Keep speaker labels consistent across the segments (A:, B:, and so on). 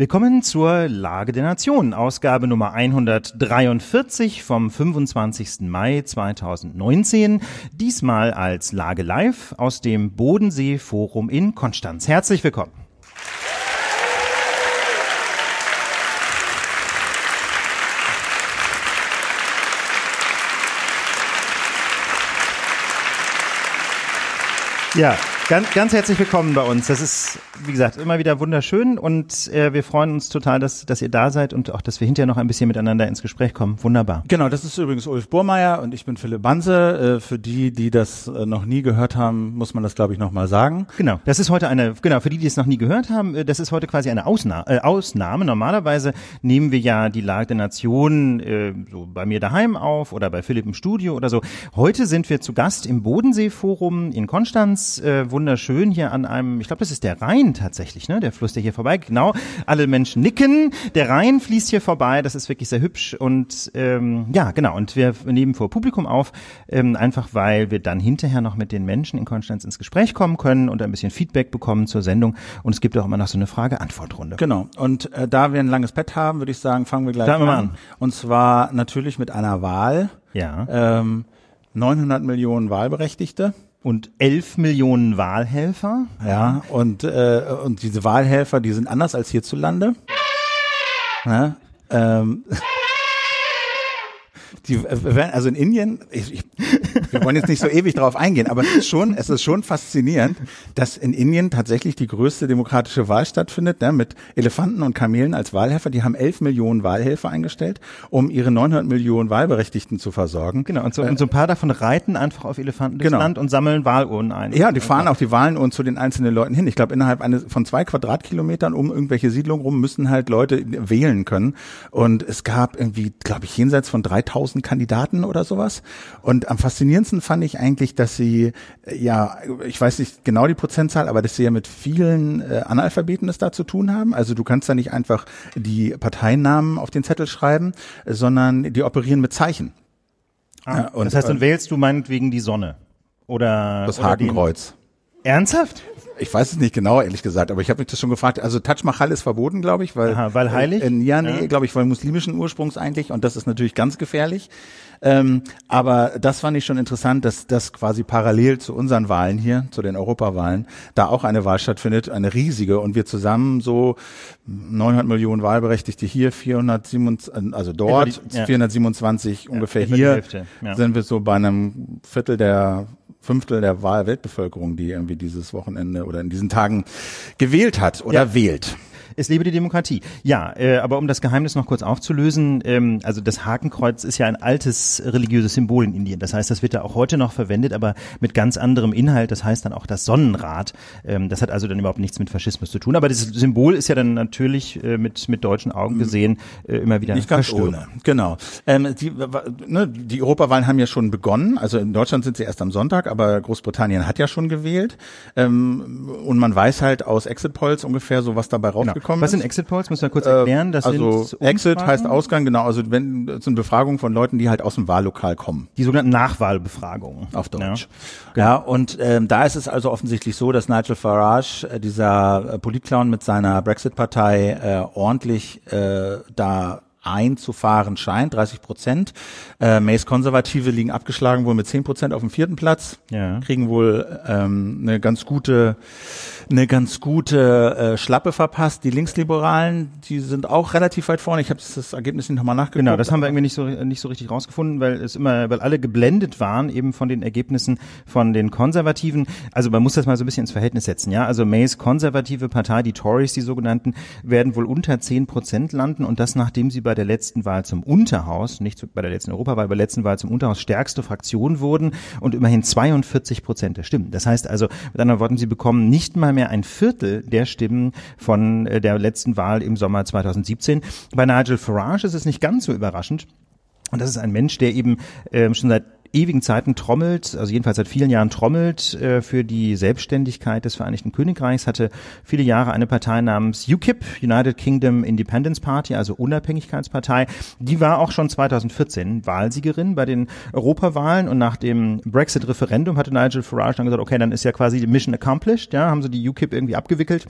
A: Willkommen zur Lage der Nation, Ausgabe Nummer 143 vom 25. Mai 2019. Diesmal als Lage live aus dem Bodensee Forum in Konstanz. Herzlich willkommen. Ja, Ganz, ganz herzlich willkommen bei uns. Das ist, wie gesagt, immer wieder wunderschön und äh, wir freuen uns total, dass, dass ihr da seid und auch, dass wir hinterher noch ein bisschen miteinander ins Gespräch kommen. Wunderbar.
B: Genau, das ist übrigens Ulf Burmeier und ich bin Philipp Banse. Äh, für die, die das äh, noch nie gehört haben, muss man das, glaube ich, nochmal sagen.
A: Genau, das ist heute eine, genau, für die, die es noch nie gehört haben, äh, das ist heute quasi eine Ausna äh, Ausnahme. Normalerweise nehmen wir ja die Lage der Nation äh, so bei mir daheim auf oder bei Philipp im Studio oder so. Heute sind wir zu Gast im Bodenseeforum in Konstanz, äh, wunderschön hier an einem, ich glaube, das ist der Rhein tatsächlich, ne? Der Fluss, der hier vorbei. Genau, alle Menschen nicken. Der Rhein fließt hier vorbei. Das ist wirklich sehr hübsch und ähm, ja, genau. Und wir nehmen vor Publikum auf, ähm, einfach weil wir dann hinterher noch mit den Menschen in Konstanz ins Gespräch kommen können und ein bisschen Feedback bekommen zur Sendung. Und es gibt auch immer noch so eine Frage-Antwort-Runde.
B: Genau. Und äh, da wir ein langes Bett haben, würde ich sagen, fangen wir gleich
A: Fangen
B: an.
A: wir an.
B: Und zwar natürlich mit einer Wahl.
A: Ja.
B: Ähm, 900 Millionen Wahlberechtigte.
A: Und 11 Millionen Wahlhelfer.
B: Ja, und, äh, und diese Wahlhelfer, die sind anders als hierzulande. Ja, ähm, die äh, werden, also in Indien, ich, ich, wir wollen jetzt nicht so ewig darauf eingehen, aber es ist schon, es ist schon faszinierend, dass in Indien tatsächlich die größte demokratische Wahl stattfindet, ne, mit Elefanten und Kamelen als Wahlhelfer. Die haben 11 Millionen Wahlhelfer eingestellt, um ihre 900 Millionen Wahlberechtigten zu versorgen.
A: Genau. Und so, und so ein paar davon reiten einfach auf Elefanten durchs
B: Genau.
A: Land und sammeln Wahlurnen ein.
B: Ja, die fahren auch die Wahlen und zu den einzelnen Leuten hin. Ich glaube, innerhalb eines von zwei Quadratkilometern um irgendwelche Siedlungen rum müssen halt Leute wählen können. Und es gab irgendwie, glaube ich, jenseits von 3000 Kandidaten oder sowas. Und am faszinierendsten fand ich eigentlich, dass sie, äh, ja, ich weiß nicht genau die Prozentzahl, aber dass sie ja mit vielen äh, Analphabeten es da zu tun haben. Also du kannst da nicht einfach die Parteinamen auf den Zettel schreiben, äh, sondern die operieren mit Zeichen.
A: Ah,
B: Ja, und-
A: das heißt, dann wählst du meinetwegen die Sonne. Oder
B: Das
A: oder den-
B: Hakenkreuz.
A: Ernsthaft?
B: Ich weiß es nicht genau, ehrlich gesagt, aber ich habe mich das schon gefragt. Also Taj Mahal ist verboten, glaube ich, weil
A: Aha, weil heilig?
B: Äh, ja, nee,
A: Ja.
B: glaube ich, weil muslimischen Ursprungs eigentlich und das ist natürlich ganz gefährlich. Ähm, aber das fand ich schon interessant, dass das quasi parallel zu unseren Wahlen hier, zu den Europawahlen, da auch eine Wahl stattfindet, eine riesige und wir zusammen so 900 Millionen Wahlberechtigte hier, 427, also dort,
A: die- ja.
B: 427 ungefähr hier,
A: Hälfte,
B: sind wir so bei einem Viertel der Fünftel der Wahlweltbevölkerung, die irgendwie dieses Wochenende oder in diesen Tagen gewählt hat oder
A: Ja.
B: wählt.
A: Es lebe die Demokratie. Ja, äh, aber um das Geheimnis noch kurz aufzulösen, ähm, also das Hakenkreuz ist ja ein altes religiöses Symbol in Indien. Das heißt, das wird da auch heute noch verwendet, aber mit ganz anderem Inhalt. Das heißt dann auch das Sonnenrad. Ähm, das hat also dann überhaupt nichts mit Faschismus zu tun. Aber das Symbol ist ja dann natürlich äh, mit, mit deutschen Augen gesehen äh, immer wieder.
B: Nicht ganz
A: verstörend.
B: ohne. Genau. Ähm, die, ne, die Europawahlen haben ja schon begonnen. Also in Deutschland sind sie erst am Sonntag, aber Großbritannien hat ja schon gewählt. Ähm, und man weiß halt aus Exit Polls ungefähr so, was dabei
A: Genau.
B: Rausgekommen
A: Was sind Exit Polls? Müssen wir kurz erklären. Das
B: also
A: sind
B: Exit heißt Ausgang, genau. Also wenn das sind Befragungen von Leuten, die halt aus dem Wahllokal kommen.
A: die sogenannten Nachwahlbefragungen.
B: Auf Deutsch.
A: Ja.
B: Ja, und ähm, da ist es also offensichtlich so, dass Nigel Farage, äh, dieser äh, Politclown mit seiner Brexit-Partei, äh, ordentlich äh, da einzufahren scheint, 30 Prozent. Äh, Mays Konservative liegen abgeschlagen wohl mit 10 Prozent auf dem vierten Platz,
A: Ja.
B: kriegen wohl ähm, eine ganz gute eine ganz gute äh, Schlappe verpasst. Die Linksliberalen, die sind auch relativ weit vorne. Ich habe das Ergebnis nicht nochmal nachgeguckt.
A: Genau, das haben wir irgendwie nicht so nicht so richtig rausgefunden, weil es immer, weil alle geblendet waren eben von den Ergebnissen von den Konservativen. Also man muss das mal so ein bisschen ins Verhältnis setzen, ja. Also Mays konservative Partei, die Tories, die sogenannten, werden wohl unter 10 Prozent landen und das nachdem sie bei der letzten Wahl zum Unterhaus, nicht bei der letzten Europawahl, bei der letzten Wahl zum Unterhaus stärkste Fraktion wurden und immerhin 42 Prozent der Stimmen. Das heißt also, mit anderen Worten, sie bekommen nicht mal mehr ein Viertel der Stimmen von äh, der letzten Wahl im Sommer 2017. Bei Nigel Farage ist es nicht ganz so überraschend. Und das ist ein Mensch, der eben ähm, schon seit ewigen Zeiten trommelt, also jedenfalls seit vielen Jahren trommelt äh, für die Selbstständigkeit des Vereinigten Königreichs, hatte viele Jahre eine Partei namens UKIP, United Kingdom Independence Party, also Unabhängigkeitspartei. Die war auch schon 2014 Wahlsiegerin bei den Europawahlen und nach dem Brexit-Referendum hatte Nigel Farage dann gesagt, okay, dann ist ja quasi die Mission accomplished, ja, haben sie die UKIP irgendwie abgewickelt.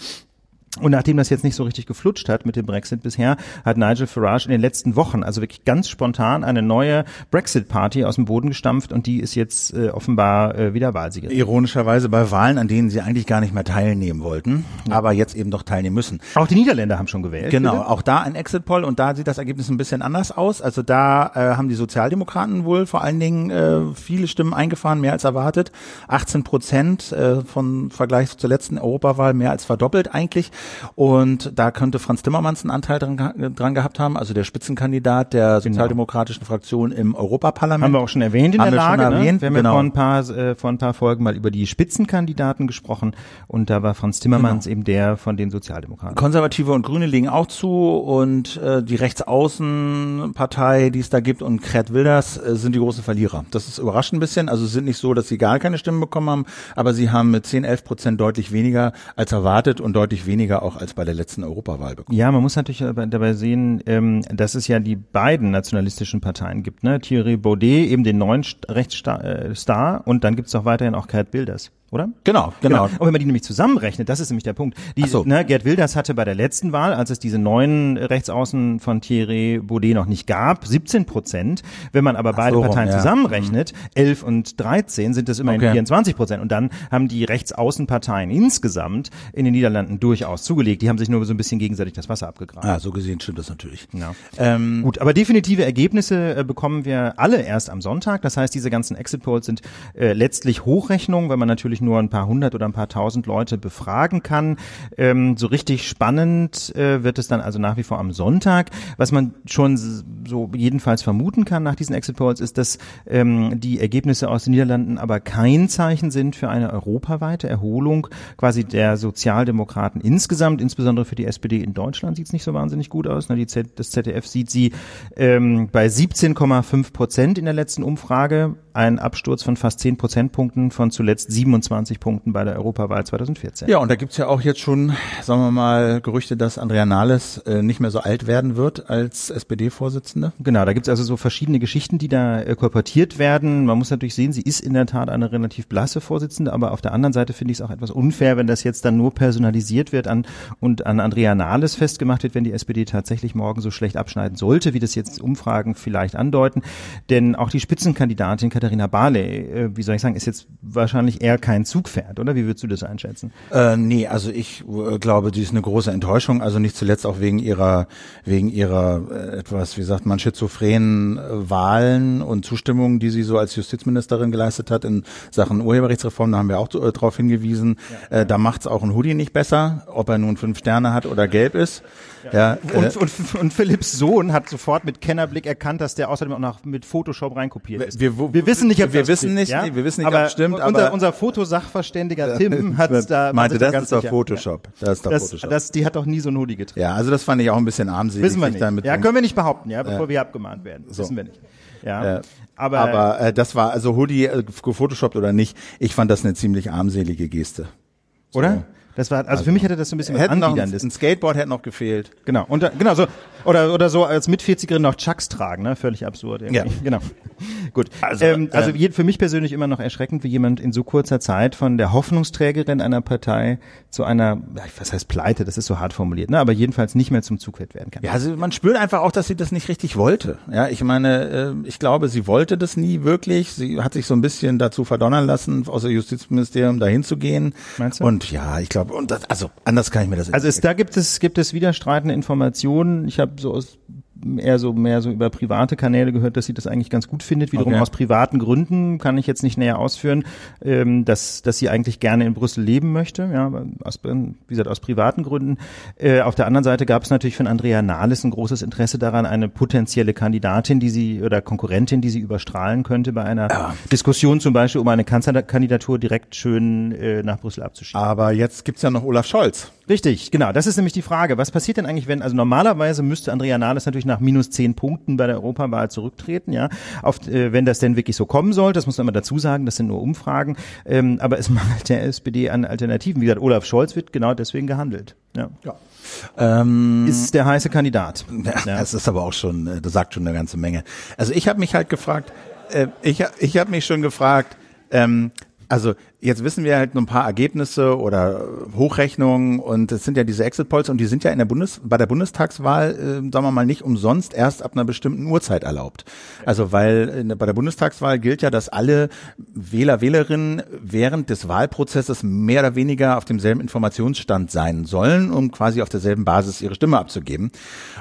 A: Und nachdem das jetzt nicht so richtig geflutscht hat mit dem Brexit bisher, hat Nigel Farage in den letzten Wochen, also wirklich ganz spontan, eine neue Brexit-Party aus dem Boden gestampft und die ist jetzt äh, offenbar äh, wieder Wahlsieger.
B: Ironischerweise bei Wahlen, an denen sie eigentlich gar nicht mehr teilnehmen wollten, ja. aber jetzt eben doch teilnehmen müssen.
A: Auch die Niederländer haben schon gewählt.
B: Genau, bitte? auch da ein Exit-Poll und da sieht das Ergebnis ein bisschen anders aus. Also da äh, haben die Sozialdemokraten wohl vor allen Dingen äh, viele Stimmen eingefahren, mehr als erwartet. 18 Prozent äh, von Vergleich zur letzten Europawahl mehr als verdoppelt eigentlich. Und da könnte Franz Timmermans einen Anteil dran, dran gehabt haben, also der Spitzenkandidat der genau. sozialdemokratischen. Fraktion im Europaparlament.
A: Haben wir auch schon erwähnt in haben der Lage. Wir, schon erwähnt, ne? wir haben genau. ja vor ein, paar, äh, vor ein paar Folgen mal über die Spitzenkandidaten gesprochen und da war Franz Timmermans genau. eben der von den Sozialdemokraten.
B: Konservative und Grüne legen auch zu und äh, die Rechtsaußenpartei, die es da gibt und Gerd Wilders äh, sind die großen Verlierer. Das ist überraschend ein bisschen. Also es sind nicht so, dass sie gar keine Stimmen bekommen haben, aber sie haben mit 10, 11 Prozent deutlich weniger als erwartet und deutlich weniger auch als bei der letzten Europawahl bekommen.
A: Ja, man muss natürlich dabei sehen, ähm, dass es ja die beiden nationalistischen Parteien gibt. Ne? Thierry Baudet, eben den neuen Rechtsstar äh, und dann gibt es auch weiterhin auch Gerd Wilders oder?
B: Genau, genau, genau.
A: Und wenn man die nämlich zusammenrechnet, das ist nämlich der Punkt. Die, so. ne, Gerd Wilders hatte bei der letzten Wahl, als es diese neuen Rechtsaußen von Thierry Baudet noch nicht gab, 17 Prozent. Wenn man aber beide so, Parteien ja. zusammenrechnet, 11 und 13, sind das immerhin okay. 24 Prozent. Und dann haben die Rechtsaußenparteien insgesamt in den Niederlanden durchaus zugelegt. Die haben sich nur so ein bisschen gegenseitig das Wasser abgegraben.
B: Ah, so gesehen stimmt das natürlich.
A: Ja. Ähm, Gut, aber definitive Ergebnisse äh, bekommen wir alle erst am Sonntag. Das heißt, diese ganzen Exit Polls sind äh, letztlich Hochrechnungen, weil man natürlich wirklich nur ein paar hundert oder ein paar tausend Leute befragen kann. Ähm, so richtig spannend äh, wird es dann also nach wie vor am Sonntag. Was man schon so jedenfalls vermuten kann nach diesen Exit Polls ist, dass ähm, die Ergebnisse aus den Niederlanden aber kein Zeichen sind für eine europaweite Erholung quasi der Sozialdemokraten insgesamt, insbesondere für die SPD in Deutschland sieht es nicht so wahnsinnig gut aus. Die Z das ZDF sieht sie ähm, bei 17,5 Prozent in der letzten Umfrage, ein Absturz von fast 10 Prozentpunkten von zuletzt 27 25 Punkten bei der Europawahl 2014.
B: Ja, und da gibt's ja auch jetzt schon, sagen wir mal, Gerüchte, dass Andrea Nahles äh, nicht mehr so alt werden wird als SPD-Vorsitzende.
A: Genau, da gibt's also so verschiedene Geschichten, die da äh, kolportiert werden. Man muss natürlich sehen, sie ist in der Tat eine relativ blasse Vorsitzende, aber auf der anderen Seite finde ich es auch etwas unfair, wenn das jetzt dann nur personalisiert wird an, und an Andrea Nahles festgemacht wird, wenn die SPD tatsächlich morgen so schlecht abschneiden sollte, wie das jetzt Umfragen vielleicht andeuten. Denn auch die Spitzenkandidatin Katharina Barley, äh, wie soll ich sagen, ist jetzt wahrscheinlich eher kein Zug fährt, oder? Wie würdest du das einschätzen?
B: Äh, nee, also ich äh, glaube, die ist eine große Enttäuschung, also nicht zuletzt auch wegen ihrer, wegen ihrer äh, etwas, wie sagt man, schizophrenen äh, Wahlen und Zustimmungen, die sie so als Justizministerin geleistet hat in Sachen Urheberrechtsreform, da haben wir auch äh, darauf hingewiesen. Ja. Äh, da macht's auch ein Hoodie nicht besser, ob er nun fünf Sterne hat oder gelb ist.
A: Ja. und, äh, und, und Philipps Sohn hat sofort mit Kennerblick erkannt, dass der außerdem auch noch mit Photoshop reinkopiert ist.
B: Wir, wir, wir wissen nicht, ob wir wissen nicht, ja? wir wissen nicht, aber ob stimmt.
A: Unser, aber unser Fotosachverständiger Tim hat da
B: meinte, das ist doch Photoshop. Das ist doch
A: das, Photoshop. Das, die hat doch nie so ein Hoodie getragen.
B: Ja, also das fand ich auch ein bisschen armselig.
A: Wissen wir nicht. Damit ja, können wir nicht behaupten, ja, bevor wir abgemahnt werden. So. Wissen wir nicht.
B: Ja. Äh, aber aber äh, das war also Hoodie äh, gefotoshoppt oder nicht. Ich fand das eine ziemlich armselige Geste.
A: So. Oder? Das war, also, also für mich hätte das so ein bisschen was
B: Anbiederndes. Ein Skateboard hätte noch gefehlt.
A: Genau. Und genau so oder oder so als mit 40erin noch Chucks tragen, ne? Völlig absurd. Irgendwie. Ja. Genau. Gut. Also, ähm, also äh, für mich persönlich immer noch erschreckend, wie jemand in so kurzer Zeit von der Hoffnungsträgerin einer Partei zu einer, was heißt Pleite, das ist so hart formuliert, ne? aber jedenfalls nicht mehr zum Zugpferd werden kann.
B: Ja, also man spürt einfach auch, dass sie das nicht richtig wollte. Ja, ich meine, äh, ich glaube, sie wollte das nie wirklich. Sie hat sich so ein bisschen dazu verdonnern lassen, aus dem Justizministerium dahin zu gehen. Meinst du? Und ja, ich glaube, und das, also anders kann ich mir das.
A: Also es, da gibt es gibt es widerstreitende Informationen. Ich habe so aus eher so mehr so über private Kanäle gehört, dass sie das eigentlich ganz gut findet. Wiederum okay. aus privaten Gründen kann ich jetzt nicht näher ausführen, ähm, dass dass sie eigentlich gerne in Brüssel leben möchte. Ja, aus, wie gesagt aus privaten Gründen. Äh, auf der anderen Seite gab es natürlich von Andrea Nahles ein großes Interesse daran, eine potenzielle Kandidatin, die sie oder Konkurrentin, die sie überstrahlen könnte bei einer ja. Diskussion zum Beispiel um eine Kanzlerkandidatur direkt schön äh, nach Brüssel abzuschieben.
B: Aber jetzt gibt's ja noch Olaf Scholz.
A: Richtig, genau. Das ist nämlich die Frage. Was passiert denn eigentlich, wenn, also normalerweise müsste Andrea Nahles natürlich nach minus zehn Punkten bei der Europawahl zurücktreten, ja. Auf, äh, wenn das denn wirklich so kommen sollte, das muss man immer dazu sagen, das sind nur Umfragen. Ähm, aber es mangelt der SPD an Alternativen. Wie gesagt, Olaf Scholz wird genau deswegen gehandelt. Ja. ja. Ähm, ist der heiße Kandidat.
B: Ja, Das ist aber auch schon, äh, das sagt schon eine ganze Menge. Also ich habe mich halt gefragt, äh, ich, ich habe mich schon gefragt, ähm, also Jetzt wissen wir halt nur ein paar Ergebnisse oder Hochrechnungen und es sind ja diese Exit Polls und die sind ja in der Bundes bei der Bundestagswahl, äh, sagen wir mal, nicht umsonst erst ab einer bestimmten Uhrzeit erlaubt. Also weil in, bei der Bundestagswahl gilt ja, dass alle Wähler, Wählerinnen während des Wahlprozesses mehr oder weniger auf demselben Informationsstand sein sollen, um quasi auf derselben Basis ihre Stimme abzugeben.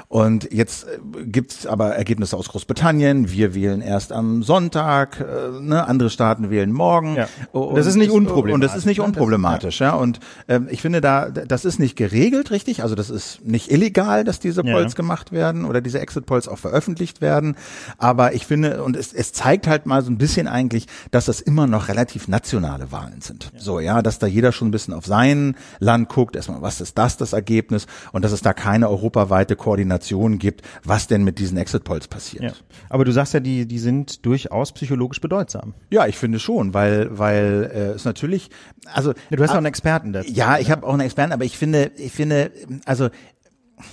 B: Und jetzt äh, gibt's aber Ergebnisse aus Großbritannien. Wir wählen erst am Sonntag, äh, ne? andere Staaten wählen morgen.
A: Ja. das ist nicht unproblematisch.
B: Und das ist nicht unproblematisch, ja. Und ähm, ich finde da, das ist nicht geregelt, richtig. Also das ist nicht illegal, dass diese Polls ja. gemacht werden oder diese Exit Polls auch veröffentlicht werden. Aber ich finde, und es, es zeigt halt mal so ein bisschen eigentlich, dass das immer noch relativ nationale Wahlen sind. Ja. So, ja, dass da jeder schon ein bisschen auf sein Land guckt. Erstmal, was ist das, das Ergebnis? Und dass es da keine europaweite Koordination gibt, was denn mit diesen Exit Polls passiert. Ja.
A: Aber du sagst ja, die, die sind durchaus psychologisch bedeutsam.
B: Ja, ich finde schon, weil, weil äh, es natürlich, also
A: du hast auch einen Experten dazu.
B: Ja, ich habe auch einen Experten, aber ich finde, ich finde, also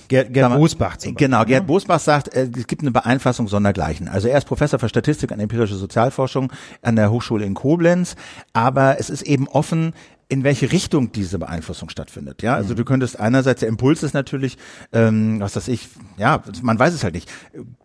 A: Gerd, Gerd Bosbach
B: zum Beispiel. Genau, Gerd ne? Bosbach sagt, äh, es gibt eine Beeinflussung sondergleichen. Also er ist Professor für Statistik und empirische Sozialforschung an der Hochschule in Koblenz, aber es ist eben offen, in welche Richtung diese Beeinflussung stattfindet. Ja, also du könntest einerseits der Impuls ist natürlich, ähm, was weiß ich, ja, man weiß es halt nicht.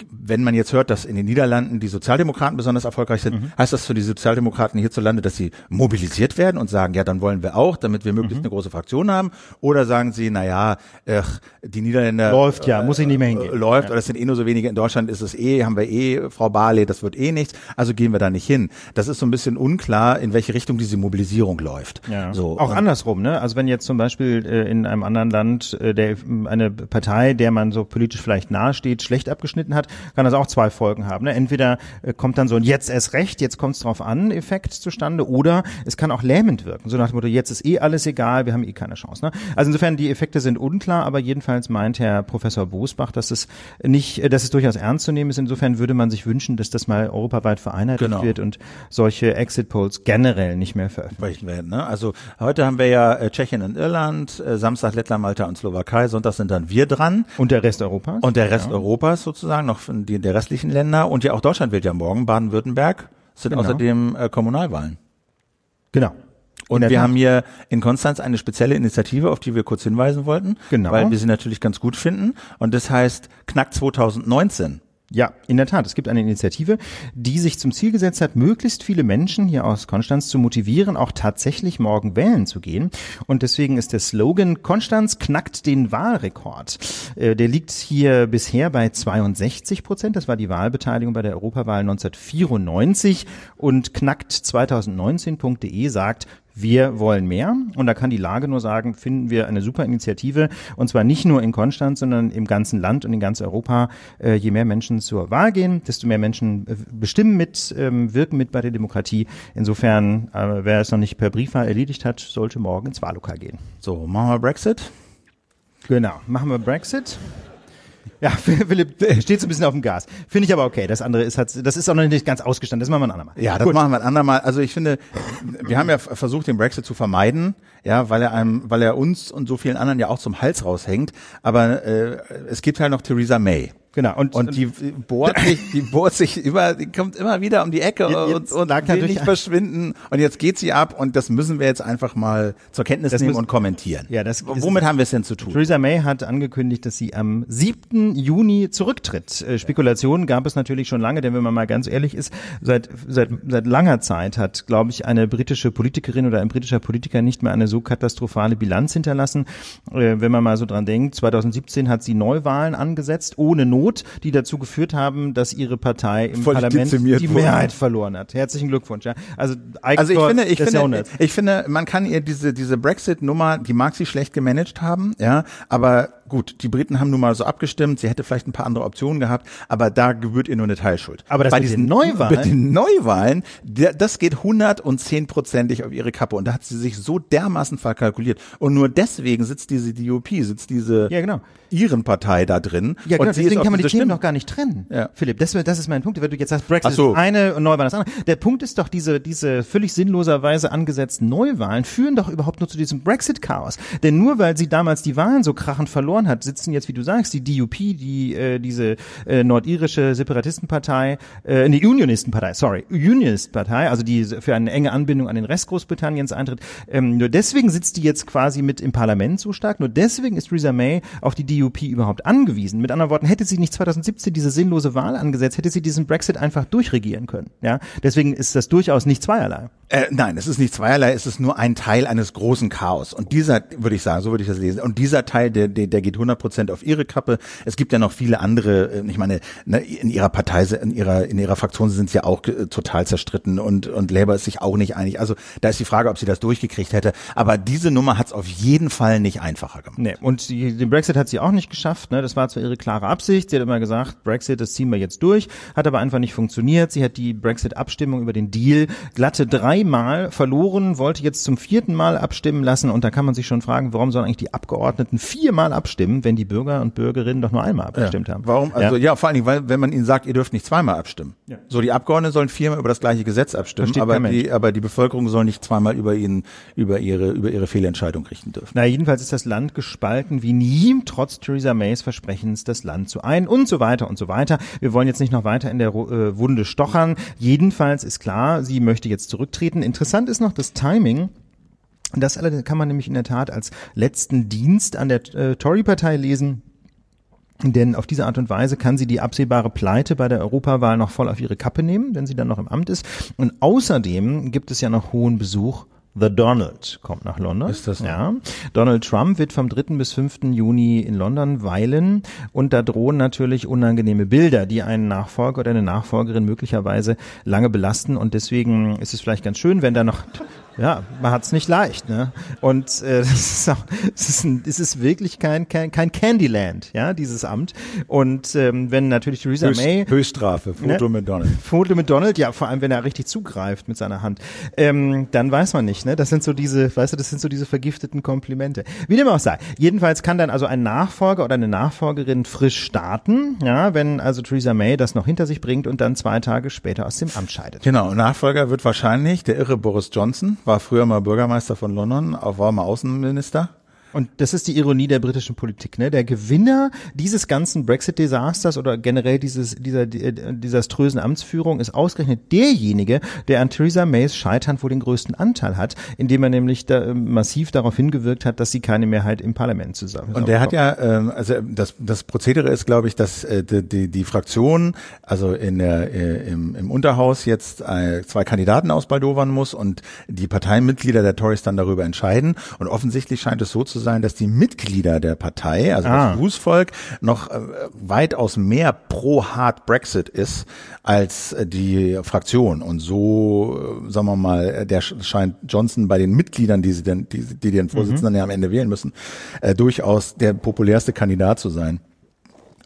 B: Wenn man jetzt hört, dass in den Niederlanden die Sozialdemokraten besonders erfolgreich sind, mhm. heißt das für die Sozialdemokraten hierzulande, dass sie mobilisiert werden und sagen, ja, dann wollen wir auch, damit wir möglichst mhm. eine große Fraktion haben, oder sagen sie, na ja, ach, die Niederländer
A: läuft ja, äh, muss ich nicht mehr hingehen.
B: Läuft,
A: ja.
B: oder es sind eh nur so wenige. In Deutschland ist es eh, haben wir eh Frau Barley, das wird eh nichts, also gehen wir da nicht hin. Das ist so ein bisschen unklar, in welche Richtung diese Mobilisierung läuft.
A: Ja. So auch andersrum, ne? Also wenn jetzt zum Beispiel äh, in einem anderen Land äh, der eine Partei, der man so politisch vielleicht nahesteht, schlecht abgeschnitten hat, kann das auch zwei Folgen haben. Ne? Entweder äh, kommt dann so ein jetzt erst recht, jetzt kommt es drauf an, Effekt zustande, oder es kann auch lähmend wirken. So nach dem Motto, jetzt ist eh alles egal, wir haben eh keine Chance. Ne? Also insofern die Effekte sind unklar, aber jedenfalls meint Herr Professor Bosbach, dass es nicht, äh, dass es durchaus ernst zu nehmen ist. Insofern würde man sich wünschen, dass das mal europaweit vereinheitlicht genau. wird und solche Exit Polls generell nicht mehr veröffentlicht
B: werden. Ne? Also heute haben wir ja äh, Tschechien und Irland, äh, Samstag Lettland, Malta und Slowakei, Sonntag sind dann wir dran.
A: Und der Rest Europas?
B: Und der Rest ja. Europas sozusagen, noch von die, der restlichen Länder. Und ja auch Deutschland wird ja morgen, Baden-Württemberg, sind genau. außerdem äh, Kommunalwahlen.
A: Genau.
B: Und wir Tat. haben hier in Konstanz eine spezielle Initiative, auf die wir kurz hinweisen wollten,
A: genau.
B: weil wir sie natürlich ganz gut finden. Und das heißt Knack 2019.
A: Ja, in der Tat. Es gibt eine Initiative, die sich zum Ziel gesetzt hat, möglichst viele Menschen hier aus Konstanz zu motivieren, auch tatsächlich morgen wählen zu gehen. Und deswegen ist der Slogan Konstanz knackt den Wahlrekord. Äh, der liegt hier bisher bei 62 Prozent. Das war die Wahlbeteiligung bei der Europawahl 1994 und knackt 2019.de sagt, wir wollen mehr. Und da kann die Lage nur sagen, finden wir eine super Initiative. Und zwar nicht nur in Konstanz, sondern im ganzen Land und in ganz Europa. Äh, je mehr Menschen zur Wahl gehen, desto mehr Menschen äh, bestimmen mit, ähm, wirken mit bei der Demokratie. Insofern, äh, wer es noch nicht per Briefwahl erledigt hat, sollte morgen ins Wahllokal gehen.
B: So, machen wir Brexit?
A: Genau, machen wir Brexit. Ja, Philipp steht so ein bisschen auf dem Gas. Finde ich aber okay. Das andere ist halt, das ist auch noch nicht ganz ausgestanden. Das machen wir ein andermal.
B: Ja, das Gut. machen wir ein andermal. Also ich finde, wir haben ja versucht, den Brexit zu vermeiden, ja, weil er einem, weil er uns und so vielen anderen ja auch zum Hals raushängt. Aber äh, es gibt halt noch Theresa May.
A: Genau.
B: Und, und die bohrt sich, die bohrt sich immer, die kommt immer wieder um die Ecke jetzt, und, und will nicht verschwinden. Und jetzt geht sie ab und das müssen wir jetzt einfach mal zur Kenntnis nehmen und kommentieren.
A: Ja, das
B: Womit haben wir es denn zu tun?
A: Theresa May hat angekündigt, dass sie am 7. Juni zurücktritt. Äh, Spekulationen gab es natürlich schon lange, denn wenn man mal ganz ehrlich ist, seit, seit, seit langer Zeit hat, glaube ich, eine britische Politikerin oder ein britischer Politiker nicht mehr eine so katastrophale Bilanz hinterlassen. Äh, wenn man mal so dran denkt, 2017 hat sie Neuwahlen angesetzt, ohne Not Not, die dazu geführt haben, dass ihre Partei im Voll Parlament die Mehrheit verloren hat. Herzlichen Glückwunsch. Ja.
B: Also, also ich finde, ich finde, ich finde, man kann ihr diese diese Brexit-Nummer, die mag sie schlecht gemanagt haben, ja, aber gut, die Briten haben nun mal so abgestimmt, sie hätte vielleicht ein paar andere Optionen gehabt, aber da gebührt ihr nur eine Teilschuld.
A: Aber das
B: bei
A: diesen Neuwahlen,
B: bei den Neuwahlen, das geht 110 prozentig auf ihre Kappe und da hat sie sich so dermaßen verkalkuliert und nur deswegen sitzt diese DUP, sitzt diese
A: ja, genau.
B: ihren Partei da drin.
A: Ja, genau, deswegen kann man die Themen noch gar nicht trennen. Ja. Philipp, das, das ist mein Punkt, wenn du jetzt sagst, Brexit so. ist eine und Neuwahlen das andere. Der Punkt ist doch, diese, diese völlig sinnloserweise angesetzten Neuwahlen führen doch überhaupt nur zu diesem Brexit-Chaos. Denn nur weil sie damals die Wahlen so krachend verloren verloren hat, sitzen jetzt, wie du sagst, die DUP, die äh, diese äh, nordirische Separatistenpartei, äh, die Unionistenpartei, sorry, Unionistpartei, also die für eine enge Anbindung an den Rest Großbritanniens eintritt. Ähm, nur deswegen sitzt die jetzt quasi mit im Parlament so stark. Nur deswegen ist Theresa May auf die DUP überhaupt angewiesen. Mit anderen Worten, hätte sie nicht 2017 diese sinnlose Wahl angesetzt, hätte sie diesen Brexit einfach durchregieren können. Ja, deswegen ist das durchaus nicht zweierlei.
B: Äh, nein, es ist nicht zweierlei, es ist nur ein Teil eines großen Chaos. Und dieser, würde ich sagen, so würde ich das lesen. Und dieser Teil, der, der, der geht 100 Prozent auf ihre Kappe. Es gibt ja noch viele andere. äh, Ich meine, ne, in ihrer Partei, in ihrer, in ihrer Fraktion sind sie ja auch äh, total zerstritten und und Labour ist sich auch nicht einig. Also da ist die Frage, ob sie das durchgekriegt hätte. Aber diese Nummer hat es auf jeden Fall nicht einfacher gemacht.
A: Nee, und die, den Brexit hat sie auch nicht geschafft. Ne? Das war zwar ihre klare Absicht. Sie hat immer gesagt, Brexit, das ziehen wir jetzt durch. Hat aber einfach nicht funktioniert. Sie hat die Brexit-Abstimmung über den Deal glatte dreimal verloren, wollte jetzt zum vierten Mal abstimmen lassen. Und da kann man sich schon fragen, warum sollen eigentlich die Abgeordneten viermal abstimmen, wenn die Bürger und Bürgerinnen doch nur einmal abgestimmt haben.
B: Warum? Also ja. vor allen Dingen, weil wenn man ihnen sagt, ihr dürft nicht zweimal abstimmen.
A: Ja.
B: So die Abgeordneten sollen viermal über das gleiche Gesetz abstimmen, aber die, aber die Bevölkerung soll nicht zweimal über ihn, über ihre, über ihre Fehlentscheidung richten dürfen.
A: Na, jedenfalls ist das Land gespalten wie nie, trotz Theresa Mays Versprechens, das Land zu ein und so weiter und so weiter. Wir wollen jetzt nicht noch weiter in der äh, Wunde stochern. Jedenfalls ist klar, sie möchte jetzt zurücktreten. Interessant ist noch das Timing. Das kann man nämlich in der Tat als letzten Dienst an der äh, Tory-Partei lesen. Denn auf diese Art und Weise kann sie die absehbare Pleite bei der Europawahl noch voll auf ihre Kappe nehmen, wenn sie dann noch im Amt ist. Und außerdem gibt es ja noch hohen Besuch. The Donald kommt nach London.
B: Ist das so?
A: Ja. Donald Trump wird vom 3. bis 5. Juni in London weilen und da drohen natürlich unangenehme Bilder, die einen Nachfolger oder eine Nachfolgerin möglicherweise lange belasten und deswegen ist es vielleicht ganz schön, wenn da noch ja, man hat's nicht leicht, ne? Und äh, das ist auch, es ist, ein, es ist wirklich kein, kein kein Candyland, ja, dieses Amt. Und ähm, wenn natürlich Theresa May
B: Höchststrafe, Foto
A: Ne?
B: mit Donald.
A: Foto mit Donald, ja, vor allem wenn er richtig zugreift mit seiner Hand, ähm, dann weiß man nicht, ne? Das sind so diese, weißt du, das sind so diese vergifteten Komplimente. Wie dem auch sei. Jedenfalls kann dann also ein Nachfolger oder eine Nachfolgerin frisch starten, ja, wenn also Theresa May das noch hinter sich bringt und dann zwei Tage später aus dem Amt scheidet.
B: Genau, Nachfolger wird wahrscheinlich der irre Boris Johnson, war früher mal Bürgermeister von London, auch war mal Außenminister.
A: Und das ist die Ironie der britischen Politik, ne? Der Gewinner dieses ganzen Brexit-Desasters oder generell dieses, dieser äh, desaströsen Amtsführung ist ausgerechnet derjenige, der an Theresa Mays Scheitern wohl den größten Anteil hat, indem er nämlich da, äh, massiv darauf hingewirkt hat, dass sie keine Mehrheit im Parlament zusammen.
B: Und der hat ja, ähm, also das, das Prozedere ist, glaube ich, dass äh, die, die, die Fraktion, also in der, äh, im, im Unterhaus jetzt äh, zwei Kandidaten ausbaldowern muss und die Parteimitglieder der Tories dann darüber entscheiden. Und offensichtlich scheint es so zu sein, dass die Mitglieder der Partei, also
A: Ah.
B: das Fußvolk, noch äh, weitaus mehr pro Hard Brexit ist als äh, die Fraktion. Und so, äh, sagen wir mal, äh, der sch- scheint Johnson bei den Mitgliedern, die sie denn, die, die den Vorsitzenden ja am Ende wählen müssen, äh, durchaus der populärste Kandidat zu sein.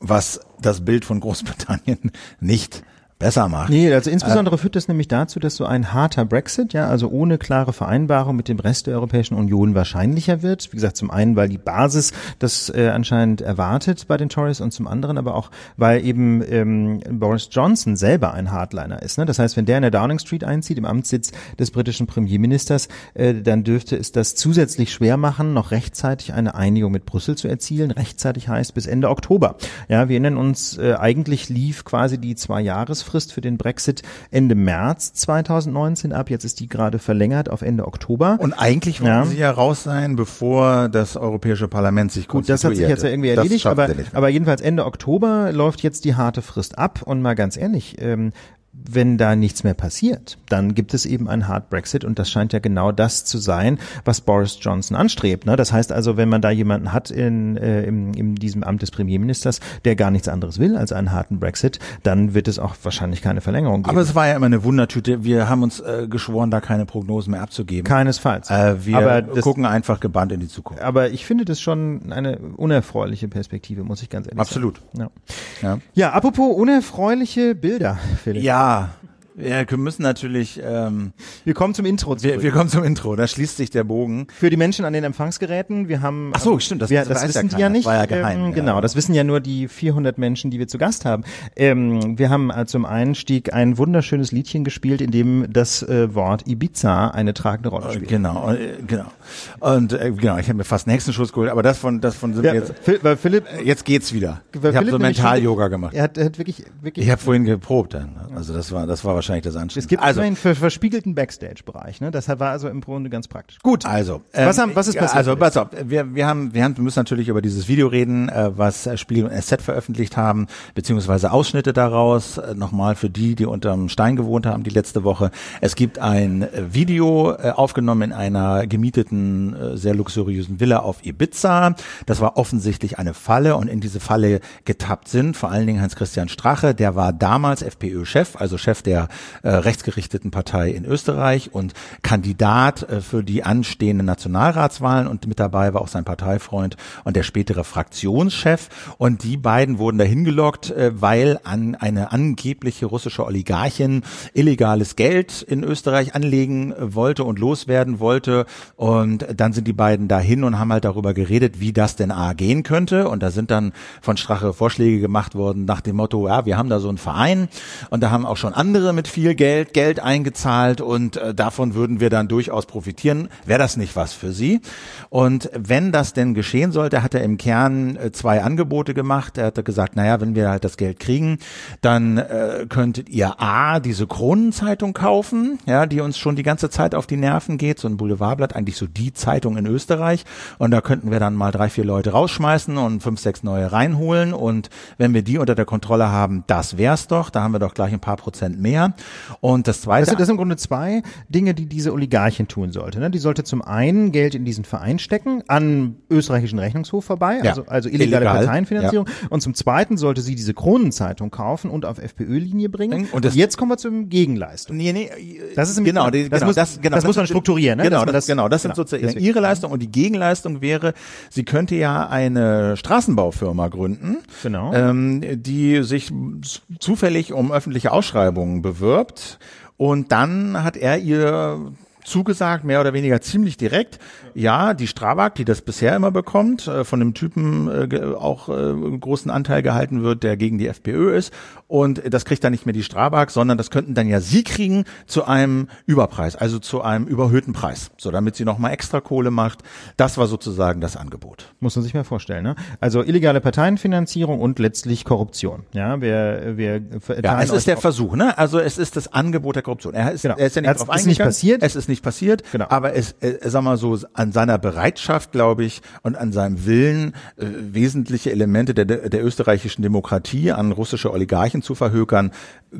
B: Was das Bild von Großbritannien nicht besser macht.
A: Nee, also insbesondere führt das nämlich dazu, dass so ein harter Brexit, ja, also ohne klare Vereinbarung mit dem Rest der Europäischen Union wahrscheinlicher wird. Wie gesagt, zum einen, weil die Basis das äh, anscheinend erwartet bei den Tories und zum anderen aber auch, weil eben ähm, Boris Johnson selber ein Hardliner ist. Ne? Das heißt, wenn der in der Downing Street einzieht, im Amtssitz des britischen Premierministers, äh, dann dürfte es das zusätzlich schwer machen, noch rechtzeitig eine Einigung mit Brüssel zu erzielen. Rechtzeitig heißt bis Ende Oktober. Ja, wir erinnern uns, äh, eigentlich lief quasi die Zwei-Jahres- Frist für den Brexit Ende März 2019 ab. Jetzt ist die gerade verlängert auf Ende Oktober.
B: Und eigentlich wollten
A: Ja.
B: sie ja raus sein, bevor das Europäische Parlament sich
A: Gut, das hat sich jetzt ja irgendwie erledigt, aber, aber jedenfalls Ende Oktober läuft jetzt die harte Frist ab und mal ganz ehrlich, ähm, wenn da nichts mehr passiert, dann gibt es eben einen Hard Brexit und das scheint ja genau das zu sein, was Boris Johnson anstrebt. Ne? Das heißt also, wenn man da jemanden hat in, äh, in, in diesem Amt des Premierministers, der gar nichts anderes will als einen harten Brexit, dann wird es auch wahrscheinlich keine Verlängerung geben.
B: Aber es war ja immer eine Wundertüte. Wir haben uns äh, geschworen, da keine Prognosen mehr abzugeben.
A: Keinesfalls.
B: Äh, wir
A: aber, das,
B: gucken einfach gebannt in die Zukunft.
A: aber ich finde das schon eine unerfreuliche Perspektive, muss ich ganz ehrlich
B: Absolut.
A: sagen. Ja.
B: Ja.
A: ja, apropos unerfreuliche Bilder, Philipp.
B: Ja, Ja, wir müssen natürlich. Ähm,
A: wir kommen zum Intro.
B: Wir, wir kommen zum Intro. Da schließt sich der Bogen.
A: Für die Menschen an den Empfangsgeräten, wir haben.
B: Ach so, stimmt.
A: Das, wir, das wissen ja die ja nicht. Das
B: war ja geheim.
A: Ähm, genau, das wissen ja nur die 400 Menschen, die wir zu Gast haben. Ähm, wir haben äh, zum Einstieg ein wunderschönes Liedchen gespielt, in dem das äh, Wort Ibiza eine tragende Rolle spielt.
B: Genau, äh, genau. Und äh, genau, ich habe mir fast einen Hexenschuss geholt, aber das von das von sind
A: ja,
B: jetzt.
A: Weil Philipp,
B: jetzt geht's wieder. Ich habe so Mental-Yoga gemacht.
A: Er hat, er hat wirklich, wirklich.
B: Ich habe vorhin geprobt dann. Also das war das war wahrscheinlich das Anstrengendste.
A: Es gibt
B: also
A: einen verspiegelten Backstage-Bereich. Ne? Das war also im Grunde ganz praktisch.
B: Gut. Also
A: ähm, was, haben, was ist passiert?
B: Also pass auf, wir wir haben wir haben müssen natürlich über dieses Video reden, äh, was Spiel und SZ veröffentlicht haben, beziehungsweise Ausschnitte daraus. Äh, Nochmal für die, die unterm Stein gewohnt haben die letzte Woche. Es gibt ein äh, Video äh, aufgenommen in einer gemieteten äh, sehr luxuriösen Villa auf Ibiza. Das war offensichtlich eine Falle und in diese Falle getappt sind vor allen Dingen Hans-Christian Strache, der war damals FPÖ-Chef, also Chef der äh, rechtsgerichteten Partei in Österreich und Kandidat äh, für die anstehenden Nationalratswahlen und mit dabei war auch sein Parteifreund und der spätere Fraktionschef. Und die beiden wurden dahin gelockt, äh, weil an eine angebliche russische Oligarchin illegales Geld in Österreich anlegen wollte und loswerden wollte. Und dann sind die beiden dahin und haben halt darüber geredet, wie das denn A gehen könnte. Und da sind dann von Strache Vorschläge gemacht worden nach dem Motto, ja, wir haben da so einen Verein. Und da haben auch schon andere mit viel Geld Geld eingezahlt und äh, davon würden wir dann durchaus profitieren. Wäre das nicht was für Sie? Und wenn das denn geschehen sollte, hat er im Kern äh, zwei Angebote gemacht. Er hatte gesagt, naja, wenn wir halt das Geld kriegen, dann äh, könntet ihr A, diese Kronenzeitung kaufen, ja, die uns schon die ganze Zeit auf die Nerven geht, so ein Boulevardblatt, eigentlich so die Zeitung in Österreich. Und da könnten wir dann mal drei, vier Leute rausschmeißen und fünf, sechs neue reinholen. Und wenn wir die unter der Kontrolle haben, das wär's doch. Da haben wir doch gleich ein paar Prozent mehr. Und das zweite.
A: Das, das sind im Grunde zwei Dinge, die diese Oligarchin tun sollte. Ne? Die sollte zum einen Geld in diesen Verein stecken, an österreichischen Rechnungshof vorbei,
B: ja.
A: also, also illegale
B: Illegal.
A: Parteienfinanzierung.
B: Ja.
A: Und zum zweiten sollte sie diese Kronenzeitung kaufen und auf FPÖ-Linie bringen.
B: Und, das,
A: jetzt kommen wir zum Gegenleistung.
B: Nee, nee,
A: das ist
B: genau, die,
A: das,
B: genau,
A: muss,
B: das, genau,
A: das muss man strukturieren. Ne?
B: Genau,
A: das,
B: das, genau, das
A: genau,
B: sind sozusagen
A: deswegen.
B: ihre Leistung und die Gegenleistung wäre, sie könnte ja eine Straßenbaufirma gründen,
A: Genau.
B: ähm, die sich zufällig um öffentliche Ausschreibungen bewirbt und dann hat er ihr zugesagt, mehr oder weniger ziemlich direkt. Ja, die Strabag, die das bisher immer bekommt, äh, von einem Typen äh, auch äh, großen Anteil gehalten wird, der gegen die FPÖ ist. Und das kriegt dann nicht mehr die Strabag, sondern das könnten dann ja sie kriegen zu einem Überpreis, also zu einem überhöhten Preis, so damit sie nochmal extra Kohle macht. Das war sozusagen das Angebot.
A: Muss man sich mal vorstellen. Ne? Also illegale Parteienfinanzierung und letztlich Korruption. Ja, wir, wir
B: Ja, es ist der Versuch, ne? Also es ist das Angebot der Korruption. Er ist,
A: Genau.
B: er ist ja nicht
A: Es ist nicht passiert.
B: Es ist nicht passiert.
A: Genau.
B: Aber es, äh, sag mal so, an seiner Bereitschaft, glaube ich, und an seinem Willen, äh, wesentliche Elemente der, der österreichischen Demokratie an russische Oligarchen zu verhökern,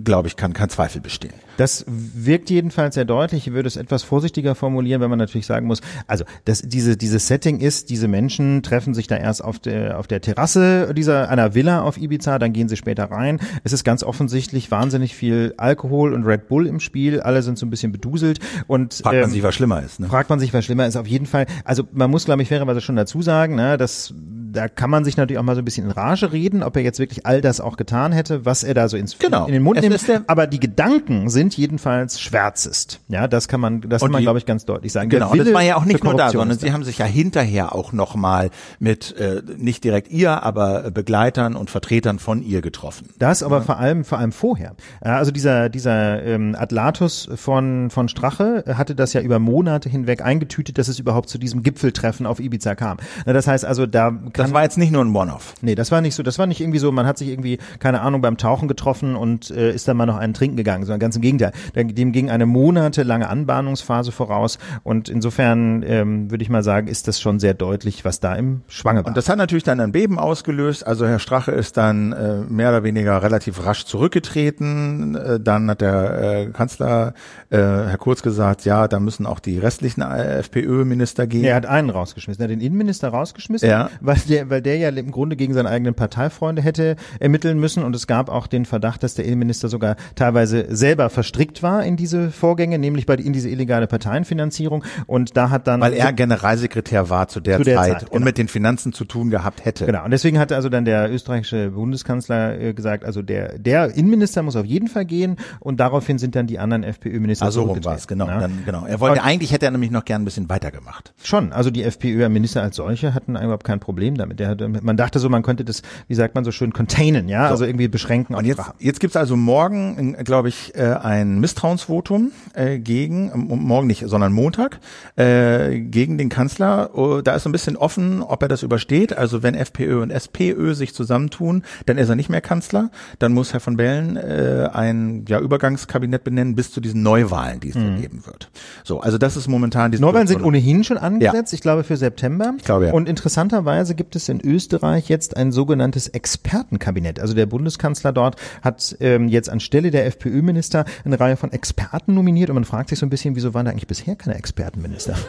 B: glaube ich, kann kein Zweifel bestehen.
A: Das wirkt jedenfalls sehr deutlich. Ich würde es etwas vorsichtiger formulieren, wenn man natürlich sagen muss, also das, diese, dieses Setting ist, diese Menschen treffen sich da erst auf der, auf der Terrasse dieser, einer Villa auf Ibiza, dann gehen sie später rein. Es ist ganz offensichtlich wahnsinnig viel Alkohol und Red Bull im Spiel. Alle sind so ein bisschen beduselt und
B: Fragt man
A: ähm,
B: sich, was schlimmer ist. Ne?
A: fragt man sich, was schlimmer ist. Auf jeden Fall, also man muss, glaube ich, fairerweise schon dazu sagen, ne, dass da kann man sich natürlich auch mal so ein bisschen in Rage reden, ob er jetzt wirklich all das auch getan hätte, was er da so ins,
B: Genau.
A: in den Mund
B: Es
A: nimmt. Aber die Gedanken sind jedenfalls schwärzest. Ja, das kann man, das
B: Und
A: kann man, glaube ich, ganz deutlich sagen.
B: Genau, und das war ja auch nicht nur da, sondern sie haben sich ja hinterher auch nochmal mit, äh, nicht direkt ihr, aber äh, Begleitern und Vertretern von ihr getroffen.
A: Das aber vor allem vor allem vorher. Ja, also dieser dieser ähm, Atlatus von von Strache hatte das ja über Monate hinweg eingetütet, dass es überhaupt zu diesem Gipfeltreffen auf Ibiza kam. Das heißt also, da
B: Das war jetzt nicht nur ein One-Off.
A: Nee, das war nicht so, das war nicht irgendwie so, man hat sich irgendwie, keine Ahnung, beim Tauchen getroffen und äh, ist dann mal noch einen trinken gegangen, sondern ganz im Gegenteil. Dem ging eine monatelange Anbahnungsphase voraus und insofern ähm, würde ich mal sagen, ist das schon sehr deutlich, was da im Schwange war.
B: Und das hat natürlich dann ein Beben ausgelöst. Also Herr Strache ist dann äh, mehr oder weniger relativ rasch zurückgetreten. Äh, dann hat der äh, Kanzler, äh, Herr Kurz, gesagt, ja, da müssen auch die restlichen FPÖ-Minister gehen.
A: Er hat einen rausgeschmissen, er hat den Innenminister rausgeschmissen,
B: Ja.
A: weil der, weil der ja im Grunde gegen seine eigenen Parteifreunde hätte ermitteln müssen und es gab auch den Verdacht, dass der Innenminister sogar teilweise selber verstrickt war in diese Vorgänge, nämlich bei in diese illegale Parteienfinanzierung und da hat dann
B: weil er Generalsekretär war zu der,
A: Zu der
B: Zeit,
A: Zeit,
B: und
A: genau.
B: mit den Finanzen zu tun gehabt hätte.
A: Genau, und deswegen hat also dann der österreichische Bundeskanzler äh, gesagt, also der, der Innenminister muss auf jeden Fall gehen und daraufhin sind dann die anderen FPÖ-Minister
B: Also rum war es, genau.
A: ja.
B: Dann, genau. Er wollte eigentlich hätte er nämlich noch gern ein bisschen weitergemacht.
A: Schon, also die FPÖ-Minister als solche hatten überhaupt kein Problem damit. Der hatte, man dachte so, man könnte das, wie sagt man so schön, containen, ja, also irgendwie beschränken.
B: Und jetzt,
A: Sprache.
B: jetzt gibt's also morgen, glaube ich, äh, ein Misstrauensvotum äh, gegen, morgen nicht, sondern Montag, äh, gegen den Kanzler. Oh, Da ist so ein bisschen offen, ob er das übersteht. Also wenn FPÖ und SPÖ sich zusammentun, dann ist er nicht mehr Kanzler. Dann muss Herr von Bellen äh, ein ja, Übergangskabinett benennen bis zu diesen Neuwahlen, die es dann geben wird. So, also das ist momentan die
A: Neuwahlen sind ohnehin schon angesetzt, ich glaube für September. Ich
B: glaube, ja.
A: Und interessanterweise gibt es in Österreich jetzt ein sogenanntes Expertenkabinett. Also der Bundeskanzler dort hat ähm, jetzt anstelle der FPÖ-Minister eine Reihe von Experten nominiert und man fragt sich so ein bisschen, wieso waren da eigentlich bisher keine Expertenminister?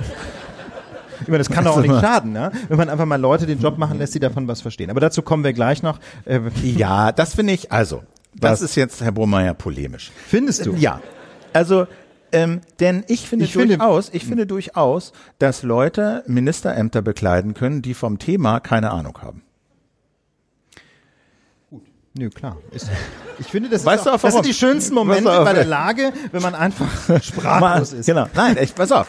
A: Ich meine, das kann doch auch nicht schaden, ne? wenn man einfach mal Leute den Job machen lässt, die davon was verstehen. Aber dazu kommen wir gleich noch. Äh,
B: Ja, das finde ich, also, das
A: Was?
B: ist jetzt, Herr Brummeyer, polemisch.
A: Findest du?
B: Ja. Also, ähm, denn ich finde
A: Ich finde-
B: durchaus, ich finde durchaus, dass Leute Ministerämter bekleiden können, die vom Thema keine Ahnung haben.
A: Nö, klar. Ist, ich finde, das,
B: Weißt
A: ist
B: du
A: auch, das sind die schönsten Momente
B: auch,
A: bei der Lage, wenn man einfach sprachlos ist.
B: Genau. Nein, ich, pass auf.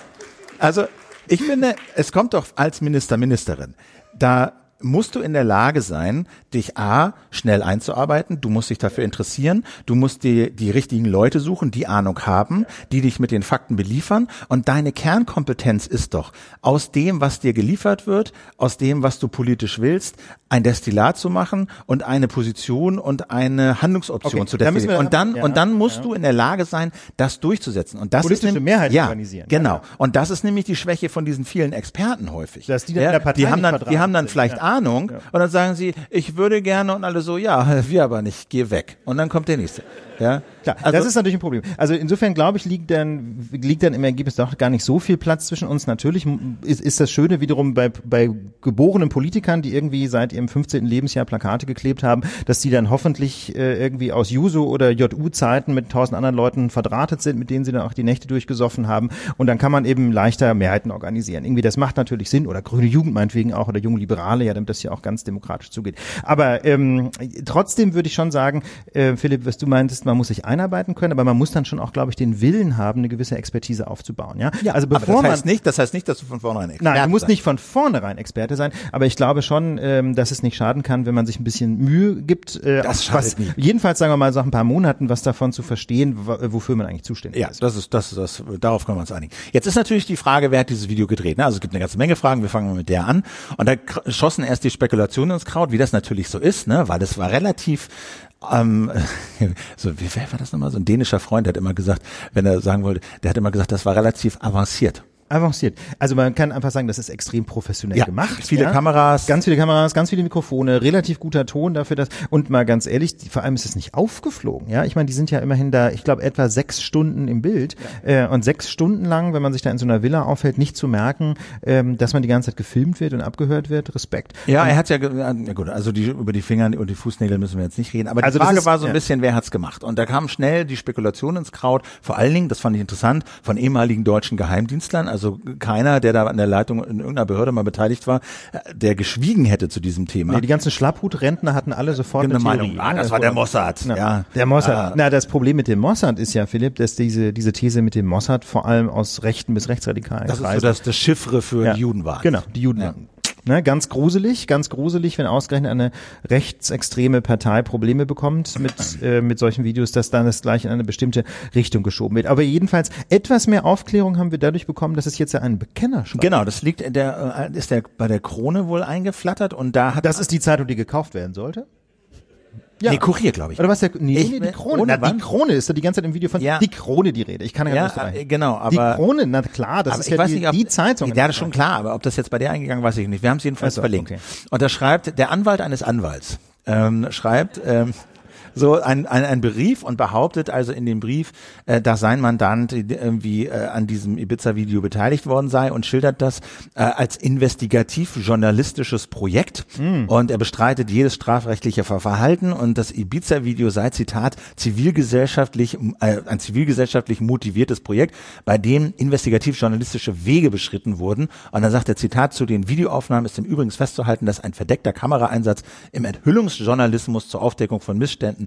B: Also, ich finde, es kommt doch als Minister, Ministerin. Da musst du in der Lage sein, dich A, schnell einzuarbeiten, du musst dich dafür interessieren, du musst die, die richtigen Leute suchen, die Ahnung haben, die dich mit den Fakten beliefern. Und deine Kernkompetenz ist doch, aus dem, was dir geliefert wird, aus dem, was du politisch willst, ein Destillat zu machen und eine Position und eine Handlungsoption
A: Okay,
B: zu
A: da müssen
B: destillieren.
A: wir-
B: Und dann,
A: ja,
B: und dann musst du in der Lage sein, das durchzusetzen. Und das
A: Politische
B: ist
A: Mehrheiten
B: ja,
A: organisieren.
B: Genau.
A: Ja.
B: Und das ist nämlich die Schwäche von diesen vielen Experten häufig.
A: Dass die dann in der Partei
B: die haben dann, die haben dann vielleicht
A: Ja.
B: Ahnung und dann sagen sie, ich würde gerne und alle so, ja, wir aber nicht, geh weg. Und dann kommt der nächste. Ja.
A: Klar,
B: also,
A: das ist natürlich ein Problem. Also insofern glaube ich, liegt dann, liegt dann im Ergebnis doch gar nicht so viel Platz zwischen uns. Natürlich ist, ist das Schöne wiederum bei, bei geborenen Politikern, die irgendwie seit ihrem 15. Lebensjahr Plakate geklebt haben, dass die dann hoffentlich äh, irgendwie aus Juso oder JU-Zeiten mit tausend anderen Leuten verdrahtet sind, mit denen sie dann auch die Nächte durchgesoffen haben. Und dann kann man eben leichter Mehrheiten organisieren. Irgendwie, das macht natürlich Sinn. Oder grüne Jugend meinetwegen auch oder junge Liberale, ja, damit das ja auch ganz demokratisch zugeht. Aber ähm, trotzdem würde ich schon sagen, äh, Philipp, was du meintest, man muss sich einarbeiten können, aber man muss dann schon auch, glaube ich, den Willen haben, eine gewisse Expertise aufzubauen. Ja,
B: ja,
A: also
B: aber
A: bevor
B: das heißt
A: man
B: nicht, das heißt nicht, dass du von vornherein Experte
A: Nein, du musst
B: sein
A: nicht von vornherein Experte sein, aber ich glaube schon, ähm, dass es nicht schaden kann, wenn man sich ein bisschen Mühe gibt, äh,
B: Das
A: was,
B: nie.
A: jedenfalls sagen wir mal so nach ein paar Monaten was davon zu verstehen, wofür man eigentlich zuständig
B: Ja,
A: ist.
B: das ist, das ist, das, darauf können wir uns einigen. Jetzt ist natürlich die Frage, wer hat dieses Video gedreht? Ne? Also es gibt eine ganze Menge Fragen, wir fangen mal mit der an. Und da schossen erst die Spekulationen ins Kraut, wie das natürlich so ist, ne? weil das war relativ, ähm, so, wie, wer war das nochmal? So ein dänischer Freund, hat immer gesagt, wenn er sagen wollte, der hat immer gesagt, das war relativ avanciert.
A: Avanciert. Also man kann einfach sagen, das ist extrem professionell
B: Ja,
A: gemacht.
B: viele
A: ja?
B: Kameras.
A: Ganz viele Kameras, ganz viele Mikrofone, relativ guter Ton dafür, dass, und mal ganz ehrlich, die, vor allem ist es nicht aufgeflogen, ja. Ich meine, die sind ja immerhin da, ich glaube, etwa sechs Stunden im Bild. Äh, und sechs Stunden lang, wenn man sich da in so einer Villa aufhält, nicht zu merken, ähm, dass man die ganze Zeit gefilmt wird und abgehört wird, Respekt.
B: Ja, er hat ja, ja gut, also die, über die Finger und die Fußnägel müssen wir jetzt nicht reden, aber die
A: Also
B: Frage
A: ist-
B: war so ein
A: ja.
B: bisschen, wer hat's gemacht? Und da kam schnell die Spekulation ins Kraut, vor allen Dingen, das fand ich interessant, von ehemaligen deutschen Geheimdienstlern, also keiner, der da an der Leitung in irgendeiner Behörde mal beteiligt war, äh, der geschwiegen hätte zu diesem Thema.
A: Nee, die ganzen Schlapphut-Rentner hatten alle sofort
B: Eine
A: eine,
B: Meinung.
A: Theorie.
B: Ah, das war der Mossad.
A: Ja.
B: Ja.
A: Der Mossad.
B: Ah.
A: Na, das Problem mit dem Mossad ist ja, Philipp, dass diese, diese These mit dem Mossad vor allem aus rechten bis rechtsradikalen
B: das ist so das, das Chiffre für
A: Ja.
B: die Judenwahl.
A: Genau, die Juden.
B: Ja.
A: Ne, ganz gruselig, ganz gruselig, wenn ausgerechnet eine rechtsextreme Partei Probleme bekommt mit, äh, mit solchen Videos, dass dann das gleich in eine bestimmte Richtung geschoben wird. Aber jedenfalls etwas mehr Aufklärung haben wir dadurch bekommen, dass es jetzt ja einen Bekenner schreibt.
B: Genau, das liegt der, äh, ist der bei der Krone wohl eingeflattert und da hat
A: Das ist die Zeitung, die gekauft werden sollte? Ja.
B: nee, Kurier, glaube ich.
A: Oder was der nee,
B: Ich-
A: nee, die Krone. Na, die? Krone ist da die ganze Zeit im Video von
B: Ja.
A: die Krone die Rede. Ich kann ja,
B: Ja,
A: gar nicht
B: äh,
A: rein.
B: genau,
A: die
B: aber-
A: Krone, na klar, das ist ja die,
B: nicht, ob,
A: die Zeitung.
B: Ja, das ist schon klar, aber ob das jetzt bei der eingegangen, weiß ich nicht. Wir haben es jedenfalls
A: Ach so,
B: verlinkt.
A: okay.
B: Und da schreibt der Anwalt eines Anwalts, ähm, schreibt, ähm, so ein, ein, ein Brief und behauptet also in dem Brief, äh, dass sein Mandant irgendwie äh, an diesem Ibiza-Video beteiligt worden sei und schildert das äh, als investigativ-journalistisches Projekt. Mm. Und er bestreitet jedes strafrechtliche Verhalten und das Ibiza-Video sei, Zitat, zivilgesellschaftlich, äh, ein zivilgesellschaftlich motiviertes Projekt, bei dem investigativ-journalistische Wege beschritten wurden. Und dann sagt er, Zitat, zu den Videoaufnahmen ist im Übrigen festzuhalten, dass ein verdeckter Kameraeinsatz im Enthüllungsjournalismus zur Aufdeckung von Missständen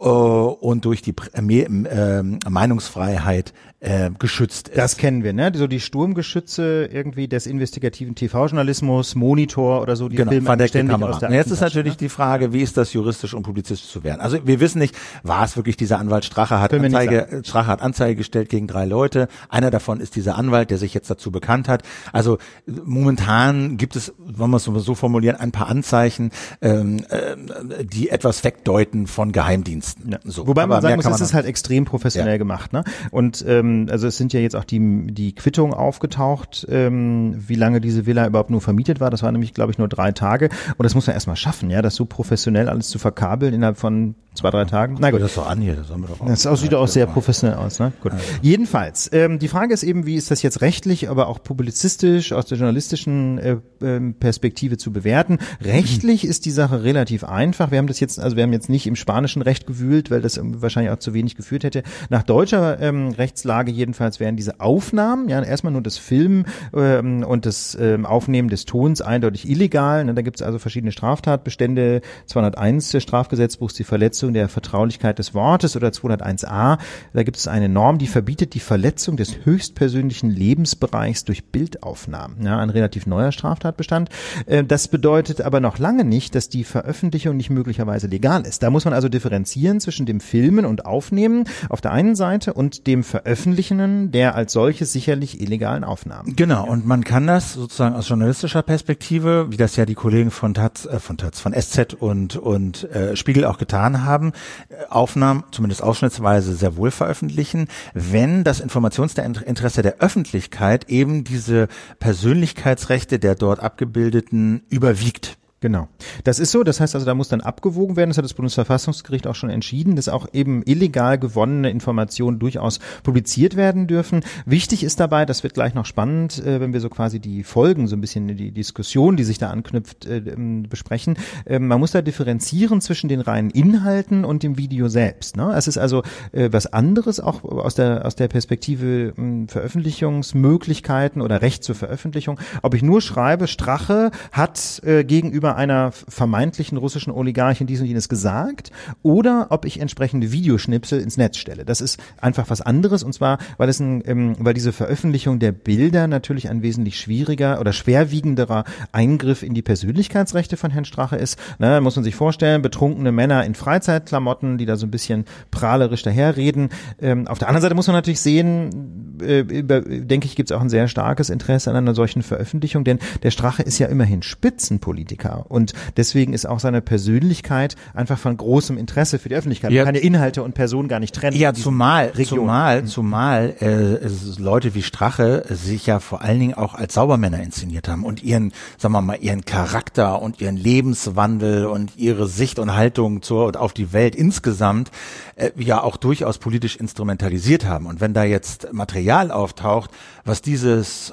B: und durch die äh, äh, Meinungsfreiheit äh, geschützt ist.
A: Das kennen wir, ne? So die Sturmgeschütze irgendwie des investigativen TV-Journalismus, Monitor oder so, die
B: genau, Filme ständig Kamera. aus der Jetzt ist natürlich ne? die Frage, wie ist das juristisch und publizistisch zu werden? Also wir wissen nicht, war es wirklich dieser Anwalt Strache hat Anzeige, Strache hat Anzeige gestellt gegen drei Leute. Einer davon ist dieser Anwalt, der sich jetzt dazu bekannt hat. Also momentan gibt es, wollen wir es so formulieren, ein paar Anzeichen, ähm, äh, die etwas wegdeuten von Geheimdiensten.
A: Ja. So. Wobei man sagen muss, es ist halt extrem professionell ja. gemacht, ne? Und ähm, ähm, also es sind ja jetzt auch die, die Quittungen aufgetaucht, ähm, wie lange diese Villa überhaupt nur vermietet war. Das war nämlich, glaube ich, nur drei Tage. Und das muss man erstmal schaffen, ja, das so professionell alles zu verkabeln innerhalb von zwei, drei Tagen.
B: Na gut. Das ist doch an hier, das haben wir doch auch.
A: Das sieht auch sehr professionell aus, ne? Gut. Also. Jedenfalls, ähm, die Frage ist eben, wie ist das jetzt rechtlich, aber auch publizistisch aus der journalistischen äh, äh, Perspektive zu bewerten. Rechtlich ist die Sache relativ einfach. Wir haben das jetzt, also wir haben jetzt nicht im spanischen Recht gewühlt, weil das wahrscheinlich auch zu wenig geführt hätte. Nach deutscher ähm, Rechtslage jedenfalls wären diese Aufnahmen, ja, erstmal nur das Filmen ähm, und das ähm, Aufnehmen des Tons eindeutig illegal. Ne? Da gibt es also verschiedene Straftatbestände. 201 des Strafgesetzbuchs, die Verletzung der Vertraulichkeit des Wortes oder 201a. Da gibt es eine Norm, die verbietet die Verletzung des höchstpersönlichen Lebensbereichs durch Bildaufnahmen. Ja, ein relativ neuer Straftatbestand. Äh, das bedeutet aber noch lange nicht, dass die Veröffentlichung nicht möglicherweise legal ist. Da muss man also differenzieren zwischen dem Filmen und Aufnehmen auf der einen Seite und dem Veröffentlichen der als solches sicherlich illegalen Aufnahmen.
B: Genau. Und man kann das sozusagen aus journalistischer Perspektive, wie das ja die Kollegen von Taz, äh, von Taz, von SZ und, und äh, Spiegel auch getan haben, haben, äh, Aufnahmen, zumindest ausschnittsweise, sehr wohl veröffentlichen, wenn das Informationsinteresse der Öffentlichkeit eben diese Persönlichkeitsrechte der dort Abgebildeten überwiegt.
A: Genau. Das ist so. Das heißt also, da muss dann abgewogen werden. Das hat das Bundesverfassungsgericht auch schon entschieden, dass auch eben illegal gewonnene Informationen durchaus publiziert werden dürfen. Wichtig ist dabei, das wird gleich noch spannend, äh, wenn wir so quasi die Folgen, so ein bisschen die Diskussion, die sich da anknüpft, äh, ähm, besprechen. Ähm, man muss da differenzieren zwischen den reinen Inhalten und dem Video selbst. Ne? Es ist also äh, was anderes auch aus der, aus der Perspektive ähm, Veröffentlichungsmöglichkeiten oder Recht zur Veröffentlichung. Ob ich nur schreibe, Strache hat gegenüber gegenüber einer vermeintlichen russischen Oligarchin dies und jenes gesagt oder ob ich entsprechende Videoschnipsel ins Netz stelle. Das ist einfach was anderes und zwar, weil es ein, ähm, weil diese Veröffentlichung der Bilder natürlich ein wesentlich schwieriger oder schwerwiegenderer Eingriff in die Persönlichkeitsrechte von Herrn Strache ist. Ne, muss man sich vorstellen, betrunkene Männer in Freizeitklamotten, die da so ein bisschen prahlerisch daherreden. Ähm, auf der anderen Seite muss man natürlich sehen, äh, denke ich, gibt es auch ein sehr starkes Interesse an einer solchen Veröffentlichung, denn der Strache ist ja immerhin Spitzenpolitiker. Und deswegen ist auch seine Persönlichkeit einfach von großem Interesse für die Öffentlichkeit.
B: Ja.
A: Man kann ja Inhalte und Personen gar nicht trennen.
B: Ja, zumal, zumal, zumal äh, Leute wie Strache sich ja vor allen Dingen auch als Saubermänner inszeniert haben und ihren, sagen wir mal, ihren Charakter und ihren Lebenswandel und ihre Sicht und Haltung zur und auf die Welt insgesamt äh, ja auch durchaus politisch instrumentalisiert haben. Und wenn da jetzt Material auftaucht, was dieses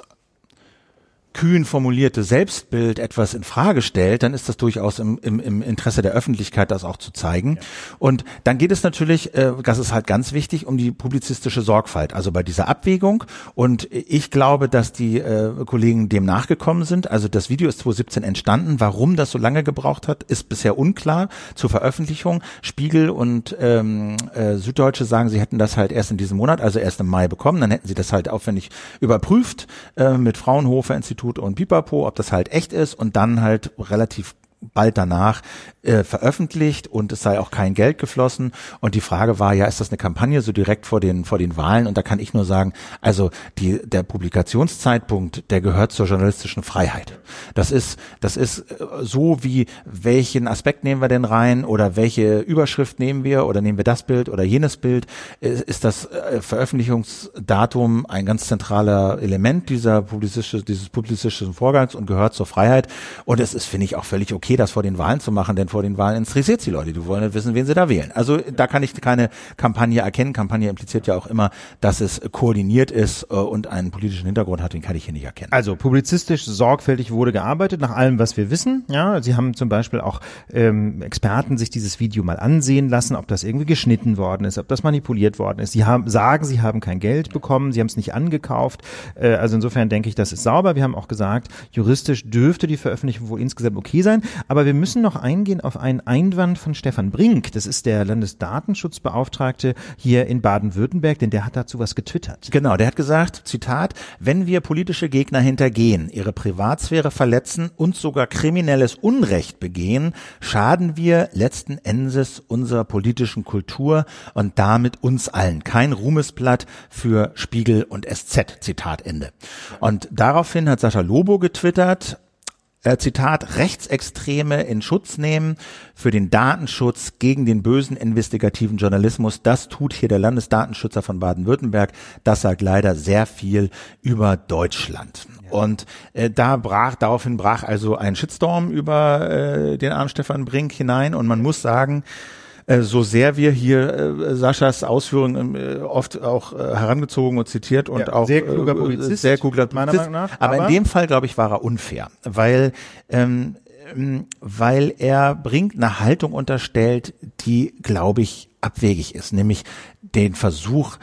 B: kühn formulierte Selbstbild etwas in Frage stellt, dann ist das durchaus im, im, im Interesse der Öffentlichkeit, das auch zu zeigen. Ja. Und dann geht es natürlich, äh, das ist halt ganz wichtig, um die publizistische Sorgfalt, also bei dieser Abwägung. Und ich glaube, dass die äh, Kollegen dem nachgekommen sind. Also das Video ist 2017 entstanden. Warum das so lange gebraucht hat, ist bisher unklar zur Veröffentlichung. Spiegel und ähm, äh, Süddeutsche sagen, sie hätten das halt erst in diesem Monat, also erst im Mai bekommen. Dann hätten sie das halt aufwendig überprüft äh, mit Fraunhofer Institut Institut und Pipapo, ob das halt echt ist und dann halt relativ bald danach äh, veröffentlicht und es sei auch kein Geld geflossen. Und die Frage war, ja, ist das eine Kampagne so direkt vor den, vor den Wahlen? Und da kann ich nur sagen, also die, der Publikationszeitpunkt, der gehört zur journalistischen Freiheit. Das ist, das ist äh, so wie, welchen Aspekt nehmen wir denn rein oder welche Überschrift nehmen wir oder nehmen wir das Bild oder jenes Bild? Ist das äh, Veröffentlichungsdatum ein ganz zentraler Element dieser publizistische, dieses publizistischen Vorgangs und gehört zur Freiheit? Und es ist, finde ich, auch völlig okay, okay, das vor den Wahlen zu machen, denn vor den Wahlen interessiert die Leute. Die wollen wissen, wen sie da wählen. Also da kann ich keine Kampagne erkennen. Kampagne impliziert ja auch immer, dass es koordiniert ist äh, und einen politischen Hintergrund hat, den kann ich hier nicht erkennen.
A: Also publizistisch sorgfältig wurde gearbeitet, nach allem, was wir wissen. Ja, Sie haben zum Beispiel auch ähm, Experten sich dieses Video mal ansehen lassen, ob das irgendwie geschnitten worden ist, ob das manipuliert worden ist. Sie haben, sagen, sie haben kein Geld bekommen, sie haben es nicht angekauft. Äh, also insofern denke ich, das ist sauber. Wir haben auch gesagt, juristisch dürfte die Veröffentlichung wohl insgesamt okay sein. Aber wir müssen noch eingehen auf einen Einwand von Stefan Brink. Das ist der Landesdatenschutzbeauftragte hier in Baden-Württemberg, denn der hat dazu was getwittert.
B: Genau, der hat gesagt, Zitat, wenn wir politische Gegner hintergehen, ihre Privatsphäre verletzen und sogar kriminelles Unrecht begehen, schaden wir letzten Endes unserer politischen Kultur und damit uns allen. Kein Ruhmesblatt für Spiegel und SZ. Zitat Ende. Und daraufhin hat Sascha Lobo getwittert, äh, Zitat, Rechtsextreme in Schutz nehmen für den Datenschutz gegen den bösen investigativen Journalismus. Das tut hier der Landesdatenschützer von Baden-Württemberg. Das sagt leider sehr viel über Deutschland. Und äh, da brach, daraufhin brach also ein Shitstorm über äh, den armen Stefan Brink hinein. Und man muss sagen, so sehr wir hier äh, Saschas Ausführungen äh, oft auch äh, herangezogen und zitiert und ja, auch
A: sehr kluger äh, Publizist, sehr kluger
B: meiner Meinung nach. Aber, aber in dem Fall, glaube ich, war er unfair, weil ähm, ähm, weil er bringt eine Haltung unterstellt, die, glaube ich, abwegig ist, nämlich den Versuch,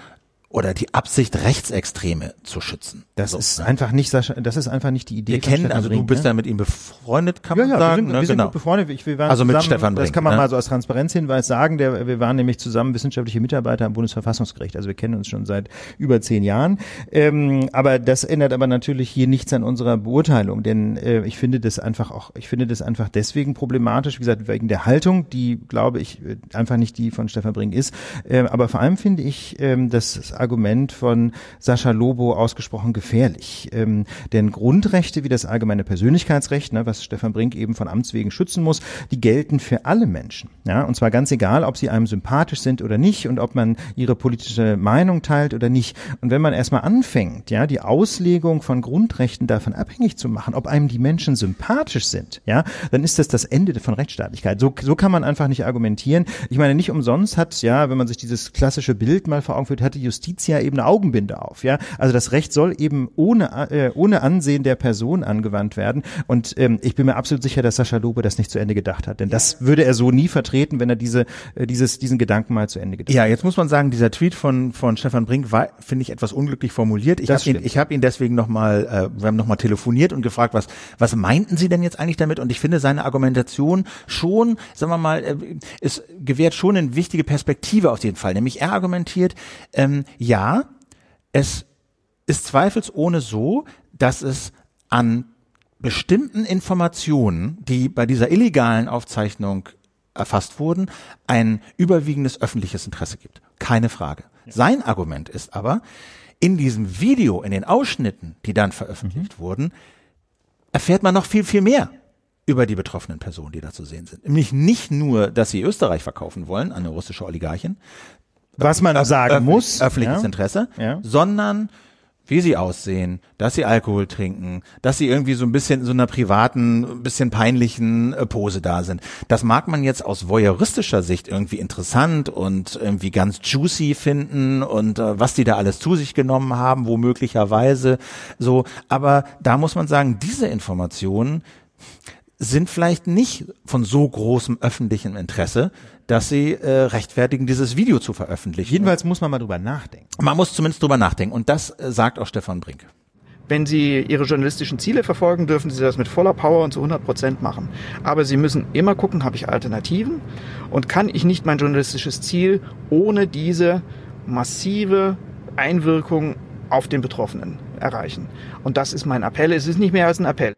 B: oder die Absicht, Rechtsextreme zu schützen.
A: Das so, ist ne? einfach nicht, das ist einfach nicht die Idee.
B: Wir kennen, also du bist ne? ja mit ihm befreundet, kann man
A: ja,
B: sagen.
A: Wir sind,
B: ne?
A: wir sind genau. gut befreundet. Ich, wir waren
B: also
A: zusammen,
B: mit Stefan
A: Brink.
B: Das
A: kann man
B: ne?
A: mal so als Transparenzhinweis sagen. Der, wir waren nämlich zusammen wissenschaftliche Mitarbeiter am Bundesverfassungsgericht. Also wir kennen uns schon seit über zehn Jahren. Ähm, aber das ändert aber natürlich hier nichts an unserer Beurteilung, denn äh, ich finde das einfach auch, ich finde das einfach deswegen problematisch, wie gesagt, wegen der Haltung, die, glaube ich, einfach nicht die von Stefan Brink ist. Äh, aber vor allem finde ich ähm, das Argument von Sascha Lobo ausgesprochen gefährlich. Ähm, denn Grundrechte wie das allgemeine Persönlichkeitsrecht, ne, was Stefan Brink eben von Amts wegen schützen muss, die gelten für alle Menschen. Ja, und zwar ganz egal, ob sie einem sympathisch sind oder nicht und ob man ihre politische Meinung teilt oder nicht. Und wenn man erstmal anfängt, ja, die Auslegung von Grundrechten davon abhängig zu machen, ob einem die Menschen sympathisch sind, ja, dann ist das das Ende von Rechtsstaatlichkeit. So, so kann man einfach nicht argumentieren. Ich meine, nicht umsonst hat, ja, wenn man sich dieses klassische Bild mal vor Augen führt, hatte Justitia eben eine Augen Augenbinde auf. Ja, also das Recht soll eben ohne äh, ohne Ansehen der Person angewandt werden. Und ähm, ich bin mir absolut sicher, dass Sascha Lobe das nicht zu Ende gedacht hat, denn das würde er so nie vertreten, wenn er diese äh, dieses diesen Gedanken mal zu Ende gedacht.
B: Ja, jetzt muss man sagen, dieser Tweet von von Stefan Brink war finde ich etwas unglücklich formuliert. Ich habe ihn ich habe ihn deswegen noch mal äh, wir haben noch mal telefoniert und gefragt, was was meinten Sie denn jetzt eigentlich damit? Und ich finde seine Argumentation schon, sagen wir mal, äh, es gewährt schon eine wichtige Perspektive auf jeden Fall. Nämlich er argumentiert, ähm, ja, es ist zweifelsohne so, dass es an bestimmten Informationen, die bei dieser illegalen Aufzeichnung erfasst wurden, ein überwiegendes öffentliches Interesse gibt. Keine Frage. Ja. Sein Argument ist aber, in diesem Video, in den Ausschnitten, die dann veröffentlicht mhm. wurden, erfährt man noch viel, viel mehr über die betroffenen Personen, die da zu sehen sind. Nämlich nicht nur, dass sie Österreich verkaufen wollen an eine russische Oligarchin,
A: was man sagen muss,
B: öffentliches ja. Interesse, ja. sondern wie sie aussehen, dass sie Alkohol trinken, dass sie irgendwie so ein bisschen in so einer privaten, bisschen peinlichen äh, Pose da sind. Das mag man jetzt aus voyeuristischer Sicht irgendwie interessant und irgendwie ganz juicy finden und äh, was die da alles zu sich genommen haben, womöglicherweise so. Aber da muss man sagen, diese Informationen sind vielleicht nicht von so großem öffentlichem Interesse, dass sie äh, rechtfertigen, dieses Video zu veröffentlichen.
A: Jedenfalls muss man mal drüber nachdenken.
B: Man muss zumindest drüber nachdenken. Und das äh, sagt auch Stefan Brink.
C: Wenn Sie Ihre journalistischen Ziele verfolgen, dürfen Sie das mit voller Power und zu 100 Prozent machen. Aber Sie müssen immer gucken, habe ich Alternativen und kann ich nicht mein journalistisches Ziel ohne diese massive Einwirkung auf den Betroffenen erreichen. Und das ist mein Appell. Es ist nicht mehr als ein Appell.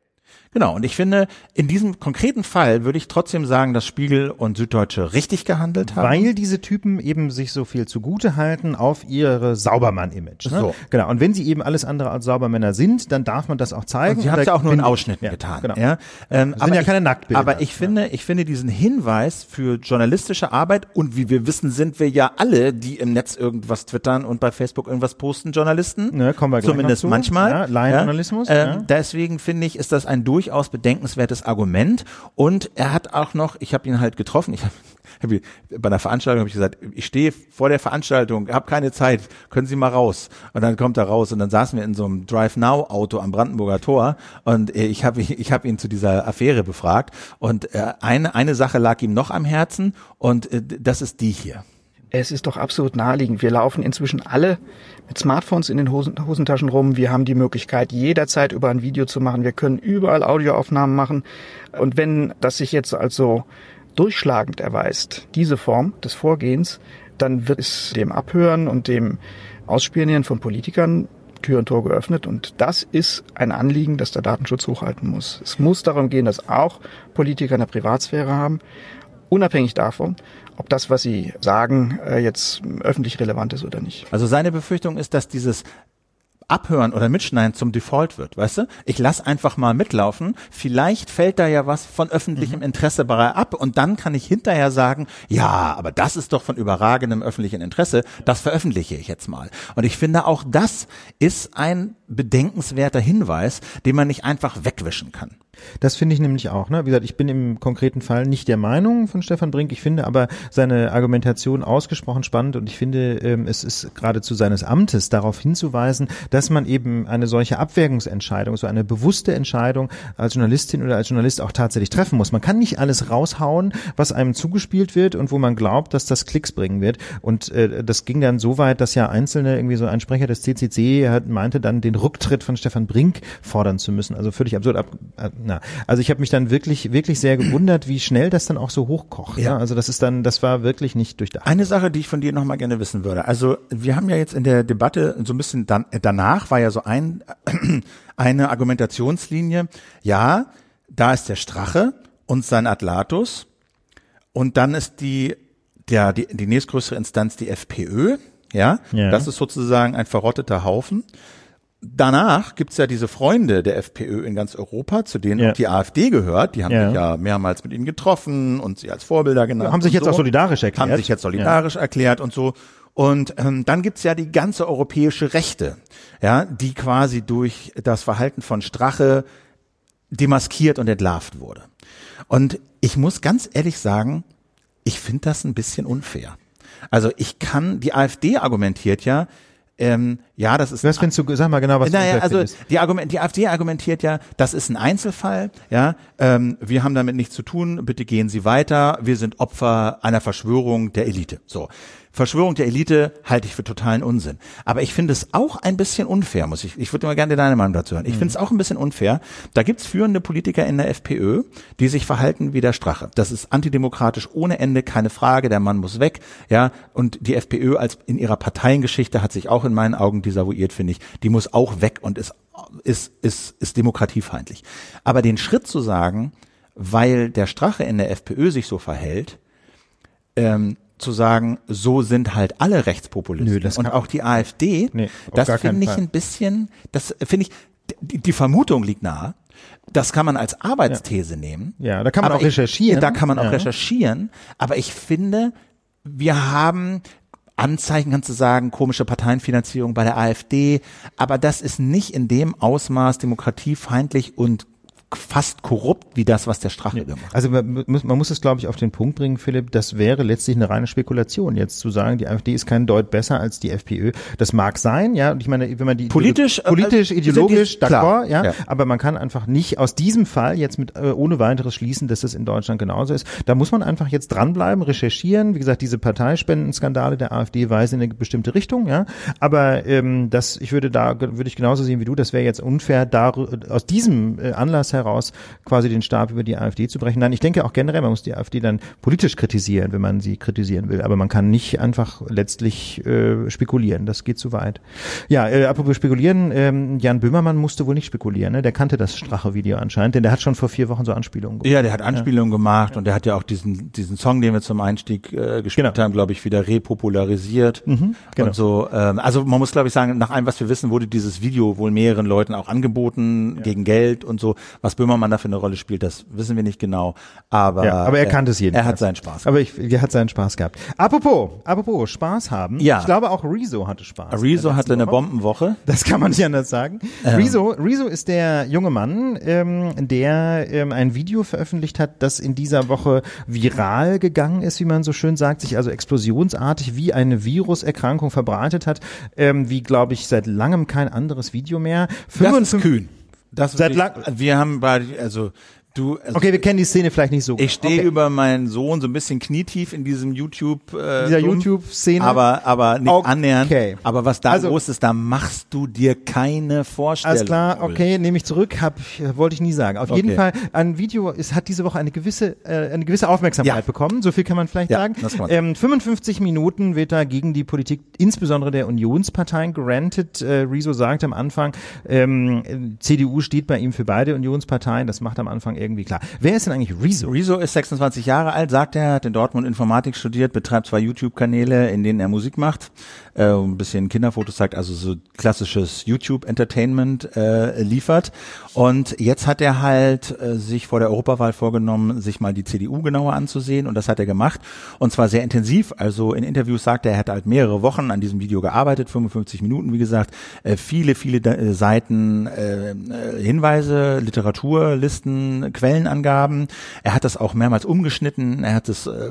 B: Genau, und ich finde, in diesem konkreten Fall würde ich trotzdem sagen, dass Spiegel und Süddeutsche richtig gehandelt haben.
A: Weil diese Typen eben sich so viel zugute halten auf ihre Saubermann-Image. Ne? So. Genau. Und wenn sie eben alles andere als Saubermänner sind, dann darf man das auch zeigen. Und
B: sie haben es ja auch nur in Ausschnitten ja, getan. Genau. Ja?
A: Ähm, sind ja keine Nacktbilder.
B: Aber ich finde, ich finde diesen Hinweis für journalistische Arbeit und wie wir wissen, sind wir ja alle, die im Netz irgendwas twittern und bei Facebook irgendwas posten, Journalisten.
A: Ne, kommen wir
B: Zumindest manchmal. Ja,
A: Laienjournalismus.
B: Ja? Ähm, ja. Deswegen finde ich, ist das ein durch durchaus bedenkenswertes Argument. Und er hat auch noch, ich habe ihn halt getroffen, ich habe hab, bei einer Veranstaltung habe ich gesagt, ich stehe vor der Veranstaltung, habe keine Zeit, können Sie mal raus. Und dann kommt er raus und dann saßen wir in so einem Drive-Now-Auto am Brandenburger Tor und äh, ich habe ich hab ihn zu dieser Affäre befragt. Und äh, eine, eine Sache lag ihm noch am Herzen und äh, das ist die hier.
C: Es ist doch absolut naheliegend. Wir laufen inzwischen alle mit Smartphones in den Hosen, Hosentaschen rum. Wir haben die Möglichkeit, jederzeit über ein Video zu machen. Wir können überall Audioaufnahmen machen. Und wenn das sich jetzt also durchschlagend erweist, diese Form des Vorgehens, dann wird es dem Abhören und dem Ausspionieren von Politikern Tür und Tor geöffnet. Und das ist ein Anliegen, das der Datenschutz hochhalten muss. Es muss darum gehen, dass auch Politiker eine Privatsphäre haben, unabhängig davon, ob das, was sie sagen, äh, jetzt öffentlich relevant ist oder nicht.
B: Also seine Befürchtung ist, dass dieses Abhören oder Mitschneiden zum Default wird, weißt du? Ich lass einfach mal mitlaufen. Vielleicht fällt da ja was von öffentlichem Interesse bei ab und dann kann ich hinterher sagen, ja, aber das ist doch von überragendem öffentlichen Interesse, das veröffentliche ich jetzt mal. Und ich finde auch das ist ein bedenkenswerter Hinweis, den man nicht einfach wegwischen kann.
A: Das finde ich nämlich auch. Ne? Wie gesagt, ich bin im konkreten Fall nicht der Meinung von Stefan Brink. Ich finde aber seine Argumentation ausgesprochen spannend und ich finde, ähm, es ist geradezu seines Amtes darauf hinzuweisen, dass man eben eine solche Abwägungsentscheidung, so eine bewusste Entscheidung als Journalistin oder als Journalist auch tatsächlich treffen muss. Man kann nicht alles raushauen, was einem zugespielt wird und wo man glaubt, dass das Klicks bringen wird. Und äh, das ging dann so weit, dass ja einzelne, irgendwie so ein Sprecher des CCC hat, meinte dann, den Rücktritt von Stefan Brink fordern zu müssen. Also völlig absurd. Ab, äh, na, also ich habe mich dann wirklich, wirklich sehr gewundert, wie schnell das dann auch so hochkocht.
B: Ja.
A: Ja. Also das ist dann, das war wirklich nicht durchdacht.
B: Eine Sache, die ich von dir noch mal gerne wissen würde. Also wir haben ja jetzt in der Debatte so ein bisschen dann, danach war ja so ein eine Argumentationslinie. Ja, da ist der Strache und sein Atlatus und dann ist die der die, die nächstgrößere Instanz die FPÖ. Ja,
A: Ja.
B: das ist sozusagen ein verrotteter Haufen. Danach gibt's ja diese Freunde der FPÖ in ganz Europa, zu denen
A: Ja.
B: auch die AfD gehört. Die haben
A: Ja.
B: sich ja mehrmals mit ihnen getroffen und sie als Vorbilder genannt.
A: Haben sich jetzt
B: so.
A: auch solidarisch erklärt.
B: Haben sich jetzt solidarisch erklärt und so. Und ähm, dann gibt's ja die ganze europäische Rechte, ja, die quasi durch das Verhalten von Strache demaskiert und entlarvt wurde. Und ich muss ganz ehrlich sagen, ich finde das ein bisschen unfair. Also ich kann, die AfD argumentiert ja, ähm, ja, das ist
A: Was findest du, sag mal genau, was
B: naja,
A: du
B: also
A: findest.
B: die, Argument, die AfD argumentiert ja, das ist ein Einzelfall, ja, ähm, wir haben damit nichts zu tun, bitte gehen Sie weiter, wir sind Opfer einer Verschwörung der Elite. So. Verschwörung der Elite halte ich für totalen Unsinn. Aber ich finde es auch ein bisschen unfair, muss ich, ich würde mal gerne deine Meinung dazu hören. Ich finde es auch ein bisschen unfair. Da gibt's führende Politiker in der FPÖ, die sich verhalten wie der Strache. Das ist antidemokratisch ohne Ende, keine Frage, der Mann muss weg, ja. Und die FPÖ als in ihrer Parteiengeschichte hat sich auch in meinen Augen desavouiert, finde ich. Die muss auch weg und ist, ist, ist, ist demokratiefeindlich. Aber den Schritt zu sagen, weil der Strache in der FPÖ sich so verhält, ähm, zu sagen, so sind halt alle Rechtspopulisten
A: Nö, das
B: und auch die AfD,
A: Nee,
B: das finde ich
A: Fall.
B: ein bisschen, das finde ich, die, die Vermutung liegt nahe. Das kann man als Arbeitsthese nehmen.
A: Ja, da kann man auch recherchieren.
B: Ich, da kann man auch
A: Ja.
B: recherchieren. Aber ich finde, wir haben Anzeichen, kannst du sagen, komische Parteienfinanzierung bei der AfD. Aber das ist nicht in dem Ausmaß demokratiefeindlich und fast korrupt wie das, was der Strache gemacht hat.
A: Also man muss, man muss es, glaube ich, auf den Punkt bringen, Philipp, das wäre letztlich eine reine Spekulation, jetzt zu sagen, die AfD ist kein Deut besser als die FPÖ. Das mag sein, ja, und ich meine, wenn man die
B: Politisch, äh,
A: politisch,
B: äh,
A: ideologisch, d'accord, ja,
B: ja.
A: aber man kann einfach nicht aus diesem Fall jetzt mit äh, ohne weiteres schließen, dass das in Deutschland genauso ist. Da muss man einfach jetzt dranbleiben, recherchieren. Wie gesagt, diese Parteispendenskandale der AfD weisen in eine bestimmte Richtung, ja. Aber ähm, das, ich würde da würde ich genauso sehen wie du. Das wäre jetzt unfair, da aus diesem äh, Anlass heraus quasi den Stab über die AfD zu brechen. Nein, ich denke auch generell, man muss die AfD dann politisch kritisieren, wenn man sie kritisieren will. Aber man kann nicht einfach letztlich äh, spekulieren. Das geht zu weit. Ja, äh, apropos spekulieren, ähm, Jan Böhmermann musste wohl nicht spekulieren. Ne? Der kannte das Strache-Video anscheinend, denn der hat schon vor vier Wochen so Anspielungen gemacht.
B: Ja, der hat Anspielungen gemacht und der hat ja auch diesen, diesen Song, den wir zum Einstieg äh, gespielt
A: Genau.
B: haben, glaube ich, wieder repopularisiert.
A: genau.
B: Und so, ähm, also man muss, glaube ich, sagen, nach allem, was wir wissen, wurde dieses Video wohl mehreren Leuten auch angeboten, gegen Geld und so, Was Böhmermann da für eine Rolle spielt, das wissen wir nicht genau. Aber,
A: Ja, aber er kannte es jedenfalls.
B: Er hat seinen Spaß.
A: Aber ich, er hat seinen Spaß gehabt. Apropos, apropos Spaß haben.
B: Ja.
A: Ich glaube auch Rezo hatte Spaß.
B: Rezo hatte eine
A: Woche.
B: Bombenwoche.
A: Das kann man nicht anders sagen. Rezo, Rezo ist der junge Mann, ähm, der ähm, ein Video veröffentlicht hat, das in dieser Woche viral gegangen ist, wie man so schön sagt, sich also explosionsartig wie eine Viruserkrankung verbreitet hat, ähm, wie glaube ich seit langem kein anderes Video mehr.
B: Das ist
A: 55
B: kühn. Das
A: Seit
B: wirklich- Wir haben bei, also du, also
A: Okay, wir kennen die Szene vielleicht nicht so.
B: ich stehe
A: okay.
B: über meinen Sohn so ein bisschen knietief in diesem YouTube, äh,
A: Dieser
B: Sumpf.
A: YouTube-Szene?
B: aber aber nicht
A: Okay.
B: annähernd. Aber was da
A: Also-
B: los ist, da machst du dir keine Vorstellung.
A: Alles klar, okay, nehme ich zurück, hab, wollte ich nie sagen. Auf jeden
B: Okay.
A: Fall, ein Video ist, hat diese Woche eine gewisse, äh, eine gewisse Aufmerksamkeit
B: Ja.
A: bekommen, so viel kann man vielleicht
B: Ja,
A: sagen.
B: das kann man
A: Ähm, 55 Minuten wird da gegen die Politik, insbesondere der Unionsparteien, gerantet. Äh, Rezo sagt am Anfang, ähm, CDU steht bei ihm für beide Unionsparteien, das macht am Anfang irgendwie klar. Wer ist denn eigentlich Rezo?
B: Rezo ist 26 Jahre alt, sagt er, hat in Dortmund Informatik studiert, betreibt zwei YouTube-Kanäle, in denen er Musik macht, äh, ein bisschen Kinderfotos zeigt, also so klassisches YouTube-Entertainment äh, liefert. Und jetzt hat er halt äh, sich vor der Europawahl vorgenommen, sich mal die CDU genauer anzusehen und das hat er gemacht und zwar sehr intensiv. Also in Interviews sagt er, er hat halt mehrere Wochen an diesem Video gearbeitet, 55 Minuten, wie gesagt, äh, viele, viele äh, Seiten äh, äh, Hinweise, Literatur, Listen, Quellenangaben. Er hat das auch mehrmals umgeschnitten. Er hat es äh,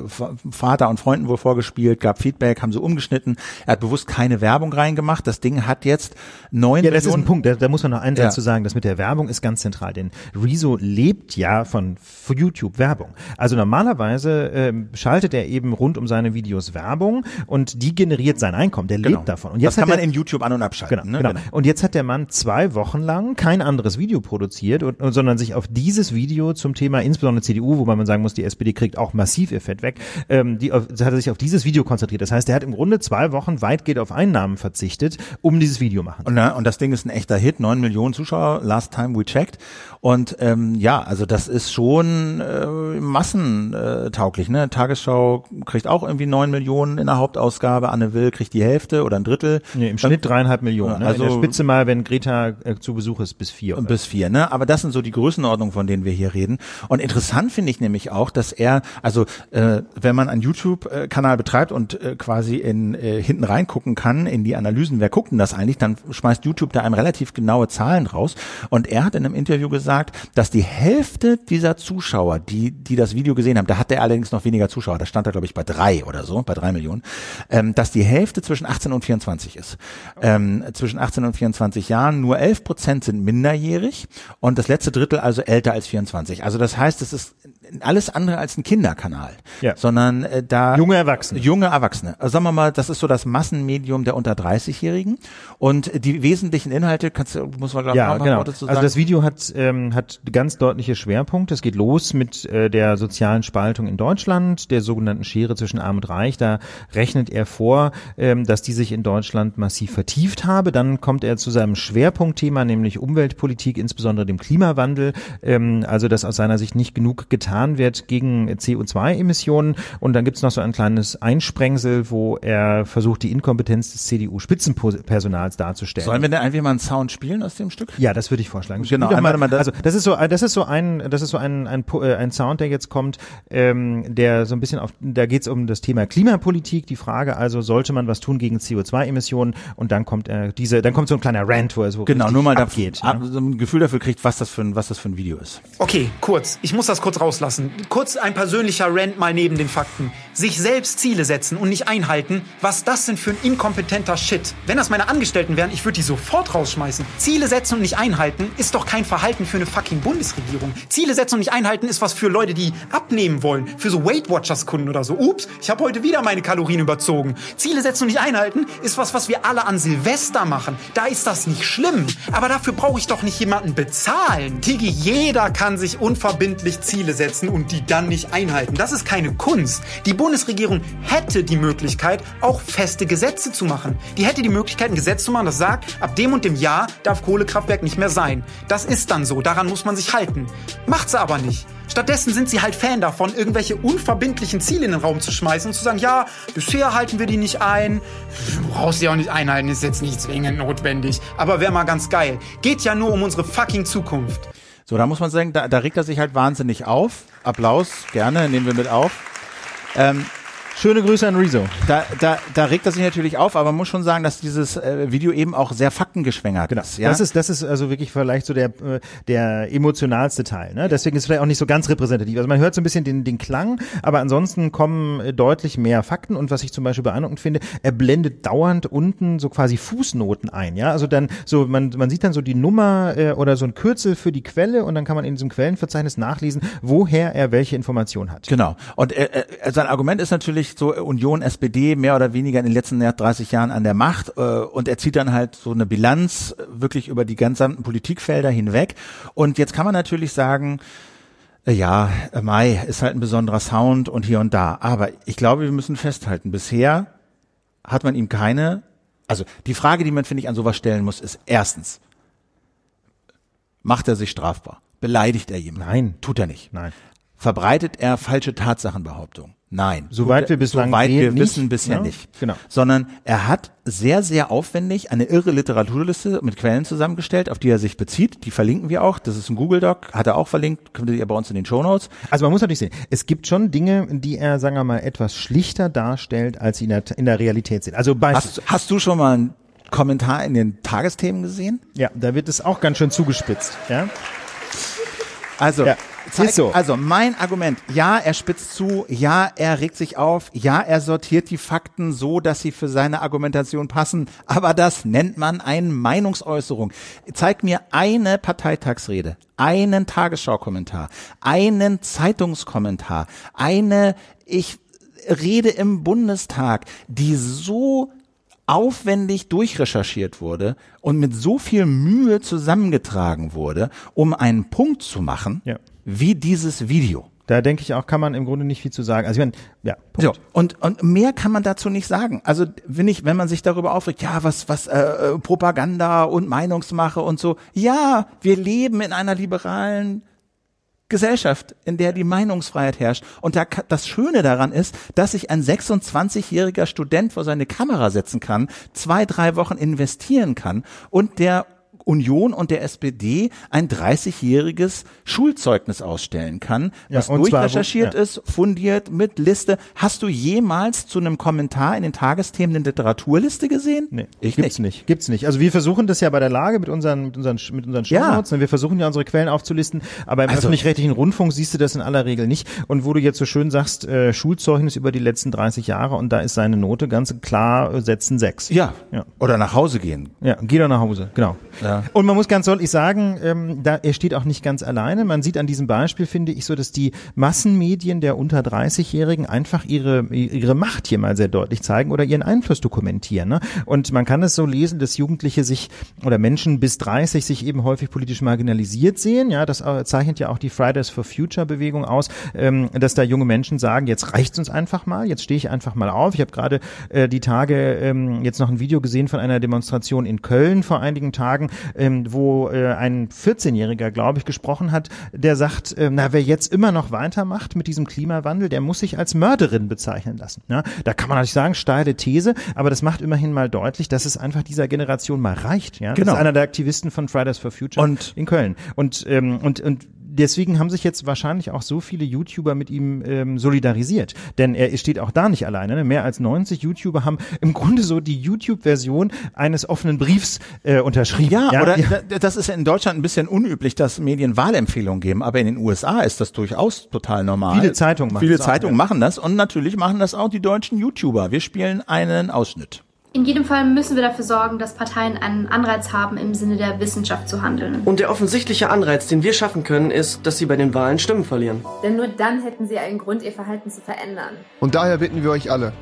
B: Vater und Freunden wohl vorgespielt, gab Feedback, haben sie umgeschnitten. Er hat bewusst keine Werbung reingemacht. Das Ding hat jetzt neun
A: Ja, das ist
B: Millionen.
A: ein Punkt, da, da muss man noch einen Satz
B: Ja.
A: zu sagen, das mit der Werbung ist ganz zentral, denn Rezo lebt ja von YouTube-Werbung. Also normalerweise ähm, schaltet er eben rund um seine Videos Werbung und die generiert sein Einkommen, der
B: Genau.
A: lebt davon. Und
B: das
A: jetzt
B: kann
A: hat
B: man in YouTube an- und abschalten.
A: Genau,
B: ne?
A: genau. Und jetzt hat der Mann zwei Wochen lang kein anderes Video produziert, und, sondern sich auf dieses Video zum Thema, insbesondere CDU, wobei man sagen muss, die SPD kriegt auch massiv ihr Fett weg, ähm, die auf, hat er sich auf dieses Video konzentriert. Das heißt, er hat im Grunde zwei Wochen weitgehend auf Einnahmen verzichtet, um dieses Video machen
B: Und, na, und das Ding ist ein echter Hit, neun Millionen Zuschauer, last time we checked. Und ähm, ja, also das ist schon äh, massentauglich. Ne? Tagesschau kriegt auch irgendwie neun Millionen in der Hauptausgabe, Anne Will kriegt die Hälfte oder ein Drittel.
A: Nee, im Schnitt dreieinhalb Millionen. Ne?
B: Also-
A: in der Spitze mal, wenn Greta äh, zu Besuch ist, bis vier. Oder?
B: bis vier, ne? Aber das sind so die Größenordnungen, von denen wir hier reden. Und interessant finde ich nämlich auch, dass er, also äh, wenn man einen YouTube-Kanal betreibt und äh, quasi in äh, hinten reingucken kann in die Analysen, wer guckt denn das eigentlich, dann schmeißt YouTube da einem relativ genaue Zahlen raus. Und er hat in einem Interview gesagt, dass die Hälfte dieser Zuschauer, die die das Video gesehen haben, da hat er allerdings noch weniger Zuschauer, da stand er glaube ich bei drei oder so, bei drei Millionen, ähm, dass die Hälfte zwischen 18 und 24 ist. Ähm, zwischen 18 und 24 Jahren nur 11 Prozent sind minderjährig und das letzte Drittel also älter als 24. Also das heißt, es ist alles andere als ein Kinderkanal,
A: Ja.
B: sondern äh, da
A: Junge Erwachsene.
B: Junge Erwachsene. Also sagen wir mal, das ist so das Massenmedium der unter 30-Jährigen und die wesentlichen Inhalte, kannst du, muss man glaube ich
A: Ja, genau.
B: Worte zu
A: Also
B: sagen?
A: das Video hat ähm, hat ganz deutliche Schwerpunkte. Es geht los mit äh, der sozialen Spaltung in Deutschland, der sogenannten Schere zwischen Arm und Reich. Da rechnet er vor, ähm, dass die sich in Deutschland massiv vertieft habe. Dann kommt er zu seinem Schwerpunktthema, nämlich Umweltpolitik, insbesondere dem Klimawandel. Ähm, also dass aus seiner Sicht nicht genug getan wird gegen CO2-Emissionen. Und dann gibt's noch so ein kleines Einsprengsel, wo er versucht, die Inkompetenz des CDU-Spitzenpersonals darzustellen.
B: Sollen wir denn einfach mal einen Sound spielen aus dem Stück?
A: Ja, das würde ich vorschlagen.
B: Genau, einmal mal das-
A: also das ist so, das ist so ein, das ist so ein ein, äh, ein Sound, der jetzt kommt, ähm, der so ein bisschen auf, da geht es um das Thema Klimapolitik. Die Frage also, sollte man was tun gegen CO2-Emissionen? Und dann kommt äh, diese, dann kommt so ein kleiner Rant, wo er so
B: Genau, nur mal
A: abgeht.
B: da,
A: ne?
B: so ein Gefühl dafür kriegt, was das für ein, was das für ein Video ist.
D: Okay, kurz. Ich muss das kurz rauslassen. Kurz ein persönlicher Rant mal neben den Fakten. Sich selbst Ziele setzen und nicht einhalten, was das denn für ein inkompetenter Shit. Wenn das meine Angestellten wären, ich würde die sofort rausschmeißen. Ziele setzen und nicht einhalten ist doch kein Verhalten für eine fucking Bundesregierung. Ziele setzen und nicht einhalten ist was für Leute, die abnehmen wollen. Für so Weight Watchers Kunden oder so. Ups, ich habe heute wieder meine Kalorien überzogen. Ziele setzen und nicht einhalten ist was, was wir alle an Silvester machen. Da ist das nicht schlimm. Aber dafür brauche ich doch nicht jemanden bezahlen. Tigi, jeder kann sich unverbindlich Ziele setzen und die dann nicht einhalten. Das ist keine Kunst. Die Bundesregierung hätte die Möglichkeit, auch feste Gesetze zu machen. Die hätte die Möglichkeit, ein Gesetz zu machen, das sagt, ab dem und dem Jahr darf Kohlekraftwerk nicht mehr sein. Das ist dann so. Daran muss man sich halten. Macht sie aber nicht. Stattdessen sind sie halt Fan davon, irgendwelche unverbindlichen Ziele in den Raum zu schmeißen und zu sagen, ja, bisher halten wir die nicht ein. Du brauchst sie auch nicht einhalten, ist jetzt nicht zwingend notwendig. Aber wäre mal ganz geil. Geht ja nur um unsere fucking Zukunft.
B: So, da muss man sagen, da, da regt er sich halt wahnsinnig auf. Applaus, gerne, nehmen wir mit auf. Ähm,
A: Schöne Grüße an Rezo.
B: da, da, da regt er sich natürlich auf, aber man muss schon sagen, dass dieses äh, Video eben auch sehr faktengeschwängert ist. Ja?
A: Das ist, das ist also wirklich vielleicht so der, äh, der emotionalste Teil. Ne? Deswegen ist es vielleicht auch nicht so ganz repräsentativ. Also man hört so ein bisschen den, den Klang, aber ansonsten kommen äh, deutlich mehr Fakten. Und was ich zum Beispiel beeindruckend finde, er blendet dauernd unten so quasi Fußnoten ein. Ja, also dann so man man sieht dann so die Nummer äh, oder so ein Kürzel für die Quelle und dann kann man in diesem Quellenverzeichnis nachlesen, woher er welche Information hat.
B: Genau. Und äh, äh, sein Argument ist natürlich so Union, SPD mehr oder weniger in den letzten 30 Jahren an der Macht äh, und er zieht dann halt so eine Bilanz wirklich über die gesamten Politikfelder hinweg. Und jetzt kann man natürlich sagen, äh, ja, äh, Mai ist halt ein besonderer Sound und hier und da. Aber ich glaube, wir müssen festhalten, bisher hat man ihm keine, also die Frage, die man, finde ich, an sowas stellen muss, ist erstens, macht er sich strafbar? Beleidigt er jemanden?
A: Nein.
B: Tut er nicht.
A: Nein.
B: Verbreitet er falsche Tatsachenbehauptungen? Nein.
A: Soweit wir bislang
B: Soweit wir
A: nicht,
B: wissen bisher
A: ne?
B: nicht.
A: Genau.
B: Sondern er hat sehr, sehr aufwendig eine irre Literaturliste mit Quellen zusammengestellt, auf die er sich bezieht. Die verlinken wir auch. Das ist ein Google Doc, hat er auch verlinkt, findet ihr bei uns in den Show Notes.
A: Also man muss natürlich sehen, es gibt schon Dinge, die er, sagen wir mal, etwas schlichter darstellt, als sie in der, in der Realität sind. Also.
B: Hast, hast du schon mal einen Kommentar in den Tagesthemen gesehen?
A: Ja, da wird es auch ganz schön zugespitzt. Ja.
B: Also,
A: Ja,
B: zeig,
A: ist so.
B: also mein Argument, ja, er spitzt zu, ja, er regt sich auf, ja, er sortiert die Fakten so, dass sie für seine Argumentation passen, aber das nennt man eine Meinungsäußerung. Zeig mir eine Parteitagsrede, einen Tagesschau-Kommentar, einen Zeitungskommentar, eine, ich rede im Bundestag, die so aufwendig durchrecherchiert wurde und mit so viel Mühe zusammengetragen wurde, um einen Punkt zu machen,
A: Ja.
B: Wie dieses Video.
A: Da denke ich auch, kann man im Grunde nicht viel zu sagen. Also ich meine, ja,
B: So,
A: Punkt.
B: und, und mehr kann man dazu nicht sagen. Also, wenn ich, wenn man sich darüber aufregt, ja, was, was, äh, Propaganda und Meinungsmache und so. Ja, wir leben in einer liberalen Gesellschaft, in der die Meinungsfreiheit herrscht. Und da, das Schöne daran ist, dass sich ein 26-jähriger Student vor seine Kamera setzen kann, zwei, drei Wochen investieren kann und der Union und der SPD ein 30-jähriges Schulzeugnis ausstellen kann,
A: Ja,
B: was
A: und zwar
B: durchrecherchiert
A: ja.
B: ist, fundiert mit Liste. Hast du jemals zu einem Kommentar in den Tagesthemen eine Literaturliste gesehen?
A: Nee,
B: ich
A: gibt's
B: nicht.
A: nicht. Gibt's nicht. Also wir versuchen das ja bei der Lage mit unseren mit unseren mit unseren
B: Ja.
A: Shownotes, ne? wir versuchen ja unsere Quellen aufzulisten, aber im
B: Also-
A: öffentlich-rechtlichen Rundfunk siehst du das in aller Regel nicht. Und wo du jetzt so schön sagst, äh, Schulzeugnis über die letzten 30 Jahre und da ist seine Note ganz klar äh, setzen sechs.
B: Ja.
A: Ja.
B: Oder nach Hause gehen.
A: Ja, geh doch nach Hause, genau.
B: Ja.
A: Und man muss ganz deutlich sagen, ähm, da, er steht auch nicht ganz alleine. Man sieht an diesem Beispiel, finde ich, so, dass die Massenmedien der unter 30-Jährigen einfach ihre, ihre Macht hier mal sehr deutlich zeigen oder ihren Einfluss dokumentieren. Ne? Und man kann es so lesen, dass Jugendliche sich oder Menschen bis 30 sich eben häufig politisch marginalisiert sehen. Ja, das äh, zeichnet ja auch die Fridays for Future Bewegung aus, ähm, dass da junge Menschen sagen, jetzt reicht's uns einfach mal, jetzt stehe ich einfach mal auf. Ich habe gerade äh, die Tage ähm, jetzt noch ein Video gesehen von einer Demonstration in Köln vor einigen Tagen, ähm, wo äh, ein 14-Jähriger, glaube ich, gesprochen hat, der sagt, äh, na, wer jetzt immer noch weitermacht mit diesem Klimawandel, der muss sich als Mörderin bezeichnen lassen. Ja? Da kann man natürlich sagen, steile These, aber das macht immerhin mal deutlich, dass es einfach dieser Generation mal reicht. Ja?
B: Genau.
A: Das ist einer der Aktivisten von Fridays for Future
B: Und-
A: in Köln. Und, ähm, und, und deswegen haben sich jetzt wahrscheinlich auch so viele YouTuber mit ihm ähm, solidarisiert. Denn er steht auch da nicht alleine. Ne? Mehr als 90 YouTuber haben im Grunde so die YouTube-Version eines offenen Briefs äh, unterschrieben.
B: Ja, oder da- das ist ja in Deutschland ein bisschen unüblich, dass Medien Wahlempfehlungen geben, aber in den USA ist das durchaus total normal.
A: Viele Zeitungen machen
B: Viele
A: das auch,
B: Zeitungen
A: ja.
B: machen das und natürlich machen das auch die deutschen YouTuber. Wir spielen einen Ausschnitt.
E: In jedem Fall müssen wir dafür sorgen, dass Parteien einen Anreiz haben, im Sinne der Wissenschaft zu handeln.
F: Und der offensichtliche Anreiz, den wir schaffen können, ist, dass sie bei den Wahlen Stimmen verlieren.
G: Denn nur dann hätten sie einen Grund, ihr Verhalten zu verändern.
H: Und daher bitten wir euch alle,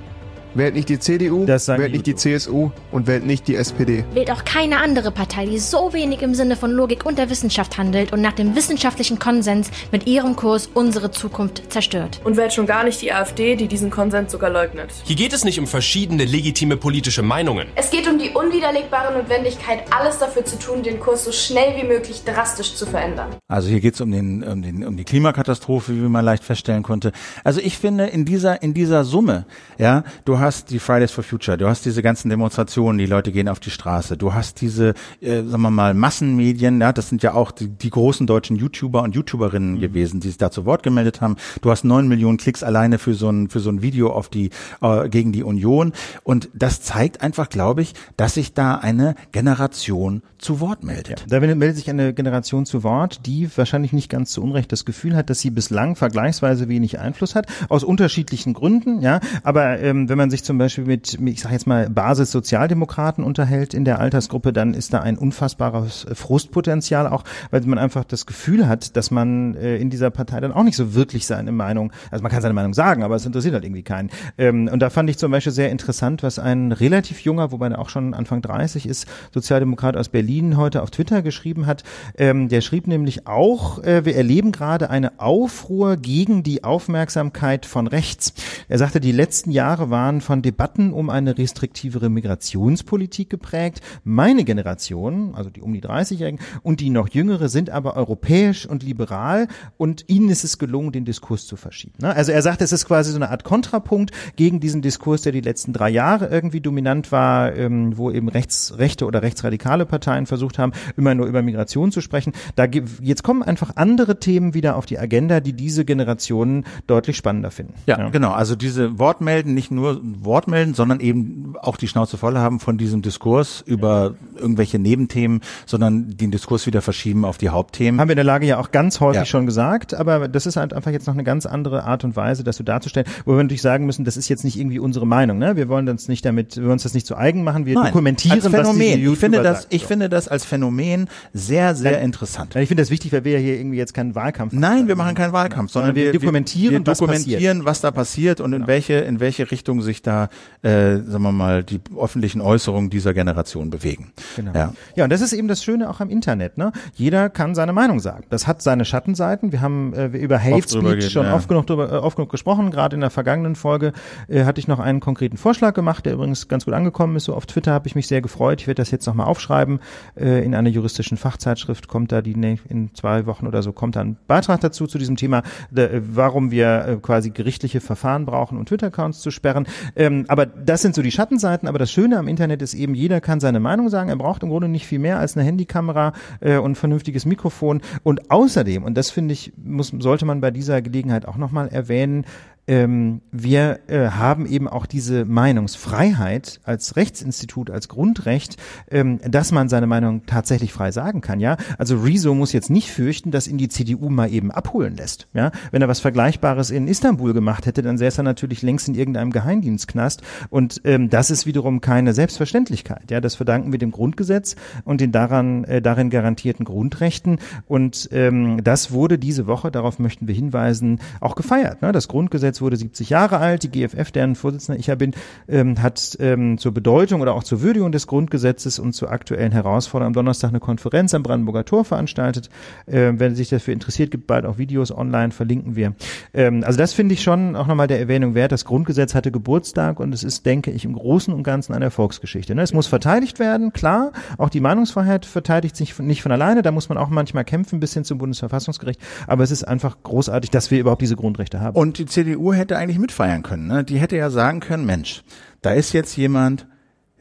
H: wählt nicht die CDU, wählt nicht die CSU und wählt nicht die SPD.
I: Wählt auch keine andere Partei, die so wenig im Sinne von Logik und der Wissenschaft handelt und nach dem wissenschaftlichen Konsens mit ihrem Kurs unsere Zukunft zerstört.
J: Und wählt schon gar nicht die AfD, die diesen Konsens sogar leugnet.
K: Hier geht es nicht um verschiedene legitime politische Meinungen.
E: Es geht um die unwiderlegbare Notwendigkeit, alles dafür zu tun, den Kurs so schnell wie möglich drastisch zu verändern.
B: Also hier geht's um den, um den, um die Klimakatastrophe, wie man leicht feststellen konnte. Also ich finde in dieser, in dieser Summe, ja, du hast hast die Fridays for Future, du hast diese ganzen Demonstrationen, die Leute gehen auf die Straße, du hast diese, äh, sagen wir mal, Massenmedien, ja, das sind ja auch die, die großen deutschen YouTuber und YouTuberinnen mhm. gewesen, die sich da zu Wort gemeldet haben. Du hast neun Millionen Klicks alleine für so ein, für so ein Video auf die, äh, gegen die Union. Und das zeigt einfach, glaube ich, dass sich da eine Generation zu Wort meldet.
A: Ja, da meldet sich eine Generation zu Wort, die wahrscheinlich nicht ganz zu Unrecht das Gefühl hat, dass sie bislang vergleichsweise wenig Einfluss hat, aus unterschiedlichen Gründen, ja. Aber ähm, wenn man sich zum Beispiel mit, ich sage jetzt mal, Basis-Sozialdemokraten unterhält in der Altersgruppe, dann ist da ein unfassbares Frustpotenzial auch, weil man einfach das Gefühl hat, dass man äh, in dieser Partei dann auch nicht so wirklich seine Meinung, also man kann seine Meinung sagen, aber es interessiert halt irgendwie keinen. Ähm, und da fand ich zum Beispiel sehr interessant, was ein relativ junger, wobei er auch schon Anfang 30 ist, Sozialdemokrat aus Berlin heute auf Twitter geschrieben hat. Ähm, der schrieb nämlich auch, äh, wir erleben gerade eine Aufruhr gegen die Aufmerksamkeit von rechts. Er sagte, die letzten Jahre waren von Debatten um eine restriktivere Migrationspolitik geprägt. Meine Generation, also die um die 30-Jährigen und die noch jüngere sind aber europäisch und liberal und ihnen ist es gelungen, den Diskurs zu verschieben. Ne? Also er sagt, es ist quasi so eine Art Kontrapunkt gegen diesen Diskurs, der die letzten drei Jahre irgendwie dominant war, ähm, wo eben rechts, rechte oder rechtsradikale Parteien versucht haben, immer nur über Migration zu sprechen. Da jetzt kommen einfach andere Themen wieder auf die Agenda, die diese Generationen deutlich spannender finden.
B: Ja, ja. genau. Also diese Wortmelden, nicht nur Wortmelden, sondern eben auch die Schnauze voll haben von diesem Diskurs über irgendwelche Nebenthemen, sondern den Diskurs wieder verschieben auf die Hauptthemen.
A: Haben wir in der Lage ja auch ganz häufig ja. schon gesagt, aber das ist halt einfach jetzt noch eine ganz andere Art und Weise, das so darzustellen, wo wir natürlich sagen müssen, das ist jetzt nicht irgendwie unsere Meinung, ne? Wir wollen uns nicht damit, wir wollen uns das nicht zu eigen machen, wir Nein, dokumentieren, als
B: Phänomen. ich finde das, ich finde das als Phänomen sehr, sehr ja, interessant.
A: Ich finde das wichtig, weil wir ja hier irgendwie jetzt keinen Wahlkampf
B: machen. Nein, wir machen keinen Wahlkampf, sondern wir, dokumentieren, wir dokumentieren, was, was da passiert und in genau. welche, in welche Richtung sich da, äh, sagen wir mal, die öffentlichen Äußerungen dieser Generation bewegen.
A: Genau. Ja. ja, und das ist eben das Schöne auch am Internet, ne? Jeder kann seine Meinung sagen. Das hat seine Schattenseiten. Wir haben äh, über Hate Speech schon ja. oft genug drüber, äh, oft genug gesprochen. Gerade in der vergangenen Folge äh, hatte ich noch einen konkreten Vorschlag gemacht, der übrigens ganz gut angekommen ist. So auf Twitter habe ich mich sehr gefreut. Ich werde das jetzt nochmal aufschreiben. Äh, in einer juristischen Fachzeitschrift kommt da die ne, in zwei Wochen oder so kommt da ein Beitrag dazu zu diesem Thema, äh, warum wir äh, quasi gerichtliche Verfahren brauchen, um Twitter-Accounts zu sperren. Ähm, aber das sind so die Schattenseiten. Aber das Schöne am Internet ist eben, jeder kann seine Meinung sagen. Er braucht im Grunde nicht viel mehr als eine Handykamera äh, und ein vernünftiges Mikrofon. Und außerdem, und das finde ich, muss, sollte man bei dieser Gelegenheit auch nochmal erwähnen, ähm, wir äh, haben eben auch diese Meinungsfreiheit als Rechtsinstitut, als Grundrecht, ähm, dass man seine Meinung tatsächlich frei sagen kann. Ja, also Rezo muss jetzt nicht fürchten, dass ihn die CDU mal eben abholen lässt. Ja, wenn er was Vergleichbares in Istanbul gemacht hätte, dann säße er natürlich längst in irgendeinem Geheimdienstknast. Und ähm, das ist wiederum keine Selbstverständlichkeit. Ja, das verdanken wir dem Grundgesetz und den daran äh, darin garantierten Grundrechten. Und ähm, das wurde diese Woche, darauf möchten wir hinweisen, auch gefeiert. Ne? Das Grundgesetz Gesetz wurde 70 Jahre alt. Die GFF, deren Vorsitzender ich ja bin, ähm, hat ähm, zur Bedeutung oder auch zur Würdigung des Grundgesetzes und zur aktuellen Herausforderung am Donnerstag eine Konferenz am Brandenburger Tor veranstaltet. Ähm, wenn sich dafür interessiert, gibt bald auch Videos online, verlinken wir. Ähm, also das finde ich schon auch nochmal der Erwähnung wert. Das Grundgesetz hatte Geburtstag und es ist, denke ich, im Großen und Ganzen eine Erfolgsgeschichte. Ne? Es muss verteidigt werden, klar. Auch die Meinungsfreiheit verteidigt sich nicht von alleine. Da muss man auch manchmal kämpfen bis hin zum Bundesverfassungsgericht. Aber es ist einfach großartig, dass wir überhaupt diese Grundrechte haben.
B: Und die CDU CDU hätte eigentlich mitfeiern können. Ne? Die hätte ja sagen können, Mensch, da ist jetzt jemand,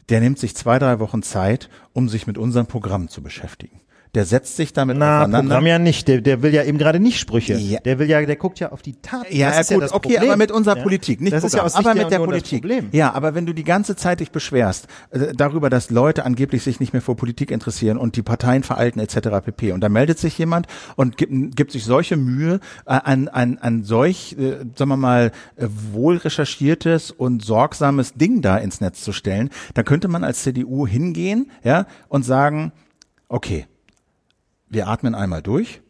B: der nimmt sich zwei, drei Wochen Zeit, um sich mit unserem Programm zu beschäftigen der setzt sich damit
A: Na, auseinander. Programm ja nicht, der, der will ja eben gerade nicht Sprüche. Ja. Der will ja, der guckt ja auf die Tat.
B: Ja, das ja gut, ja okay, aber mit unserer ja. Politik, nicht
A: das Programm, ist ja aus
B: aber mit der Politik. Ja, aber wenn du die ganze Zeit dich beschwerst äh, darüber, dass Leute angeblich sich nicht mehr für Politik interessieren und die Parteien veralten etc. pp. Und da meldet sich jemand und gibt, gibt sich solche Mühe äh, an, an, an solch, äh, sagen wir mal, äh, wohl recherchiertes und sorgsames Ding da ins Netz zu stellen, dann könnte man als CDU hingehen, ja, und sagen, okay, wir atmen einmal durch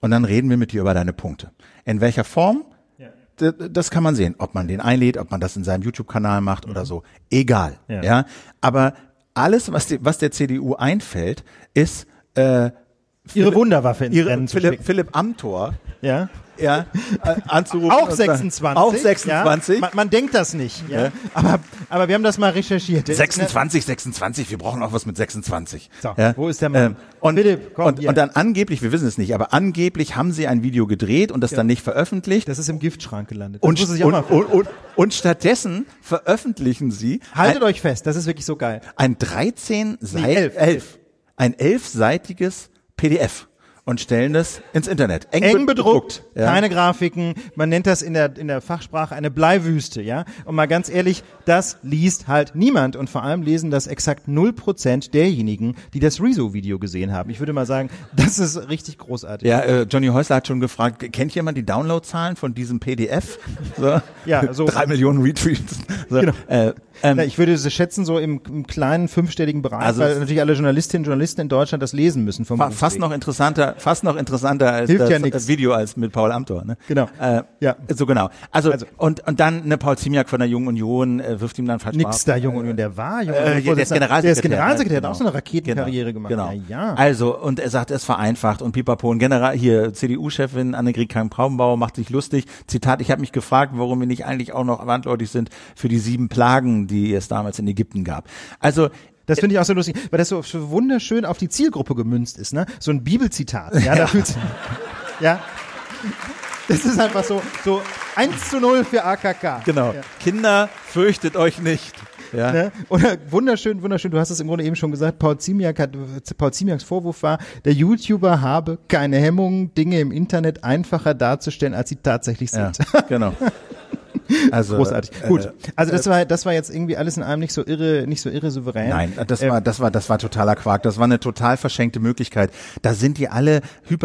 B: und dann reden wir mit dir über deine Punkte. In welcher Form? Ja. Das kann man sehen, ob man den einlädt, ob man das in seinem YouTube-Kanal macht mhm. oder so. Egal. Ja. ja. Aber alles, was, die, was der CDU einfällt, ist äh,
A: ihre Wunderwaffe ins
B: ihre,
A: Rennen zu
B: Philipp,
A: schicken.
B: Philipp Amthor
A: Ja.
B: ja, äh, anzurufen.
A: Auch
B: und sagen-
A: 26.
B: Auch 26.
A: Ja? Man, man denkt das nicht. Ja?
B: Ja.
A: Aber, aber wir haben das mal recherchiert.
B: 26, 26, wir brauchen auch was mit 26.
A: So, wo ist der Mann?
B: Ähm, und,
A: Philipp, komm,
B: und, und dann angeblich, wir wissen es nicht, aber angeblich haben sie ein Video gedreht und das dann nicht veröffentlicht.
A: Das ist im Giftschrank gelandet.
B: Und, und, und, stattdessen veröffentlichen sie
A: Haltet
B: ein,
A: euch fest, das ist wirklich so geil.
B: ein 13 Seit,
A: Nee, elf.
B: elf, ein elfseitiges PDF und stellen das ins Internet.
A: Eng bedruckt,
B: Ja.
A: keine Grafiken. Man nennt das in der, in der Fachsprache eine Bleiwüste, ja. Und mal ganz ehrlich, das liest halt niemand. Und vor allem lesen das exakt 0% derjenigen, die das Rezo-Video gesehen haben. Ich würde mal sagen, das ist richtig großartig.
B: Ja, äh, Johnny Häusler hat schon gefragt, kennt jemand die Downloadzahlen von diesem PDF? So.
A: Ja, so.
B: Drei Millionen Retweets. So.
A: Genau.
B: Äh, ähm,
A: Ja, ich würde sie schätzen, so im, im kleinen fünfstelligen Bereich,
B: Also
A: weil
B: es-
A: natürlich alle Journalistinnen und Journalisten in Deutschland das lesen müssen vom
B: fa fast noch interessanter, fast noch interessanter als
A: Hilft
B: das
A: ja nix.
B: äh, Video als mit Paul Amthor. Ne?
A: Genau.
B: Äh,
A: Ja.
B: So genau. Also,
A: Also-
B: und und dann ne Paul Ziemiak von der Jungen Union äh, wirft ihm dann falsch
A: Nix da, Junge Union, der war Junge
B: Äh,
A: Union,
B: der ist. Generalsekretär.
A: Der ist Generalsekretär,
B: Genau.
A: hat auch so eine Raketenkarriere
B: Genau.
A: gemacht.
B: Genau.
A: Ja, ja.
B: Also, und er sagt, er ist vereinfacht und Pipapo. Und General, hier, CDU-Chefin Annegret Kramp-Kraubenbauer macht sich lustig. Zitat, ich habe mich gefragt, warum wir nicht eigentlich auch noch verantwortlich sind für die sieben Plagen, die es damals in Ägypten gab. Also,
A: Das finde ich auch so lustig, weil das so, wunderschön auf die Zielgruppe gemünzt ist, ne? So ein Bibelzitat. Ja, da fühlt's, ja. Das ist einfach so, so 1 zu 0 für AKK.
B: genau.
A: Ja.
B: Kinder, fürchtet euch nicht. Ja.
A: Ne? Oder wunderschön, wunderschön, du hast es im Grunde eben schon gesagt, Paul Ziemiak hat, Paul Ziemiaks Vorwurf war, der YouTuber habe keine Hemmungen, Dinge im Internet einfacher darzustellen, als sie tatsächlich
B: Ja,
A: sind.
B: genau. Also,
A: Großartig.
B: äh,
A: Gut.
B: äh,
A: Also das war, das war jetzt irgendwie alles in allem nicht so irre, nicht so irre souverän.
B: Nein, das
A: Ähm,
B: war, das war, das war totaler Quark. Das war eine total verschenkte Möglichkeit. Da sind die alle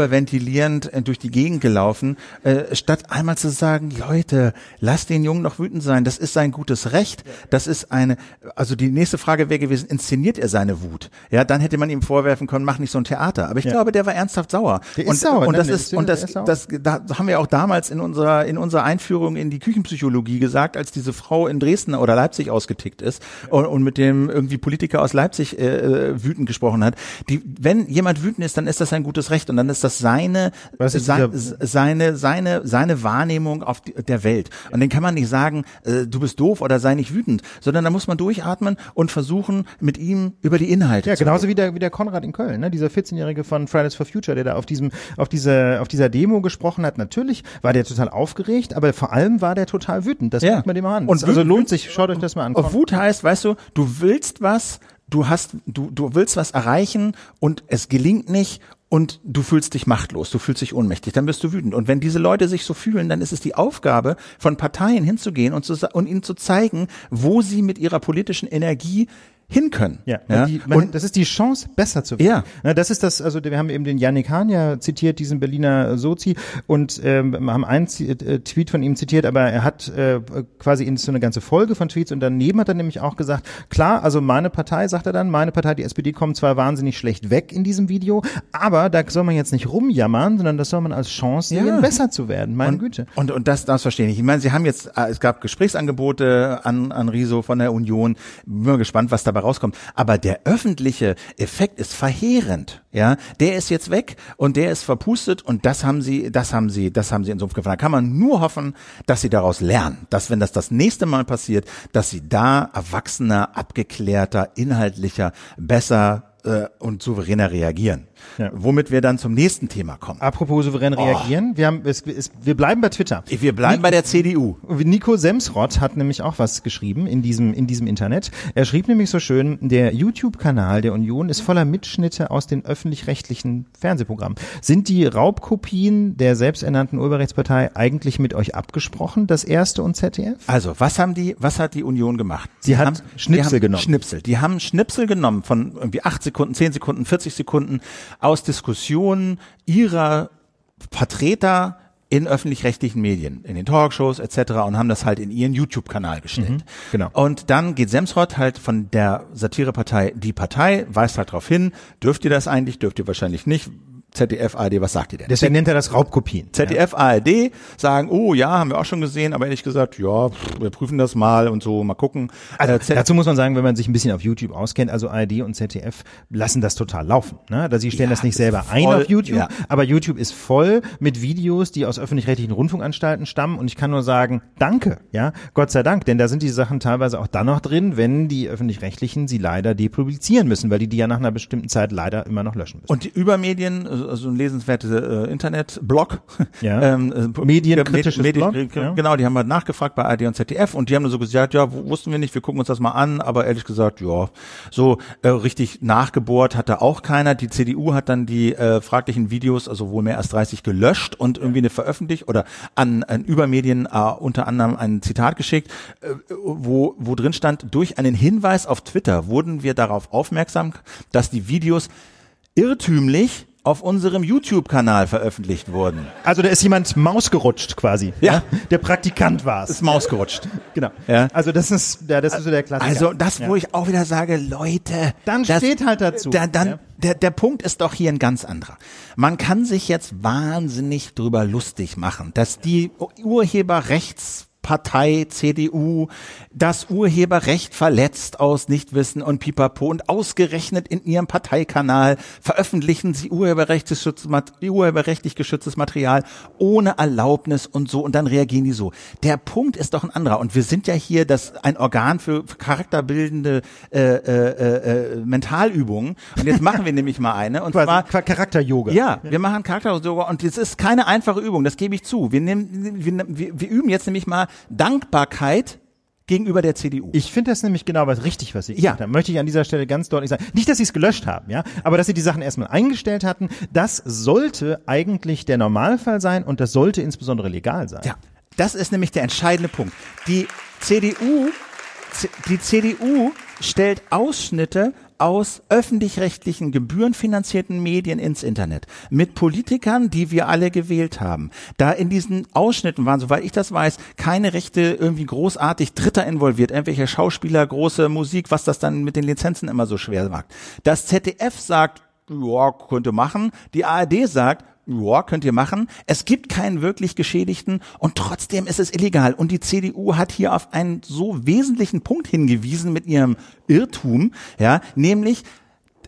B: hyperventilierend äh, durch die Gegend gelaufen, äh, statt einmal zu sagen, Leute, lasst den Jungen noch wütend sein. Das ist sein gutes Recht. Das ist eine, also die nächste Frage wäre gewesen, inszeniert er seine Wut? Ja, dann hätte man ihm vorwerfen können, mach nicht so ein Theater. Aber ich
A: Ja.
B: glaube, der war ernsthaft sauer.
A: Der ist
B: und,
A: sauer,
B: Und
A: ne?
B: das ist,
A: ist-
B: und das,
A: ist sauer.
B: das, da haben wir auch damals in unserer, in unserer Einführung in die Küchenpsychologie gesagt, als diese Frau in Dresden oder Leipzig ausgetickt ist und, und mit dem irgendwie Politiker aus Leipzig äh, äh, wütend gesprochen hat. Die, wenn jemand wütend ist, dann ist das ein gutes Recht und dann ist das seine,
A: ist
B: sein, seine, seine, seine Wahrnehmung auf die, der Welt. Und dann kann man nicht sagen, äh, du bist doof oder sei nicht wütend, sondern da muss man durchatmen und versuchen, mit ihm über die Inhalte
A: Ja,
B: zu
A: genauso wie der, wie der Konrad in Köln, ne? dieser 14-Jährige von Fridays for Future, der da auf diesem, auf dieser, auf dieser Demo gesprochen hat. Natürlich war der total aufgeregt, aber vor allem war der total wütend. Das
B: Ja.
A: guckt man dem an.
B: Und
A: Das also
B: wütend-
A: lohnt sich, schaut euch das mal an.
B: Und Wut heißt, weißt du, du willst was, du hast, du, du willst was erreichen und es gelingt nicht und du fühlst dich machtlos, du fühlst dich ohnmächtig, dann bist du wütend. Und wenn diese Leute sich so fühlen, dann ist es die Aufgabe von Parteien hinzugehen und, zu, und ihnen zu zeigen, wo sie mit ihrer politischen Energie hin können.
A: Ja, Die, man, das ist die Chance, besser zu werden.
B: Ja.
A: Na, das ist das, also wir haben eben den Yannick Hahn ja zitiert, diesen Berliner Sozi, und ähm, haben einen Z äh, Tweet von ihm zitiert, aber er hat äh, quasi in so eine ganze Folge von Tweets und daneben hat er nämlich auch gesagt, klar, also meine Partei, sagt er dann, meine Partei, die SPD, kommt zwar wahnsinnig schlecht weg in diesem Video, aber da soll man jetzt nicht rumjammern, sondern das soll man als Chance
B: Ja.
A: sehen, besser zu werden. Meine
B: und,
A: Güte.
B: Und, und das, das verstehe ich. Ich meine, Sie haben jetzt, äh, es gab Gesprächsangebote an, an Riso von der Union. Bin mal gespannt, was dabei rauskommt. Aber der öffentliche Effekt ist verheerend. Ja, der ist jetzt weg und der ist verpustet und das haben Sie, das haben Sie, das haben Sie in Sumpf gefahren. Da kann man nur hoffen, dass Sie daraus lernen, dass wenn das das nächste Mal passiert, dass Sie da erwachsener, abgeklärter, inhaltlicher, besser äh, und souveräner reagieren.
A: Ja.
B: Womit wir dann zum nächsten Thema kommen.
A: Apropos souverän reagieren, wir haben, es, es, wir bleiben bei Twitter.
B: Wir bleiben bei der CDU.
A: Nico Semsrott hat nämlich auch was geschrieben in diesem, in diesem Internet. Er schrieb nämlich so schön, der YouTube-Kanal der Union ist voller Mitschnitte aus den öffentlich-rechtlichen Fernsehprogrammen. Sind die Raubkopien der selbsternannten Urheberrechtspartei eigentlich mit euch abgesprochen, das erste und ZDF?
B: Also, was haben die, was hat die Union gemacht?
A: Sie hat
B: haben,
A: Schnipsel genommen.
B: Schnipsel. Die haben Schnipsel genommen von irgendwie acht Sekunden, zehn Sekunden, 40 Sekunden aus Diskussionen ihrer Vertreter in öffentlich-rechtlichen Medien, in den Talkshows etc. und haben das halt in ihren YouTube-Kanal gestellt.
A: genau.
B: Und dann geht Semsrott halt von der Satirepartei Die Partei, weist halt darauf hin, dürft ihr das eigentlich, dürft ihr wahrscheinlich nicht, ZDF, ARD, was sagt ihr denn?
A: Deswegen nennt er das Raubkopien.
B: ZDF, ARD sagen, oh ja, haben wir auch schon gesehen, aber ehrlich gesagt, ja, wir prüfen das mal und so, mal gucken.
A: Also,
B: Äh, Z-
A: dazu muss man sagen, wenn man sich ein bisschen auf YouTube auskennt, also ARD und ZDF lassen das total laufen. Ne? Sie stellen
B: Ja,
A: das nicht selber ein
B: voll-
A: auf YouTube,
B: ja.
A: aber YouTube ist voll mit Videos, die aus öffentlich-rechtlichen Rundfunkanstalten stammen und ich kann nur sagen, danke, ja, Gott sei Dank, denn da sind die Sachen teilweise auch dann noch drin, wenn die öffentlich-rechtlichen sie leider depublizieren müssen, weil die die ja nach einer bestimmten Zeit leider immer noch löschen müssen.
B: Und die Übermedien, also ein lesenswerte äh, Internetblog,
A: Ja.
B: ähm, äh,
A: Medienkritisches
B: Medi-
A: Blog,
B: Medi-
A: ja.
B: genau, die haben halt nachgefragt bei ARD und ZDF und die haben so gesagt, ja, wussten wir nicht, wir gucken uns das mal an, aber ehrlich gesagt, ja, so äh, richtig nachgebohrt hat da auch keiner. Die CDU hat dann die äh, fraglichen Videos, also wohl mehr als 30 gelöscht und irgendwie eine veröffentlicht oder an, an Übermedien äh, unter anderem ein Zitat geschickt, äh, wo, wo drin stand, durch einen Hinweis auf Twitter wurden wir darauf aufmerksam, dass die Videos irrtümlich auf unserem YouTube-Kanal veröffentlicht wurden.
A: Also da ist jemand mausgerutscht quasi.
B: Ja.
A: Der Praktikant war es.
B: Ist mausgerutscht.
A: Genau.
B: Ja.
A: Also das ist, ja, das ist so der Klassiker.
B: Also das,
A: ja.
B: wo ich auch wieder sage, Leute,
A: Dann
B: das,
A: steht halt dazu.
B: Da, dann,
A: Ja.
B: der, der Punkt ist doch hier ein ganz anderer. Man kann sich jetzt wahnsinnig drüber lustig machen, dass die Urheberrechts Partei CDU das Urheberrecht verletzt aus Nichtwissen und Pipapo und ausgerechnet in ihrem Parteikanal veröffentlichen sie urheberrechtlich geschütztes, Material ohne Erlaubnis und so und dann reagieren die so. Der Punkt ist doch ein anderer und wir sind ja hier das ein Organ für charakterbildende äh, äh, äh, Mentalübungen und jetzt machen wir nämlich mal eine und zwar
A: Qua- Charakter-Yoga.
B: ja, wir machen Charakter-Yoga und es ist keine einfache Übung, das gebe ich zu. Wir, nehmen, wir, wir üben jetzt nämlich mal Dankbarkeit gegenüber der CDU.
A: Ich finde das nämlich genau was richtig, was Sie
B: Ja.
A: gesagt haben. Möchte ich an dieser Stelle ganz deutlich sagen. Nicht, dass Sie es gelöscht haben, ja, aber dass Sie die Sachen erstmal eingestellt hatten. Das sollte eigentlich der Normalfall sein und das sollte insbesondere legal sein.
B: Ja, das ist nämlich der entscheidende Punkt. Die CDU, die CDU stellt Ausschnitte aus öffentlich-rechtlichen gebührenfinanzierten Medien ins Internet mit Politikern, die wir alle gewählt haben. Da in diesen Ausschnitten waren, soweit ich das weiß, keine Rechte irgendwie großartig Dritter involviert, irgendwelche Schauspieler, große Musik, was das dann mit den Lizenzen immer so schwer macht. Das ZDF sagt, ja, könnte machen. Die ARD sagt, ja, könnt ihr machen. Es gibt keinen wirklich Geschädigten und trotzdem ist es illegal. Und die CDU hat hier auf einen so wesentlichen Punkt hingewiesen mit ihrem Irrtum, ja, nämlich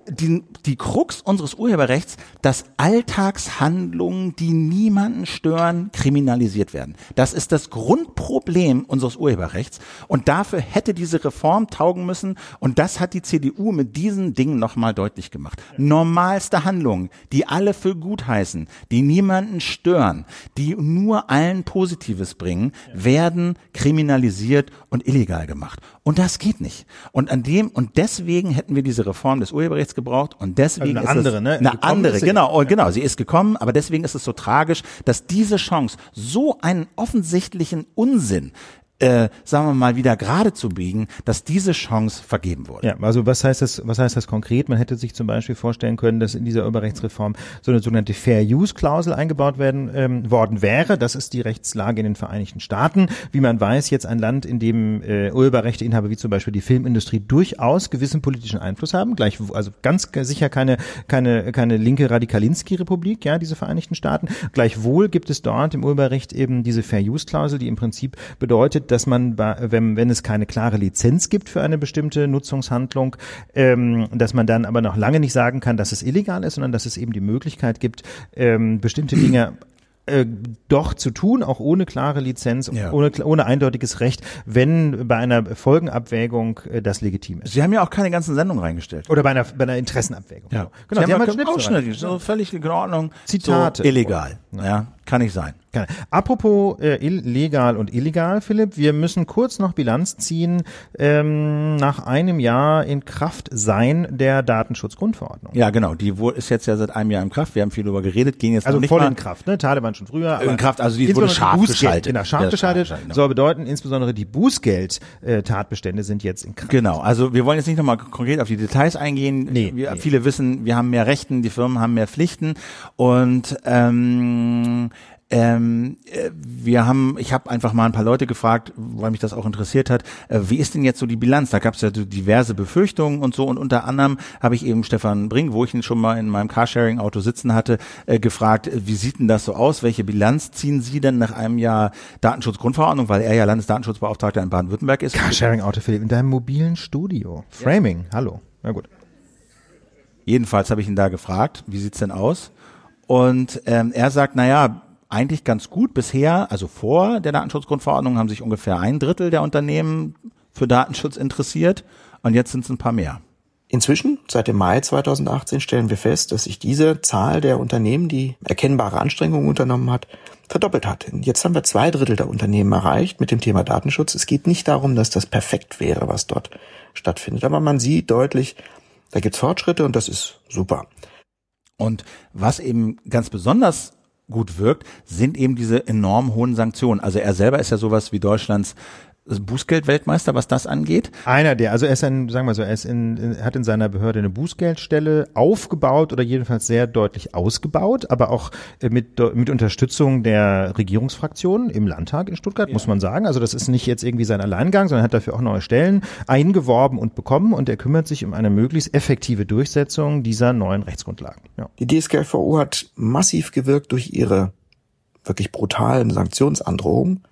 B: die, die Krux unseres Urheberrechts, dass Alltagshandlungen, die niemanden stören, kriminalisiert werden. Das ist das Grundproblem unseres Urheberrechts. Und dafür hätte diese Reform taugen müssen. Und das hat die CDU mit diesen Dingen nochmal deutlich gemacht. Normalste Handlungen, die alle für gut heißen, die niemanden stören, die nur allen Positives bringen, werden kriminalisiert und illegal gemacht. Und das geht nicht. Und an dem, und deswegen hätten wir diese Reform des Urheberrechts gebraucht und deswegen
A: Also eine
B: ist
A: andere,
B: es,
A: ne?
B: Eine
A: Gekommen
B: andere, genau, oh, genau, sie ist gekommen, aber deswegen ist es so tragisch, dass diese Chance so einen offensichtlichen Unsinn äh, sagen wir mal, wieder gerade zu biegen, dass diese Chance vergeben wurde.
A: Ja, also was heißt das, was heißt das konkret? Man hätte sich zum Beispiel vorstellen können, dass in dieser Urheberrechtsreform so eine sogenannte Fair Use Klausel eingebaut werden ähm, worden wäre. Das ist die Rechtslage in den Vereinigten Staaten. Wie man weiß, jetzt ein Land, in dem äh, Urheberrechteinhaber wie zum Beispiel die Filmindustrie durchaus gewissen politischen Einfluss haben. Gleich, also ganz sicher keine, keine, keine linke Radikalinski-Republik, ja, diese Vereinigten Staaten. Gleichwohl gibt es dort im Urheberrecht eben diese Fair Use Klausel, die im Prinzip bedeutet, dass man, wenn, wenn es keine klare Lizenz gibt für eine bestimmte Nutzungshandlung, ähm, dass man dann aber noch lange nicht sagen kann, dass es illegal ist, sondern dass es eben die Möglichkeit gibt, ähm, bestimmte Dinge äh, doch zu tun, auch ohne klare Lizenz,
B: Ja.
A: ohne, ohne eindeutiges Recht, wenn bei einer Folgenabwägung äh, das legitim ist.
B: Sie haben ja auch keine ganzen Sendungen reingestellt.
A: Oder bei einer, bei einer Interessenabwägung.
B: Ja.
A: Genau,
B: Sie haben,
A: halt
B: ja
A: Schnipsel
B: Ausschnitte,
A: rein.
B: so völlig in Ordnung.
A: Zitate.
B: So illegal. Ja, kann nicht sein.
A: Gerne. Apropos äh, illegal und illegal, Philipp, wir müssen kurz noch Bilanz ziehen ähm, nach einem Jahr in Kraft sein der Datenschutzgrundverordnung.
B: Ja, genau. Die ist jetzt ja seit einem Jahr in Kraft. Wir haben viel darüber geredet, ging jetzt
A: Also
B: nicht
A: voll in Kraft, ne? Taliban schon früher.
B: In Kraft, also die wurde scharf
A: Bußgeld,
B: geschaltet.
A: Genau, scharf
B: Ja,
A: geschaltet.
B: scharf geschaltet, genau.
A: Soll bedeuten, insbesondere die Bußgeld-Tatbestände sind jetzt in Kraft.
B: Genau, also wir wollen jetzt nicht nochmal konkret auf die Details eingehen.
A: Nee,
B: wir,
A: nee.
B: Viele wissen, wir haben mehr Rechten, die Firmen haben mehr Pflichten und ähm, Ähm, äh, wir haben, ich habe einfach mal ein paar Leute gefragt, weil mich das auch interessiert hat, äh, wie ist denn jetzt so die Bilanz? Da gab es ja so diverse Befürchtungen und so und unter anderem habe ich eben Stefan Brink, wo ich ihn schon mal in meinem Carsharing-Auto sitzen hatte, äh, gefragt, wie sieht denn das so aus? Welche Bilanz ziehen Sie denn nach einem Jahr Datenschutzgrundverordnung, weil er ja Landesdatenschutzbeauftragter in Baden-Württemberg ist?
A: Carsharing-Auto, Philipp, in deinem mobilen Studio. Framing, ja. hallo. Na gut.
B: Jedenfalls habe ich ihn da gefragt, wie sieht's denn aus? Und ähm, er sagt, na ja, eigentlich ganz gut. Bisher, also vor der Datenschutzgrundverordnung, haben sich ungefähr ein Drittel der Unternehmen für Datenschutz interessiert und jetzt sind es ein paar mehr.
L: Inzwischen, seit dem Mai 2018, stellen wir fest, dass sich diese Zahl der Unternehmen, die erkennbare Anstrengungen unternommen hat, verdoppelt hat. Jetzt haben wir zwei Drittel der Unternehmen erreicht mit dem Thema Datenschutz. Es geht nicht darum, dass das perfekt wäre, was dort stattfindet, aber man sieht deutlich, da gibt's Fortschritte und das ist super.
B: Und was eben ganz besonders gut wirkt, sind eben diese enorm hohen Sanktionen. Also er selber ist ja sowas wie Deutschlands Bußgeldweltmeister, was das angeht?
A: Einer der, also er ist ein, sagen wir so, er ist in, in, hat in seiner Behörde eine Bußgeldstelle aufgebaut oder jedenfalls sehr deutlich ausgebaut, aber auch äh, mit, mit Unterstützung der Regierungsfraktionen im Landtag in Stuttgart, ja. muss man sagen. Also das ist nicht jetzt irgendwie sein Alleingang, sondern er hat dafür auch neue Stellen eingeworben und bekommen und er kümmert sich um eine möglichst effektive Durchsetzung dieser neuen Rechtsgrundlagen.
L: Ja. Die DSGVO hat massiv gewirkt durch ihre wirklich brutalen Sanktionsandrohungen.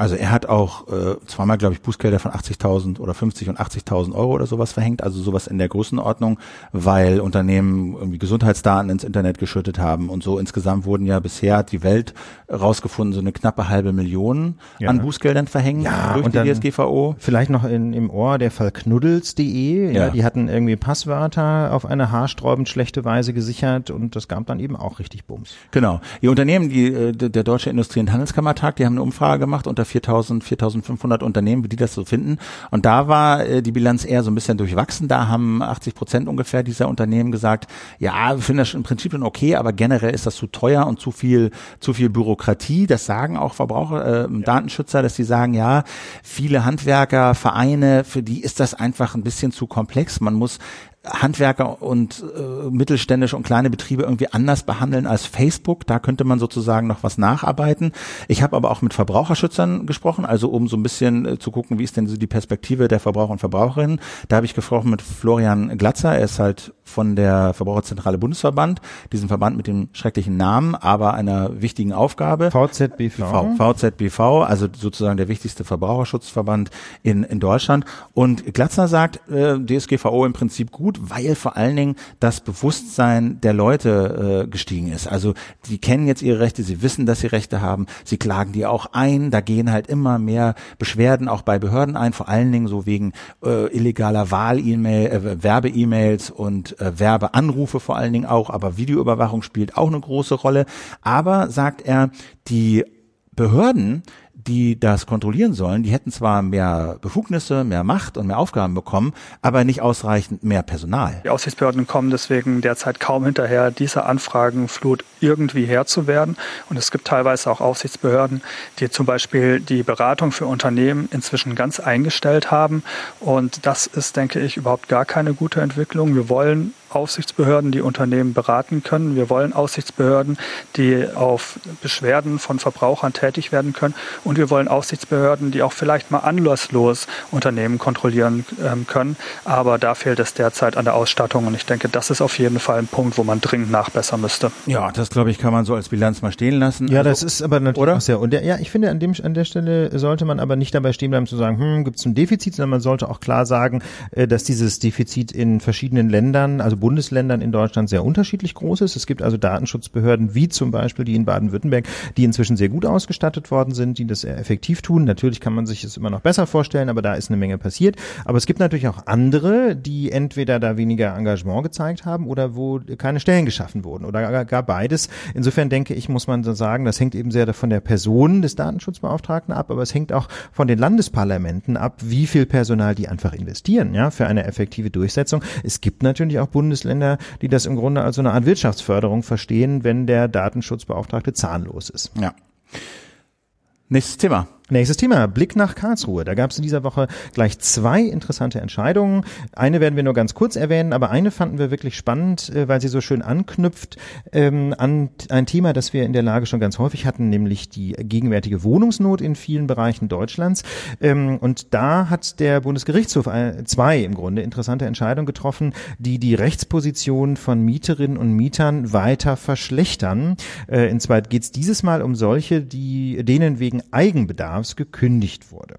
B: Also er hat auch äh, zweimal, glaube ich, Bußgelder von 80.000 oder 50 und 80.000 Euro oder sowas verhängt, also sowas in der Größenordnung, weil Unternehmen irgendwie Gesundheitsdaten ins Internet geschüttet haben und so. Insgesamt wurden ja bisher, hat die Welt rausgefunden, so eine knappe halbe Million ja. an Bußgeldern verhängt
A: ja, durch und die DSGVO. Vielleicht noch in, im Ohr der Fall knuddels.de, ja. ja, die hatten irgendwie Passwörter auf eine haarsträubend schlechte Weise gesichert und das gab dann eben auch richtig Bums.
B: Genau. Die Unternehmen, die äh, der Deutsche Industrie- und Handelskammertag, die haben eine Umfrage gemacht unter 4000, 4500 Unternehmen, wie die das so finden. Und da war äh, die Bilanz eher so ein bisschen durchwachsen. Da haben 80 Prozent ungefähr dieser Unternehmen gesagt, ja, wir finden das im Prinzip schon okay, aber generell ist das zu teuer und zu viel, zu viel Bürokratie. Das sagen auch Verbraucher, äh, Datenschützer, dass sie sagen, ja, viele Handwerker, Vereine, für die ist das einfach ein bisschen zu komplex. Man muss Handwerker und äh, mittelständische und kleine Betriebe irgendwie anders behandeln als Facebook. Da könnte man sozusagen noch was nacharbeiten. Ich habe aber auch mit Verbraucherschützern gesprochen, also um so ein bisschen äh, zu gucken, wie ist denn so die Perspektive der Verbraucher und Verbraucherinnen. Da habe ich gesprochen mit Florian Glatzer. Er ist halt von der Verbraucherzentrale Bundesverband, diesem Verband mit dem schrecklichen Namen, aber einer wichtigen Aufgabe.
A: VZBV.
B: VZBV, also sozusagen der wichtigste Verbraucherschutzverband in, in Deutschland. Und Glatzer sagt, äh, DSGVO im Prinzip gut, weil vor allen Dingen das Bewusstsein der Leute äh, gestiegen ist. Also die kennen jetzt ihre Rechte, sie wissen, dass sie Rechte haben, sie klagen die auch ein, da gehen halt immer mehr Beschwerden auch bei Behörden ein, vor allen Dingen so wegen äh, illegaler Wahl-E-Mail, äh, Werbe-E-Mails und äh, Werbeanrufe vor allen Dingen auch, aber Videoüberwachung spielt auch eine große Rolle. Aber, sagt er, die Behörden die das kontrollieren sollen, die hätten zwar mehr Befugnisse, mehr Macht und mehr Aufgaben bekommen, aber nicht ausreichend mehr Personal.
M: Die Aufsichtsbehörden kommen deswegen derzeit kaum hinterher, diese Anfragenflut irgendwie Herr zu werden. Und es gibt teilweise auch Aufsichtsbehörden, die zum Beispiel die Beratung für Unternehmen inzwischen ganz eingestellt haben. Und das ist, denke ich, überhaupt gar keine gute Entwicklung. Wir wollen Aufsichtsbehörden, die Unternehmen beraten können. Wir wollen Aufsichtsbehörden, die auf Beschwerden von Verbrauchern tätig werden können. Und wir wollen Aufsichtsbehörden, die auch vielleicht mal anlasslos Unternehmen kontrollieren ähm, können. Aber da fehlt es derzeit an der Ausstattung. Und ich denke, das ist auf jeden Fall ein Punkt, wo man dringend nachbessern müsste.
B: Ja, das glaube ich, kann man so als Bilanz mal stehen lassen.
A: Ja, also, das ist aber natürlich oder? auch sehr. Und der, ja, ich finde, an, dem, an der Stelle sollte man aber nicht dabei stehen bleiben zu sagen, hm, gibt es ein Defizit, sondern man sollte auch klar sagen, äh, dass dieses Defizit in verschiedenen Ländern, also Bundesländern in Deutschland sehr unterschiedlich groß ist. Es gibt also Datenschutzbehörden wie zum Beispiel die in Baden-Württemberg, die inzwischen sehr gut ausgestattet worden sind, die das sehr effektiv tun. Natürlich kann man sich es immer noch besser vorstellen, aber da ist eine Menge passiert. Aber es gibt natürlich auch andere, die entweder da weniger Engagement gezeigt haben oder wo keine Stellen geschaffen wurden oder gar beides. Insofern denke ich, muss man so sagen, das hängt eben sehr von der Person des Datenschutzbeauftragten ab, aber es hängt auch von den Landesparlamenten ab, wie viel Personal die einfach investieren, ja, für eine effektive Durchsetzung. Es gibt natürlich auch Bundes Bundesländer, die das im Grunde als so eine Art Wirtschaftsförderung verstehen, wenn der Datenschutzbeauftragte zahnlos ist.
B: Ja. Nächstes Thema.
A: Nächstes Thema, Blick nach Karlsruhe. Da gab es in dieser Woche gleich zwei interessante Entscheidungen. Eine werden wir nur ganz kurz erwähnen, aber eine fanden wir wirklich spannend, äh, weil sie so schön anknüpft ähm, an ein Thema, das wir in der Lage schon ganz häufig hatten, nämlich die gegenwärtige Wohnungsnot in vielen Bereichen Deutschlands. Ähm, und da hat der Bundesgerichtshof äh, zwei im Grunde interessante Entscheidungen getroffen, die die Rechtsposition von Mieterinnen und Mietern weiter verschlechtern. Äh, in zweit geht es dieses Mal um solche, die denen wegen Eigenbedarf Bedarfs gekündigt wurde.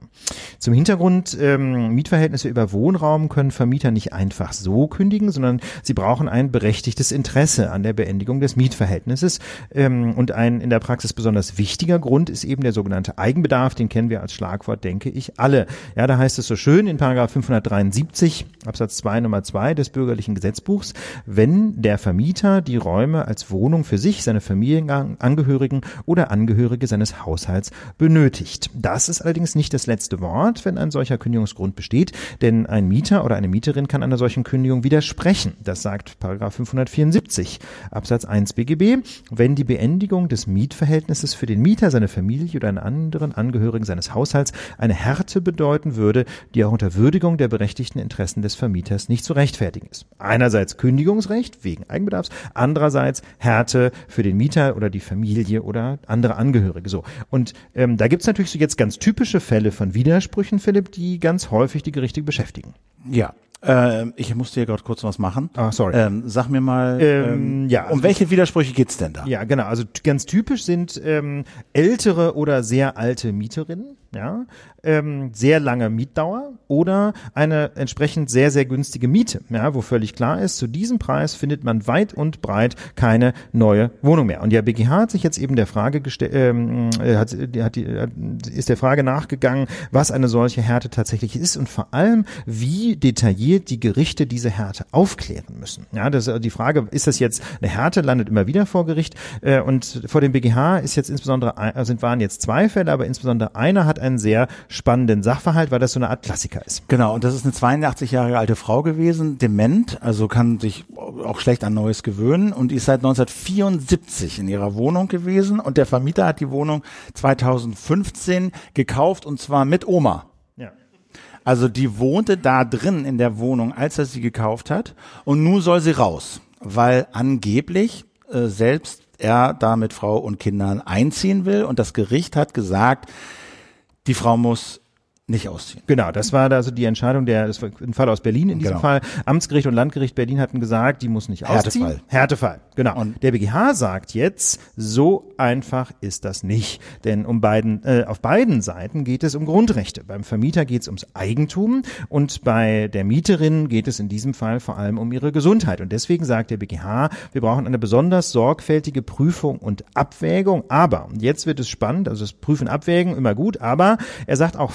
A: Zum Hintergrund, ähm, Mietverhältnisse über Wohnraum können Vermieter nicht einfach so kündigen, sondern sie brauchen ein berechtigtes Interesse an der Beendigung des Mietverhältnisses. Ähm, und ein in der Praxis besonders wichtiger Grund ist eben der sogenannte Eigenbedarf, den kennen wir als Schlagwort, denke ich, alle. Ja, da heißt es so schön in Paragraph 573 Absatz 2 Nummer 2 des bürgerlichen Gesetzbuchs, wenn der Vermieter die Räume als Wohnung für sich, seine Familienangehörigen oder Angehörige seines Haushalts benötigt. Das ist allerdings nicht das letzte Wort, wenn ein solcher Kündigungsgrund besteht, denn ein Mieter oder eine Mieterin kann einer solchen Kündigung widersprechen. Das sagt Paragraph 574 Absatz 1 BGB, wenn die Beendigung des Mietverhältnisses für den Mieter, seine Familie oder einen anderen Angehörigen seines Haushalts eine Härte bedeuten würde, die auch unter Würdigung der berechtigten Interessen des Vermieters nicht zu rechtfertigen ist. Einerseits Kündigungsrecht wegen Eigenbedarfs, andererseits Härte für den Mieter oder die Familie oder andere Angehörige. So und ähm, da gibt's natürlich so jetzt ganz typische Fälle von Widersprüchen, Philipp, die ganz häufig die Gerichte beschäftigen.
B: Ja. Äh, ich musste hier gerade kurz was machen.
A: Ah, sorry.
B: Ähm, sag mir mal,
A: Ähm,
B: ähm,
A: ja,
B: um
A: also-
B: welche Widersprüche geht's denn da?
A: Ja, genau. Also ganz typisch sind ähm, ältere oder sehr alte Mieterinnen, ja, ähm, sehr lange Mietdauer oder eine entsprechend sehr, sehr günstige Miete, ja, wo völlig klar ist, zu diesem Preis findet man weit und breit keine neue Wohnung mehr. Und der BGH hat sich jetzt eben der Frage gestellt, ähm, äh, hat, hat, ist der Frage nachgegangen, was eine solche Härte tatsächlich ist und vor allem, wie detailliert die Gerichte diese Härte aufklären müssen. Ja, das ist die Frage, ist das jetzt eine Härte, landet immer wieder vor Gericht äh, und vor dem BGH ist jetzt insbesondere, also sind, waren jetzt zwei Fälle, aber insbesondere einer hat einen sehr spannenden Sachverhalt, weil das so eine Art Klassiker ist.
B: Genau, und das ist eine 82 Jahre alte Frau gewesen, dement, also kann sich auch schlecht an Neues gewöhnen. Und die ist seit 1974 in ihrer Wohnung gewesen. Und der Vermieter hat die Wohnung 2015 gekauft und zwar mit Oma. Also die wohnte da drin in der Wohnung, als er sie gekauft hat. Und nun soll sie raus, weil angeblich äh, selbst er da mit Frau und Kindern einziehen will. Und das Gericht hat gesagt, die Frau muss nicht ausziehen.
A: Genau, das war also die Entscheidung der, das war ein Fall aus Berlin in diesem
B: Genau.
A: Fall. Amtsgericht und Landgericht Berlin hatten gesagt, die muss nicht ausziehen.
B: Härtefall.
A: Härtefall, genau. Und der BGH sagt jetzt, so einfach ist das nicht. Denn um beiden, äh, auf beiden Seiten geht es um Grundrechte. Beim Vermieter geht es ums Eigentum und bei der Mieterin geht es in diesem Fall vor allem um ihre Gesundheit. Und deswegen sagt der BGH, wir brauchen eine besonders sorgfältige Prüfung und Abwägung. Aber, und jetzt wird es spannend, also das Prüfen, Abwägen, immer gut, aber er sagt auch,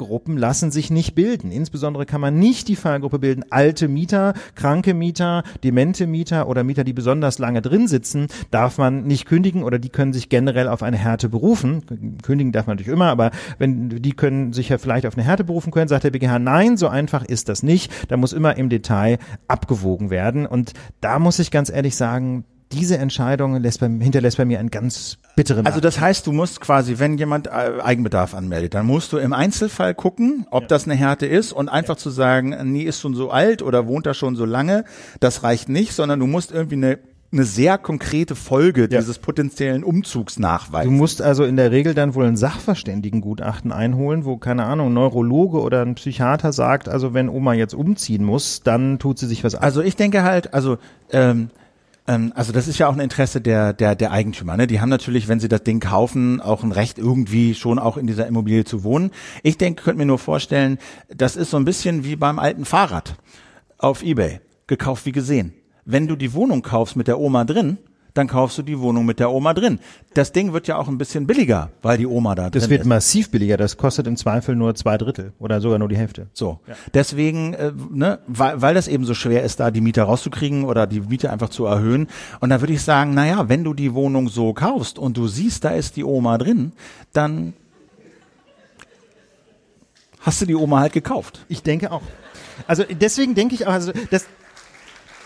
A: Fallgruppen lassen sich nicht bilden. Insbesondere kann man nicht die Fallgruppe bilden, alte Mieter, kranke Mieter, demente Mieter oder Mieter, die besonders lange drin sitzen, darf man nicht kündigen oder die können sich generell auf eine Härte berufen. Kündigen darf man natürlich immer, aber wenn die können sich ja vielleicht auf eine Härte berufen können, sagt der BGH, nein, so einfach ist das nicht. Da muss immer im Detail abgewogen werden. Und da muss ich ganz ehrlich sagen, diese Entscheidung lässt bei, hinterlässt bei mir einen ganz bitteren
B: Also das heißt, du musst quasi, wenn jemand äh, Eigenbedarf anmeldet, dann musst du im Einzelfall gucken, ob das eine Härte ist und einfach zu sagen, nee, ist schon so alt oder wohnt da schon so lange, das reicht nicht, sondern du musst irgendwie eine eine sehr konkrete Folge dieses potenziellen Umzugs nachweisen.
A: Du musst also in der Regel dann wohl ein Sachverständigengutachten einholen, wo, keine Ahnung, ein Neurologe oder ein Psychiater sagt, also wenn Oma jetzt umziehen muss, dann tut sie sich was an.
B: Also ich denke halt, also ähm, also das ist ja auch ein Interesse der der der Eigentümer. Ne? Die haben natürlich, wenn sie das Ding kaufen, auch ein Recht irgendwie schon auch in dieser Immobilie zu wohnen. Ich denke, könnte mir nur vorstellen, das ist so ein bisschen wie beim alten Fahrrad auf eBay gekauft wie gesehen. Wenn du die Wohnung kaufst mit der Oma drin, dann kaufst du die Wohnung mit der Oma drin. Das Ding wird ja auch ein bisschen billiger, weil die Oma da
A: Das
B: drin
A: wird
B: ist.
A: massiv billiger. Das kostet im Zweifel nur zwei Drittel oder sogar nur die Hälfte.
B: So. Deswegen, äh, ne, weil, weil das eben so schwer ist, da die Mieter rauszukriegen oder die Miete einfach zu erhöhen. Und da würde ich sagen, naja, wenn du die Wohnung so kaufst und du siehst, da ist die Oma drin, dann hast du die Oma halt gekauft.
A: Ich denke auch. Also deswegen denke ich auch, also das,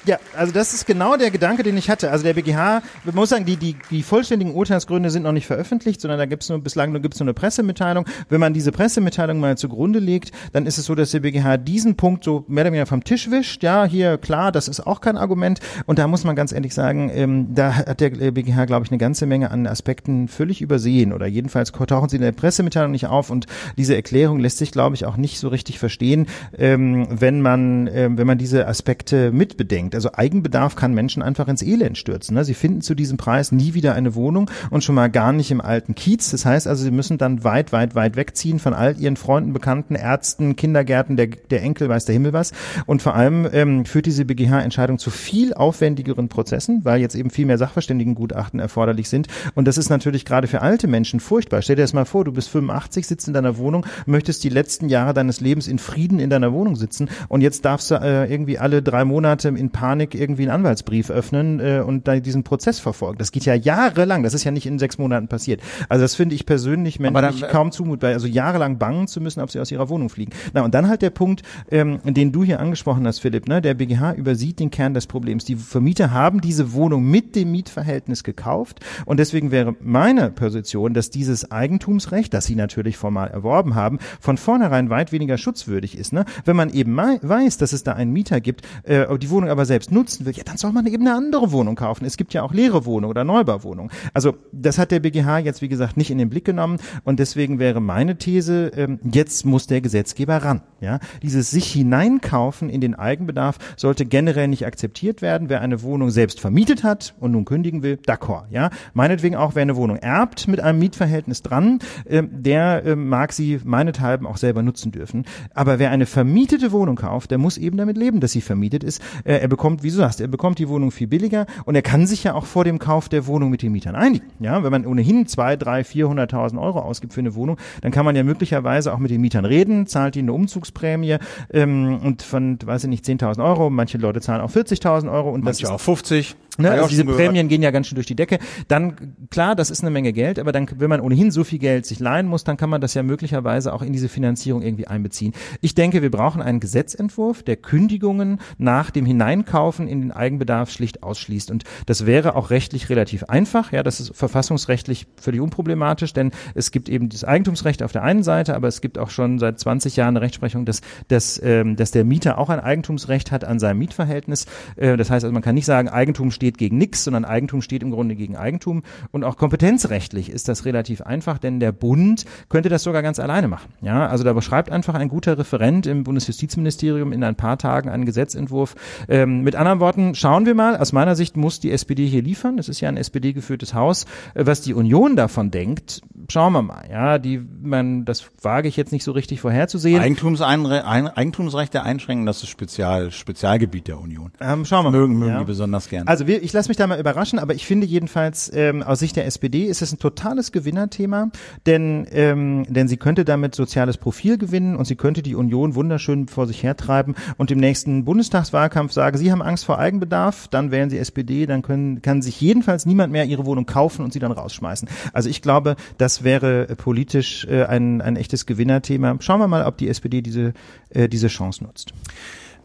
A: Ja, also das ist genau der Gedanke, den ich hatte. Also der BGH, man muss sagen, die, die, die vollständigen Urteilsgründe sind noch nicht veröffentlicht, sondern da gibt es nur bislang nur, gibt's nur eine Pressemitteilung. Wenn man diese Pressemitteilung mal zugrunde legt, dann ist es so, dass der BGH diesen Punkt so mehr oder weniger vom Tisch wischt. Ja, hier klar, das ist auch kein Argument. Und da muss man ganz ehrlich sagen, ähm, da hat der BGH, glaube ich, eine ganze Menge an Aspekten völlig übersehen oder jedenfalls tauchen sie in der Pressemitteilung nicht auf und diese Erklärung lässt sich, glaube ich, auch nicht so richtig verstehen, ähm, wenn man ähm, wenn man diese Aspekte mitbedenkt. Also Eigenbedarf kann Menschen einfach ins Elend stürzen. Ne? Sie finden zu diesem Preis nie wieder eine Wohnung und schon mal gar nicht im alten Kiez. Das heißt also, sie müssen dann weit, weit, weit wegziehen von all ihren Freunden, Bekannten, Ärzten, Kindergärten, der, der Enkel weiß der Himmel was. Und vor allem ähm, führt diese BGH-Entscheidung zu viel aufwendigeren Prozessen, weil jetzt eben viel mehr Sachverständigengutachten erforderlich sind. Und das ist natürlich gerade für alte Menschen furchtbar. Stell dir das mal vor, du bist 85, sitzt in deiner Wohnung, möchtest die letzten Jahre deines Lebens in Frieden in deiner Wohnung sitzen und jetzt darfst du äh, irgendwie alle drei Monate in Panik irgendwie einen Anwaltsbrief öffnen äh, und da diesen Prozess verfolgen. Das geht ja jahrelang. Das ist ja nicht in sechs Monaten passiert. Also das finde ich persönlich menschlich dann, äh, kaum zumutbar. Also jahrelang bangen zu müssen, ob sie aus ihrer Wohnung fliegen. Na und dann halt der Punkt, ähm, den du hier angesprochen hast, Philipp. Ne? Der BGH übersieht den Kern des Problems. Die Vermieter haben diese Wohnung mit dem Mietverhältnis gekauft und deswegen wäre meine Position, dass dieses Eigentumsrecht, das sie natürlich formal erworben haben, von vornherein weit weniger schutzwürdig ist. Ne? Wenn man eben weiß, dass es da einen Mieter gibt, äh, die Wohnung aber selbst nutzen will, ja, dann soll man eben eine andere Wohnung kaufen. Es gibt ja auch leere Wohnungen oder Neubauwohnungen. Also das hat der BGH jetzt, wie gesagt, nicht in den Blick genommen und deswegen wäre meine These, ähm, jetzt muss der Gesetzgeber ran. Ja, Dieses sich hineinkaufen in den Eigenbedarf sollte generell nicht akzeptiert werden. Wer eine Wohnung selbst vermietet hat und nun kündigen will, d'accord. Ja, Meinetwegen auch, wer eine Wohnung erbt mit einem Mietverhältnis dran, äh, der äh, mag sie meinethalben auch selber nutzen dürfen. Aber wer eine vermietete Wohnung kauft, der muss eben damit leben, dass sie vermietet ist. Äh, er bekommt, wie du sagst, er bekommt die Wohnung viel billiger und er kann sich ja auch vor dem Kauf der Wohnung mit den Mietern einigen. Ja, wenn man ohnehin zwei, drei, vierhunderttausend Euro ausgibt für eine Wohnung, dann kann man ja möglicherweise auch mit den Mietern reden, zahlt ihnen eine Umzugsprämie ähm, und von, weiß ich nicht, 10.000 Euro. Manche Leute zahlen auch 40.000 Euro und
B: manche
A: das
B: auch 50.
A: Ne, also diese Prämien gehen ja ganz schön durch die Decke. Dann, klar, das ist eine Menge Geld, aber dann, wenn man ohnehin so viel Geld sich leihen muss, dann kann man das ja möglicherweise auch in diese Finanzierung irgendwie einbeziehen. Ich denke, wir brauchen einen Gesetzentwurf, der Kündigungen nach dem Hineinkaufen in den Eigenbedarf schlicht ausschließt. Und das wäre auch rechtlich relativ einfach. Ja, das ist verfassungsrechtlich völlig unproblematisch, denn es gibt eben das Eigentumsrecht auf der einen Seite, aber es gibt auch schon seit 20 Jahren eine Rechtsprechung, dass, dass, ähm, dass der Mieter auch ein Eigentumsrecht hat an seinem Mietverhältnis. Äh, das heißt also, man kann nicht sagen, Eigentum steht steht gegen nichts, sondern Eigentum steht im Grunde gegen Eigentum. Und auch kompetenzrechtlich ist das relativ einfach, denn der Bund könnte das sogar ganz alleine machen. Ja, also da beschreibt einfach ein guter Referent im Bundesjustizministerium in ein paar Tagen einen Gesetzentwurf. Ähm, mit anderen Worten, schauen wir mal. Aus meiner Sicht muss die SPD hier liefern. Es ist ja ein SPD-geführtes Haus. Äh, was die Union davon denkt, schauen wir mal. Ja, die, man, das wage ich jetzt nicht so richtig vorherzusehen.
B: Eigentumseinre ein, Eigentumsrechte einschränken, das ist Spezial, Spezialgebiet der Union.
A: Ähm, schauen wir mal.
B: Mögen, mögen
A: ja.
B: die besonders gern.
A: Also wir, ich lasse mich da mal überraschen, aber ich finde jedenfalls ähm, aus Sicht der SPD ist es ein totales Gewinnerthema, denn ähm, denn sie könnte damit soziales Profil gewinnen und sie könnte die Union wunderschön vor sich hertreiben und im nächsten Bundestagswahlkampf sagen, sie haben Angst vor Eigenbedarf, dann wählen sie SPD, dann können kann sich jedenfalls niemand mehr ihre Wohnung kaufen und sie dann rausschmeißen. Also ich glaube, das wäre politisch äh, ein ein echtes Gewinnerthema. Schauen wir mal, ob die SPD diese äh, diese Chance nutzt.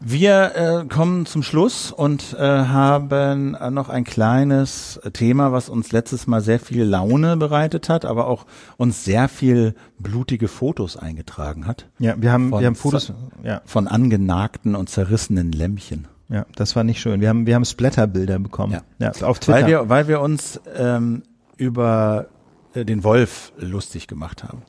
B: Wir äh, kommen zum Schluss und äh, haben äh, noch ein kleines Thema, was uns letztes Mal sehr viel Laune bereitet hat, aber auch uns sehr viel blutige Fotos eingetragen hat.
A: Ja, wir haben wir haben Fotos ja.
B: von angenagten und zerrissenen Lämmchen.
A: Ja, das war nicht schön. Wir haben wir haben Splatterbilder bekommen.
B: Ja. ja, auf Twitter. Weil wir weil wir uns ähm, über äh, den Wolf lustig gemacht haben.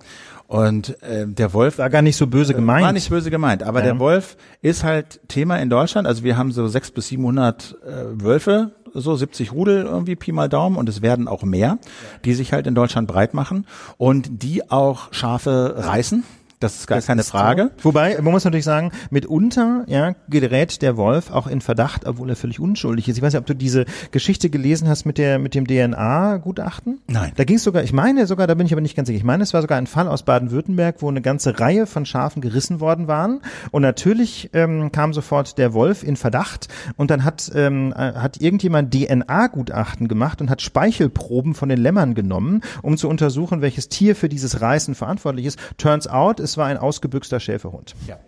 B: Und äh, der Wolf
A: war gar nicht so böse gemeint.
B: War nicht böse gemeint, aber ja. der Wolf ist halt Thema in Deutschland. Also wir haben so sechs bis 700 äh, Wölfe, so 70 Rudel irgendwie Pi mal Daumen und es werden auch mehr, die sich halt in Deutschland breit machen und die auch Schafe reißen. Das ist gar das keine ist Frage.
A: So. Wobei, man muss natürlich sagen, mitunter ja, gerät der Wolf auch in Verdacht, obwohl er völlig unschuldig ist. Ich weiß nicht, ob du diese Geschichte gelesen hast mit der mit dem DNA-Gutachten.
B: Nein.
A: Da ging es sogar, ich meine sogar, da bin ich aber nicht ganz sicher. Ich meine, es war sogar ein Fall aus Baden-Württemberg, wo eine ganze Reihe von Schafen gerissen worden waren. Und natürlich ähm, kam sofort der Wolf in Verdacht. Und dann hat ähm, hat irgendjemand DNA-Gutachten gemacht und hat Speichelproben von den Lämmern genommen, um zu untersuchen, welches Tier für dieses Reißen verantwortlich ist. Turns out, es war ein ausgebüxter Schäferhund.
B: Ja.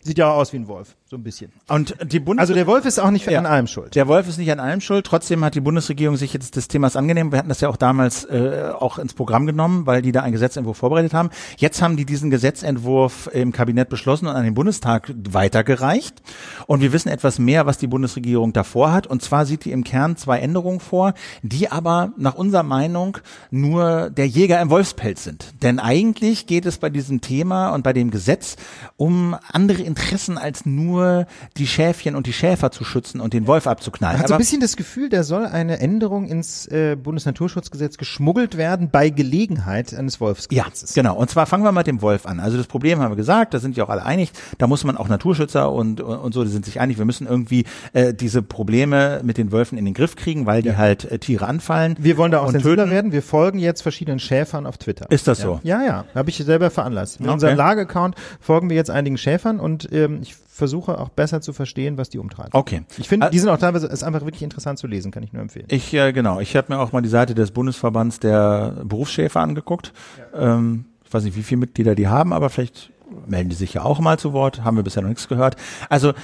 A: Sieht ja auch aus wie ein Wolf, so ein bisschen.
B: Und die Bundes
A: Also der Wolf ist auch nicht
B: Ja.
A: an allem schuld.
B: Der Wolf ist nicht an allem schuld. Trotzdem hat die Bundesregierung sich jetzt des Themas angenehm. Wir hatten das ja auch damals äh, auch ins Programm genommen, weil die da einen Gesetzentwurf vorbereitet haben. Jetzt haben die diesen Gesetzentwurf im Kabinett beschlossen und an den Bundestag weitergereicht. Und wir wissen etwas mehr, was die Bundesregierung davor hat. Und zwar sieht die im Kern zwei Änderungen vor, die aber nach unserer Meinung nur der Jäger im Wolfspelz sind. Denn eigentlich geht es bei diesem Thema und bei dem Gesetz um andere Interessen als nur die Schäfchen und die Schäfer zu schützen und den Wolf abzuknallen.
A: Man hat so ein bisschen das Gefühl, da soll eine Änderung ins äh, Bundesnaturschutzgesetz geschmuggelt werden bei Gelegenheit eines
B: Ja,
A: Wolfsgesetzes.
B: genau. Und zwar fangen wir mit dem Wolf an. Also das Problem haben wir gesagt, da sind ja auch alle einig, da muss man auch Naturschützer und, und, und so, die sind sich einig, wir müssen irgendwie äh, diese Probleme mit den Wölfen in den Griff kriegen, weil die halt äh, Tiere anfallen.
A: Wir wollen da auch sensibler
B: töten.
A: werden. Wir folgen jetzt verschiedenen Schäfern auf Twitter.
B: Ist das so?
A: Ja, ja. Habe ich selber veranlasst. Mit
B: Okay.
A: unserem Lage-Account folgen wir jetzt einigen Schäfern und ähm, ich versuche auch besser zu verstehen, was die umtreiben.
B: Okay.
A: Ich finde,
B: Ä-
A: die sind auch teilweise, ist einfach wirklich interessant zu lesen, kann ich nur empfehlen.
B: Ich, äh, genau, ich habe mir auch mal die Seite des Bundesverbands der Berufsschäfer angeguckt. Ähm, ich weiß nicht, wie viele Mitglieder die haben, aber vielleicht melden die sich ja auch mal zu Wort. Haben wir bisher noch nichts gehört. Also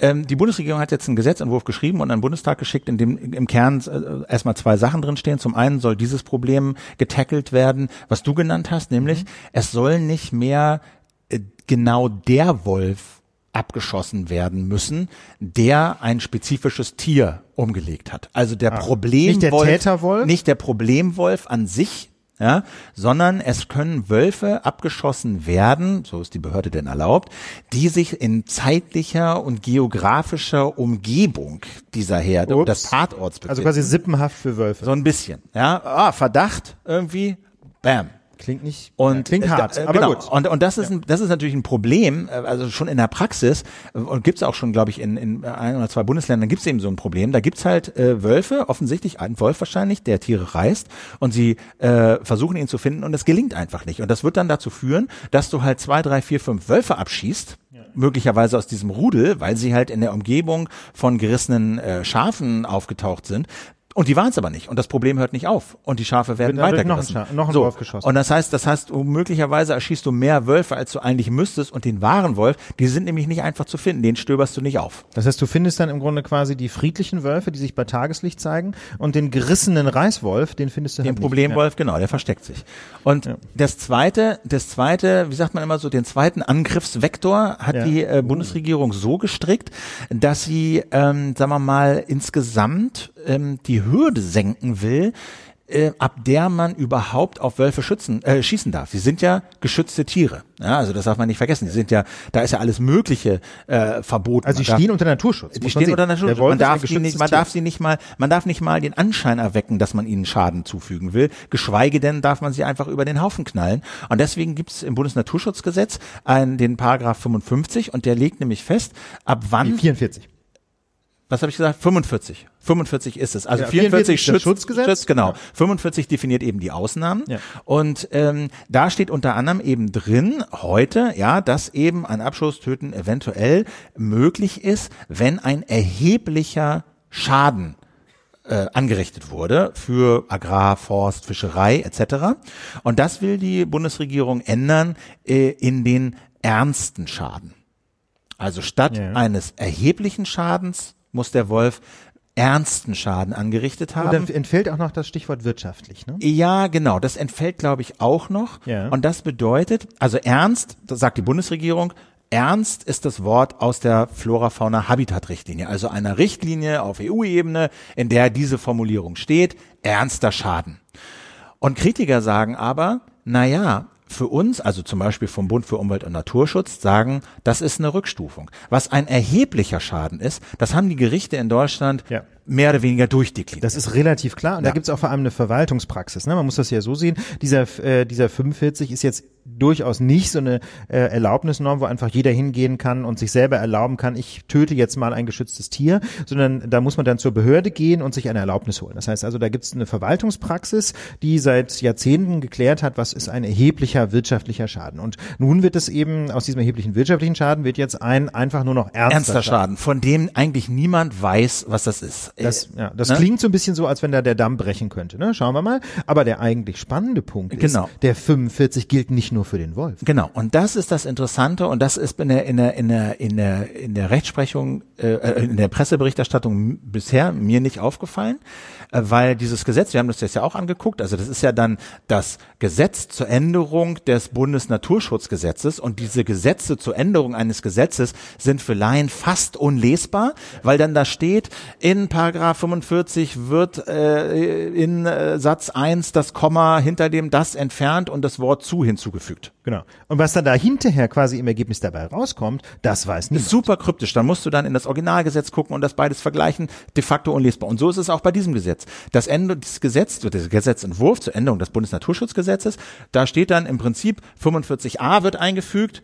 B: ähm, die Bundesregierung hat jetzt einen Gesetzentwurf geschrieben und an den Bundestag geschickt, in dem im Kern äh, erstmal zwei Sachen drinstehen. Zum einen soll dieses Problem getackelt werden, was du genannt hast, nämlich es soll nicht mehr äh, genau der Wolf abgeschossen werden müssen, der ein spezifisches Tier umgelegt hat. Also der Problemwolf,
A: Nicht der Täterwolf?
B: nicht der Problemwolf an sich, ja, sondern es können Wölfe abgeschossen werden, so ist die Behörde denn erlaubt, die sich in zeitlicher und geografischer Umgebung dieser Herde und des
A: Ups.
B: Tatorts
A: Also
B: befinden.
A: quasi sippenhaft für Wölfe.
B: so ein bisschen, ja, ah, Verdacht irgendwie, bam.
A: Klingt nicht,
B: Und
A: klingt
B: äh,
A: hart,
B: äh,
A: aber
B: genau.
A: gut.
B: Und, und das ist ein, das ist natürlich ein Problem, äh, also schon in der Praxis und gibt's auch schon, glaube ich, in, in ein oder zwei Bundesländern gibt's eben so ein Problem. Da gibt's halt äh, Wölfe, offensichtlich ein Wolf wahrscheinlich, der Tiere reißt und sie äh, versuchen ihn zu finden und es gelingt einfach nicht. Und das wird dann dazu führen, dass du halt zwei, drei, vier, fünf Wölfe abschießt. Möglicherweise aus diesem Rudel, weil sie halt in der Umgebung von gerissenen äh, Schafen aufgetaucht sind. Und die waren es aber nicht. Und das Problem hört nicht auf. Und die Schafe werden
A: dadurch noch ein noch ein
B: so.
A: Wolf geschossen.
B: Und das heißt, das heißt, möglicherweise erschießt du mehr Wölfe, als du eigentlich müsstest. Und den wahren Wolf, die sind nämlich nicht einfach zu finden. Den stöberst du nicht auf.
A: Das heißt, du findest dann im Grunde quasi die friedlichen Wölfe, die sich bei Tageslicht zeigen, und den gerissenen Reißwolf, den findest du
B: Den
A: halt nicht.
B: Problemwolf, genau, der versteckt sich. Und das zweite, das zweite, wie sagt man immer so, den zweiten Angriffsvektor hat
A: Ja.
B: die äh, Bundesregierung so gestrickt, dass sie, ähm, sagen wir mal, insgesamt ähm, die Hürde senken will, äh, ab der man überhaupt auf Wölfe schützen, äh, schießen darf. Sie sind ja geschützte Tiere. Ja, also das darf man nicht vergessen. Die sind ja, da ist ja alles Mögliche äh, verboten.
A: Also die
B: darf-
A: stehen unter Naturschutz.
B: die stehen unter Naturschutz. Man darf, sie nicht, man
A: Tier.
B: darf sie nicht mal, man darf nicht mal den Anschein erwecken, dass man ihnen Schaden zufügen will. Geschweige denn darf man sie einfach über den Haufen knallen. Und deswegen gibt es im Bundesnaturschutzgesetz einen, den Paragraph 55 und der legt nämlich fest, ab wann.
A: Nee, 44.
B: Was habe ich gesagt? 45. 45 ist es. Also
A: Ja,
B: 44,
A: 44 ist das
B: schützt,
A: Schutzgesetz.
B: Schützt, genau.
A: Ja.
B: 45 definiert eben die Ausnahmen.
A: Ja.
B: Und ähm, da steht unter anderem eben drin heute, ja, dass eben ein Abschusstöten eventuell möglich ist, wenn ein erheblicher Schaden äh, angerichtet wurde für Agrar, Forst, Fischerei etc. Und das will die Bundesregierung ändern äh, in den ernsten Schaden. Also statt
A: Ja.
B: eines erheblichen Schadens muss der Wolf ernsten Schaden angerichtet
A: Und
B: haben.
A: dann entfällt auch noch das Stichwort wirtschaftlich, ne?
B: Ja, genau. Das entfällt, glaube ich, auch noch.
A: Ja.
B: Und das bedeutet, also ernst, das sagt die Bundesregierung, ernst ist das Wort aus der Flora-Fauna-Habitat-Richtlinie, also einer Richtlinie auf EU-Ebene, in der diese Formulierung steht, ernster Schaden. Und Kritiker sagen aber, na ja, für uns, also zum Beispiel vom Bund für Umwelt und Naturschutz, sagen, das ist eine Rückstufung. Was ein erheblicher Schaden ist, das haben die Gerichte in Deutschland
A: Ja.
B: mehr oder weniger durchdekliniert.
A: Das ist relativ klar. Und da
B: Ja.
A: gibt's auch vor allem eine Verwaltungspraxis. Ne? Man muss das ja so sehen. Dieser, äh, dieser 45 ist jetzt durchaus nicht so eine äh, Erlaubnisnorm, wo einfach jeder hingehen kann und sich selber erlauben kann, ich töte jetzt mal ein geschütztes Tier, sondern da muss man dann zur Behörde gehen und sich eine Erlaubnis holen. Das heißt also, da gibt's eine Verwaltungspraxis, die seit Jahrzehnten geklärt hat, was ist ein erheblicher wirtschaftlicher Schaden. Und nun wird es eben, aus diesem erheblichen wirtschaftlichen Schaden wird jetzt ein einfach nur noch ernster,
B: ernster Schaden, von dem eigentlich niemand weiß, was das ist.
A: Das, ja, das
B: ne?
A: klingt so ein bisschen so, als wenn da der Damm brechen könnte. Ne? Schauen wir mal. Aber der eigentlich spannende Punkt ist,
B: Genau.
A: der 45 gilt nicht nur für den Wolf.
B: Genau, und das ist das Interessante und das ist in der in der in der in der in der Rechtsprechung äh, äh, in der Presseberichterstattung bisher mir nicht aufgefallen, weil dieses Gesetz, wir haben das jetzt ja auch angeguckt, also das ist ja dann das Gesetz zur Änderung des Bundesnaturschutzgesetzes und diese Gesetze zur Änderung eines Gesetzes sind für Laien fast unlesbar, weil dann da steht in Paragraph 45 wird äh, in äh, Satz 1 das Komma hinter dem das entfernt und das Wort zu hinzugefügt.
A: Genau. Und was dann da hinterher quasi im Ergebnis dabei rauskommt, das weiß niemand.
B: Super kryptisch. Dann musst du dann in das Originalgesetz gucken und das beides vergleichen. De facto unlesbar. Und so ist es auch bei diesem Gesetz. Das Ende, dieses Gesetz, der Gesetzentwurf zur Änderung des Bundesnaturschutzgesetzes, da steht dann im Prinzip 45a wird eingefügt,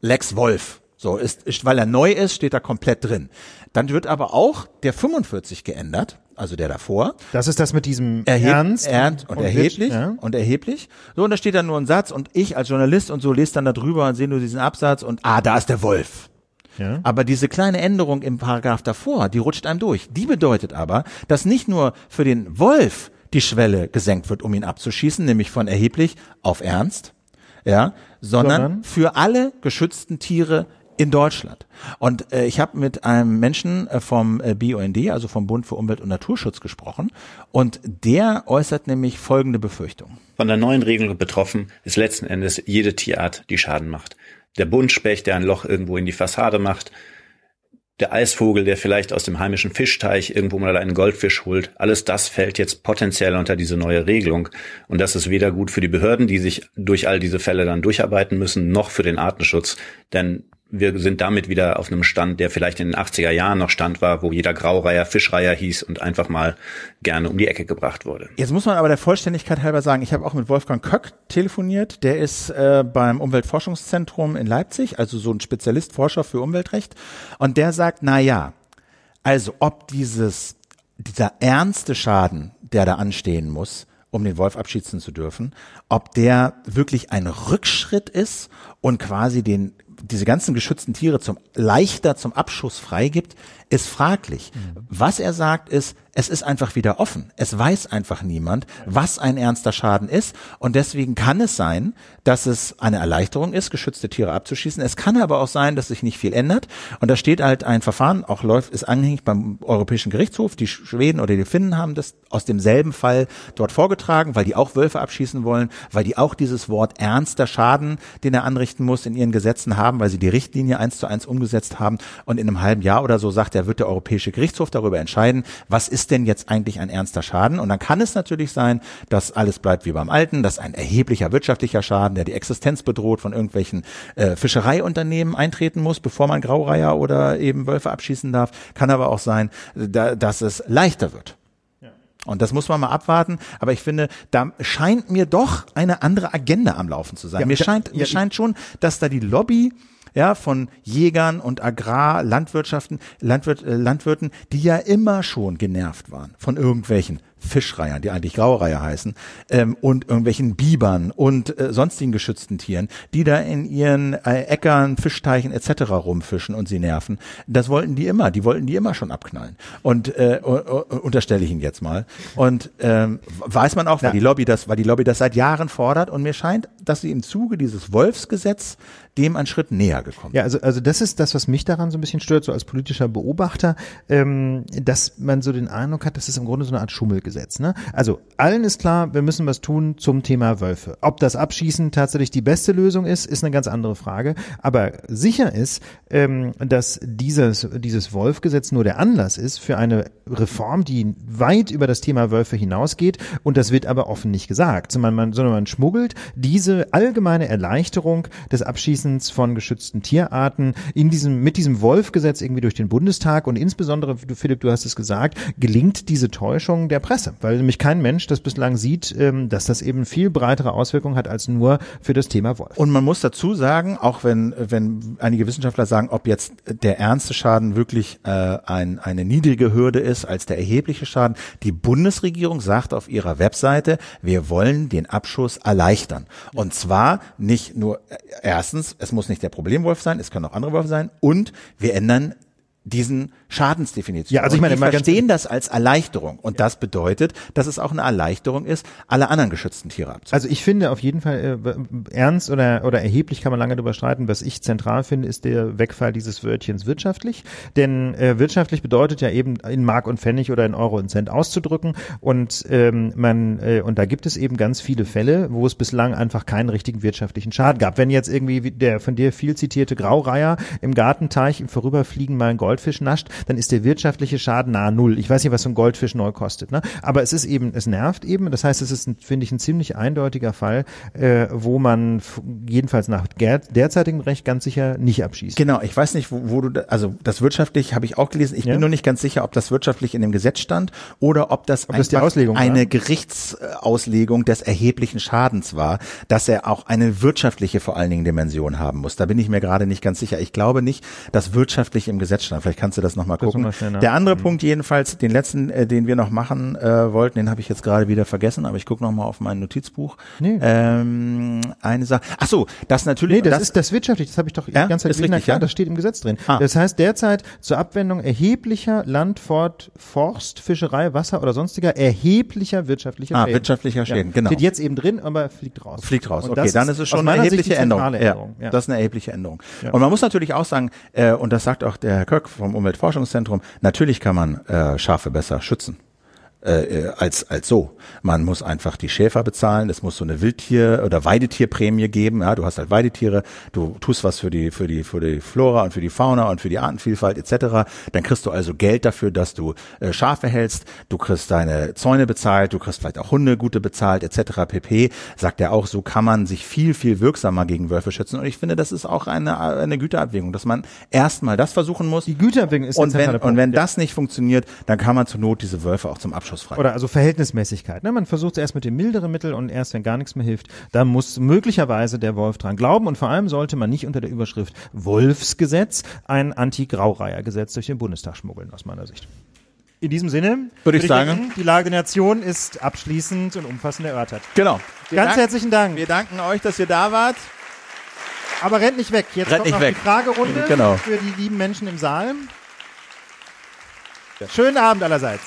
B: Lex Wolf. So ist, ist, weil er neu ist, steht da komplett drin. Dann wird aber auch der 45 geändert, also der davor.
A: Das ist das mit diesem
B: Erheb
A: Ernst,
B: ernst und, erheblich
A: ja.
B: und erheblich. So, und da steht dann nur ein Satz und ich als Journalist und so lese dann da drüber und sehe nur diesen Absatz und ah, da ist der Wolf.
A: Ja.
B: Aber diese kleine Änderung im Paragraph davor, die rutscht einem durch. Die bedeutet aber, dass nicht nur für den Wolf die Schwelle gesenkt wird, um ihn abzuschießen, nämlich von erheblich auf ernst, ja, sondern,
A: Sondern?
B: für alle geschützten Tiere in Deutschland. Und äh, ich habe mit einem Menschen äh, vom äh, BUND, also vom Bund für Umwelt und Naturschutz gesprochen, und der äußert nämlich folgende Befürchtung.
N: Von der neuen Regelung betroffen ist letzten Endes jede Tierart, die Schaden macht. Der Buntspecht, der ein Loch irgendwo in die Fassade macht, der Eisvogel, der vielleicht aus dem heimischen Fischteich irgendwo mal einen Goldfisch holt, alles das fällt jetzt potenziell unter diese neue Regelung. Und das ist weder gut für die Behörden, die sich durch all diese Fälle dann durcharbeiten müssen, noch für den Artenschutz. Denn wir sind damit wieder auf einem Stand, der vielleicht in den 80er Jahren noch Stand war, wo jeder Graureiher Fischreiher hieß und einfach mal gerne um die Ecke gebracht wurde.
B: Jetzt muss man aber der Vollständigkeit halber sagen, ich habe auch mit Wolfgang Köck telefoniert. Der ist äh, beim Umweltforschungszentrum in Leipzig, also so ein Spezialist, Forscher für Umweltrecht. Und der sagt, na ja, also ob dieses, dieser ernste Schaden, der da anstehen muss, um den Wolf abschießen zu dürfen, ob der wirklich ein Rückschritt ist und quasi den diese ganzen geschützten Tiere zum leichter zum Abschuss freigibt, ist fraglich. Was er sagt ist, es ist einfach wieder offen. Es weiß einfach niemand, was ein ernster Schaden ist. Und deswegen kann es sein, dass es eine Erleichterung ist, geschützte Tiere abzuschießen. Es kann aber auch sein, dass sich nicht viel ändert. Und da steht halt ein Verfahren, auch läuft, ist anhängig beim Europäischen Gerichtshof. Die Schweden oder die Finnen haben das aus demselben Fall dort vorgetragen, weil die auch Wölfe abschießen wollen, weil die auch dieses Wort ernster Schaden, den er anrichten muss, in ihren Gesetzen haben, weil sie die Richtlinie eins zu eins umgesetzt haben. Und in einem halben Jahr oder so sagt er, wird der Europäische Gerichtshof darüber entscheiden, was ist denn jetzt eigentlich ein ernster Schaden? Und dann kann es natürlich sein, dass alles bleibt wie beim Alten, dass ein erheblicher wirtschaftlicher Schaden, der die Existenz bedroht, von irgendwelchen äh, Fischereiunternehmen eintreten muss, bevor man Graureiher oder eben Wölfe abschießen darf. Kann aber auch sein, da, dass es leichter wird. Und das muss man mal abwarten. Aber ich finde, da scheint mir doch eine andere Agenda am Laufen zu sein.
A: Ja,
B: mir scheint,
A: ja,
B: mir scheint schon, dass da die Lobby ja, von Jägern und Agrar, Landwirtschaften, Landwirt, äh, Landwirten, die ja immer schon genervt waren von irgendwelchen Fischreihern, die eigentlich Graureiher heißen, ähm, und irgendwelchen Bibern und äh, sonstigen geschützten Tieren, die da in ihren äh, Äckern, Fischteichen etc. rumfischen und sie nerven. Das wollten die immer, die wollten die immer schon abknallen. Und äh, unterstelle ich Ihnen jetzt mal. Und ähm, weiß man auch, weil die Lobby das, weil die Lobby das seit Jahren fordert. Und mir scheint, dass sie im Zuge dieses Wolfsgesetz dem einen Schritt näher gekommen.
A: Ja, also, also das ist das, was mich daran so ein bisschen stört, so als politischer Beobachter, ähm, dass man so den Eindruck hat, das ist im Grunde so eine Art Schummelgesetz. Ne? Also allen ist klar, wir müssen was tun zum Thema Wölfe. Ob das Abschießen tatsächlich die beste Lösung ist, ist eine ganz andere Frage. Aber sicher ist, ähm, dass dieses, dieses Wolfgesetz nur der Anlass ist für eine Reform, die weit über das Thema Wölfe hinausgeht. Und das wird aber offen nicht gesagt, sondern man, sondern man schmuggelt diese allgemeine Erleichterung des Abschießens von geschützten Tierarten in diesem, mit diesem Wolfgesetz irgendwie durch den Bundestag und insbesondere, Philipp, du hast es gesagt, gelingt diese Täuschung der Presse, weil nämlich kein Mensch das bislang sieht, ähm, dass das eben viel breitere Auswirkungen hat als nur für das Thema Wolf.
B: Und man muss dazu sagen, auch wenn, wenn einige Wissenschaftler sagen, ob jetzt der ernste Schaden wirklich äh, ein, eine niedrige Hürde ist als der erhebliche Schaden, die Bundesregierung sagt auf ihrer Webseite, wir wollen den Abschuss erleichtern. Und zwar nicht nur, äh, erstens, es muss nicht der Problemwolf sein, es können auch andere Wölfe sein und wir ändern diesen Schadensdefinition.
A: Ja, also ich meine, ganz-
B: verstehen das als Erleichterung. Und das bedeutet, dass es auch eine Erleichterung ist, alle anderen geschützten Tiere abzuhalten.
A: Also ich finde auf jeden Fall äh, ernst oder oder erheblich kann man lange darüber streiten. Was ich zentral finde, ist der Wegfall dieses Wörtchens wirtschaftlich. Denn äh, wirtschaftlich bedeutet ja eben in Mark und Pfennig oder in Euro und Cent auszudrücken. Und ähm, man äh, und da gibt es eben ganz viele Fälle, wo es bislang einfach keinen richtigen wirtschaftlichen Schaden gab. Wenn jetzt irgendwie wie der von dir viel zitierte Graureiher im Gartenteich im Vorüberfliegen mal einen Goldfisch nascht, dann ist der wirtschaftliche Schaden nahe null. Ich weiß nicht, was so ein Goldfisch neu kostet, ne? Aber es ist eben, es nervt eben. Das heißt, es ist, finde ich, ein ziemlich eindeutiger Fall, äh, wo man jedenfalls nach derzeitigem Recht ganz sicher nicht abschießt.
B: Genau, ich weiß nicht, wo, wo du, da, also das wirtschaftlich habe ich auch gelesen. Ich
A: Ja.
B: bin nur nicht ganz sicher, ob das wirtschaftlich in dem Gesetz stand oder ob das
A: Ob das Auslegung war?
B: eine Gerichtsauslegung des erheblichen Schadens war, dass er auch eine wirtschaftliche vor allen Dingen Dimension haben muss. Da bin ich mir gerade nicht ganz sicher. Ich glaube nicht, dass wirtschaftlich im Gesetz stand. Vielleicht kannst du das nochmal
A: Das
B: gucken.
A: noch mal.
B: Der andere Punkt jedenfalls, den letzten, äh, den wir noch machen äh, wollten, den habe ich jetzt gerade wieder vergessen, aber ich gucke nochmal auf mein Notizbuch.
A: Nee.
B: Ähm, eine Sache. Ach so, das natürlich.
A: Nee, das, ist das wirtschaftlich, das habe ich doch die
B: Ja?
A: ganze Zeit
B: Ist richtig,
A: klar,
B: ja?
A: das steht im Gesetz drin.
B: Ah.
A: Das heißt derzeit zur Abwendung erheblicher Land, Fort, Forst, Fischerei, Wasser oder sonstiger erheblicher wirtschaftlicher
B: Ah,
A: Schäden.
B: wirtschaftlicher Schäden, genau.
A: Steht jetzt eben drin, aber fliegt raus.
B: Fliegt raus.
A: Und
B: okay,
A: das
B: dann ist es schon eine erhebliche
A: die
B: Änderung.
A: Änderung.
B: Ja, das ist eine erhebliche Änderung.
A: Ja.
B: Und man muss natürlich auch sagen, äh, und das sagt auch der Herr Köck vom Umweltforschungszentrum, natürlich kann man äh, Schafe besser schützen. Äh, äh, als als so. Man muss einfach die Schäfer bezahlen, es muss so eine Wildtier- oder Weidetierprämie geben. Ja, du hast halt Weidetiere, du tust was für die für die für die Flora und für die Fauna und für die Artenvielfalt etc. Dann kriegst du also Geld dafür, dass du äh, Schafe hältst, du kriegst deine Zäune bezahlt, du kriegst vielleicht auch Hunde gute bezahlt etc. pp. Sagt er auch, so kann man sich viel viel wirksamer gegen Wölfe schützen. Und ich finde, das ist auch eine eine Güterabwägung, dass man erstmal das versuchen muss.
A: Die Güterabwägung ist
B: und wenn
A: zentrale
B: und
A: Punkt,
B: wenn
A: ja.
B: das nicht funktioniert, dann kann man zur Not diese Wölfe auch zum Abschuss frei.
A: Oder also Verhältnismäßigkeit. Ne? Man versucht es erst mit dem milderen Mittel und erst wenn gar nichts mehr hilft, dann muss möglicherweise der Wolf dran glauben und vor allem sollte man nicht unter der Überschrift Wolfsgesetz ein Anti-Graureiher-Gesetz durch den Bundestag schmuggeln, aus meiner Sicht. In diesem Sinne
B: Würde ich sagen.
A: denken, die Lage der Nation ist abschließend und umfassend erörtert.
B: Genau. Wir
A: Ganz
B: danken-
A: herzlichen Dank.
B: Wir danken euch, dass ihr da wart.
A: Aber rennt nicht weg. Jetzt
B: Rennt
A: kommt noch
B: weg.
A: die Fragerunde
B: Genau.
A: für die lieben Menschen im Saal. Schönen Abend allerseits.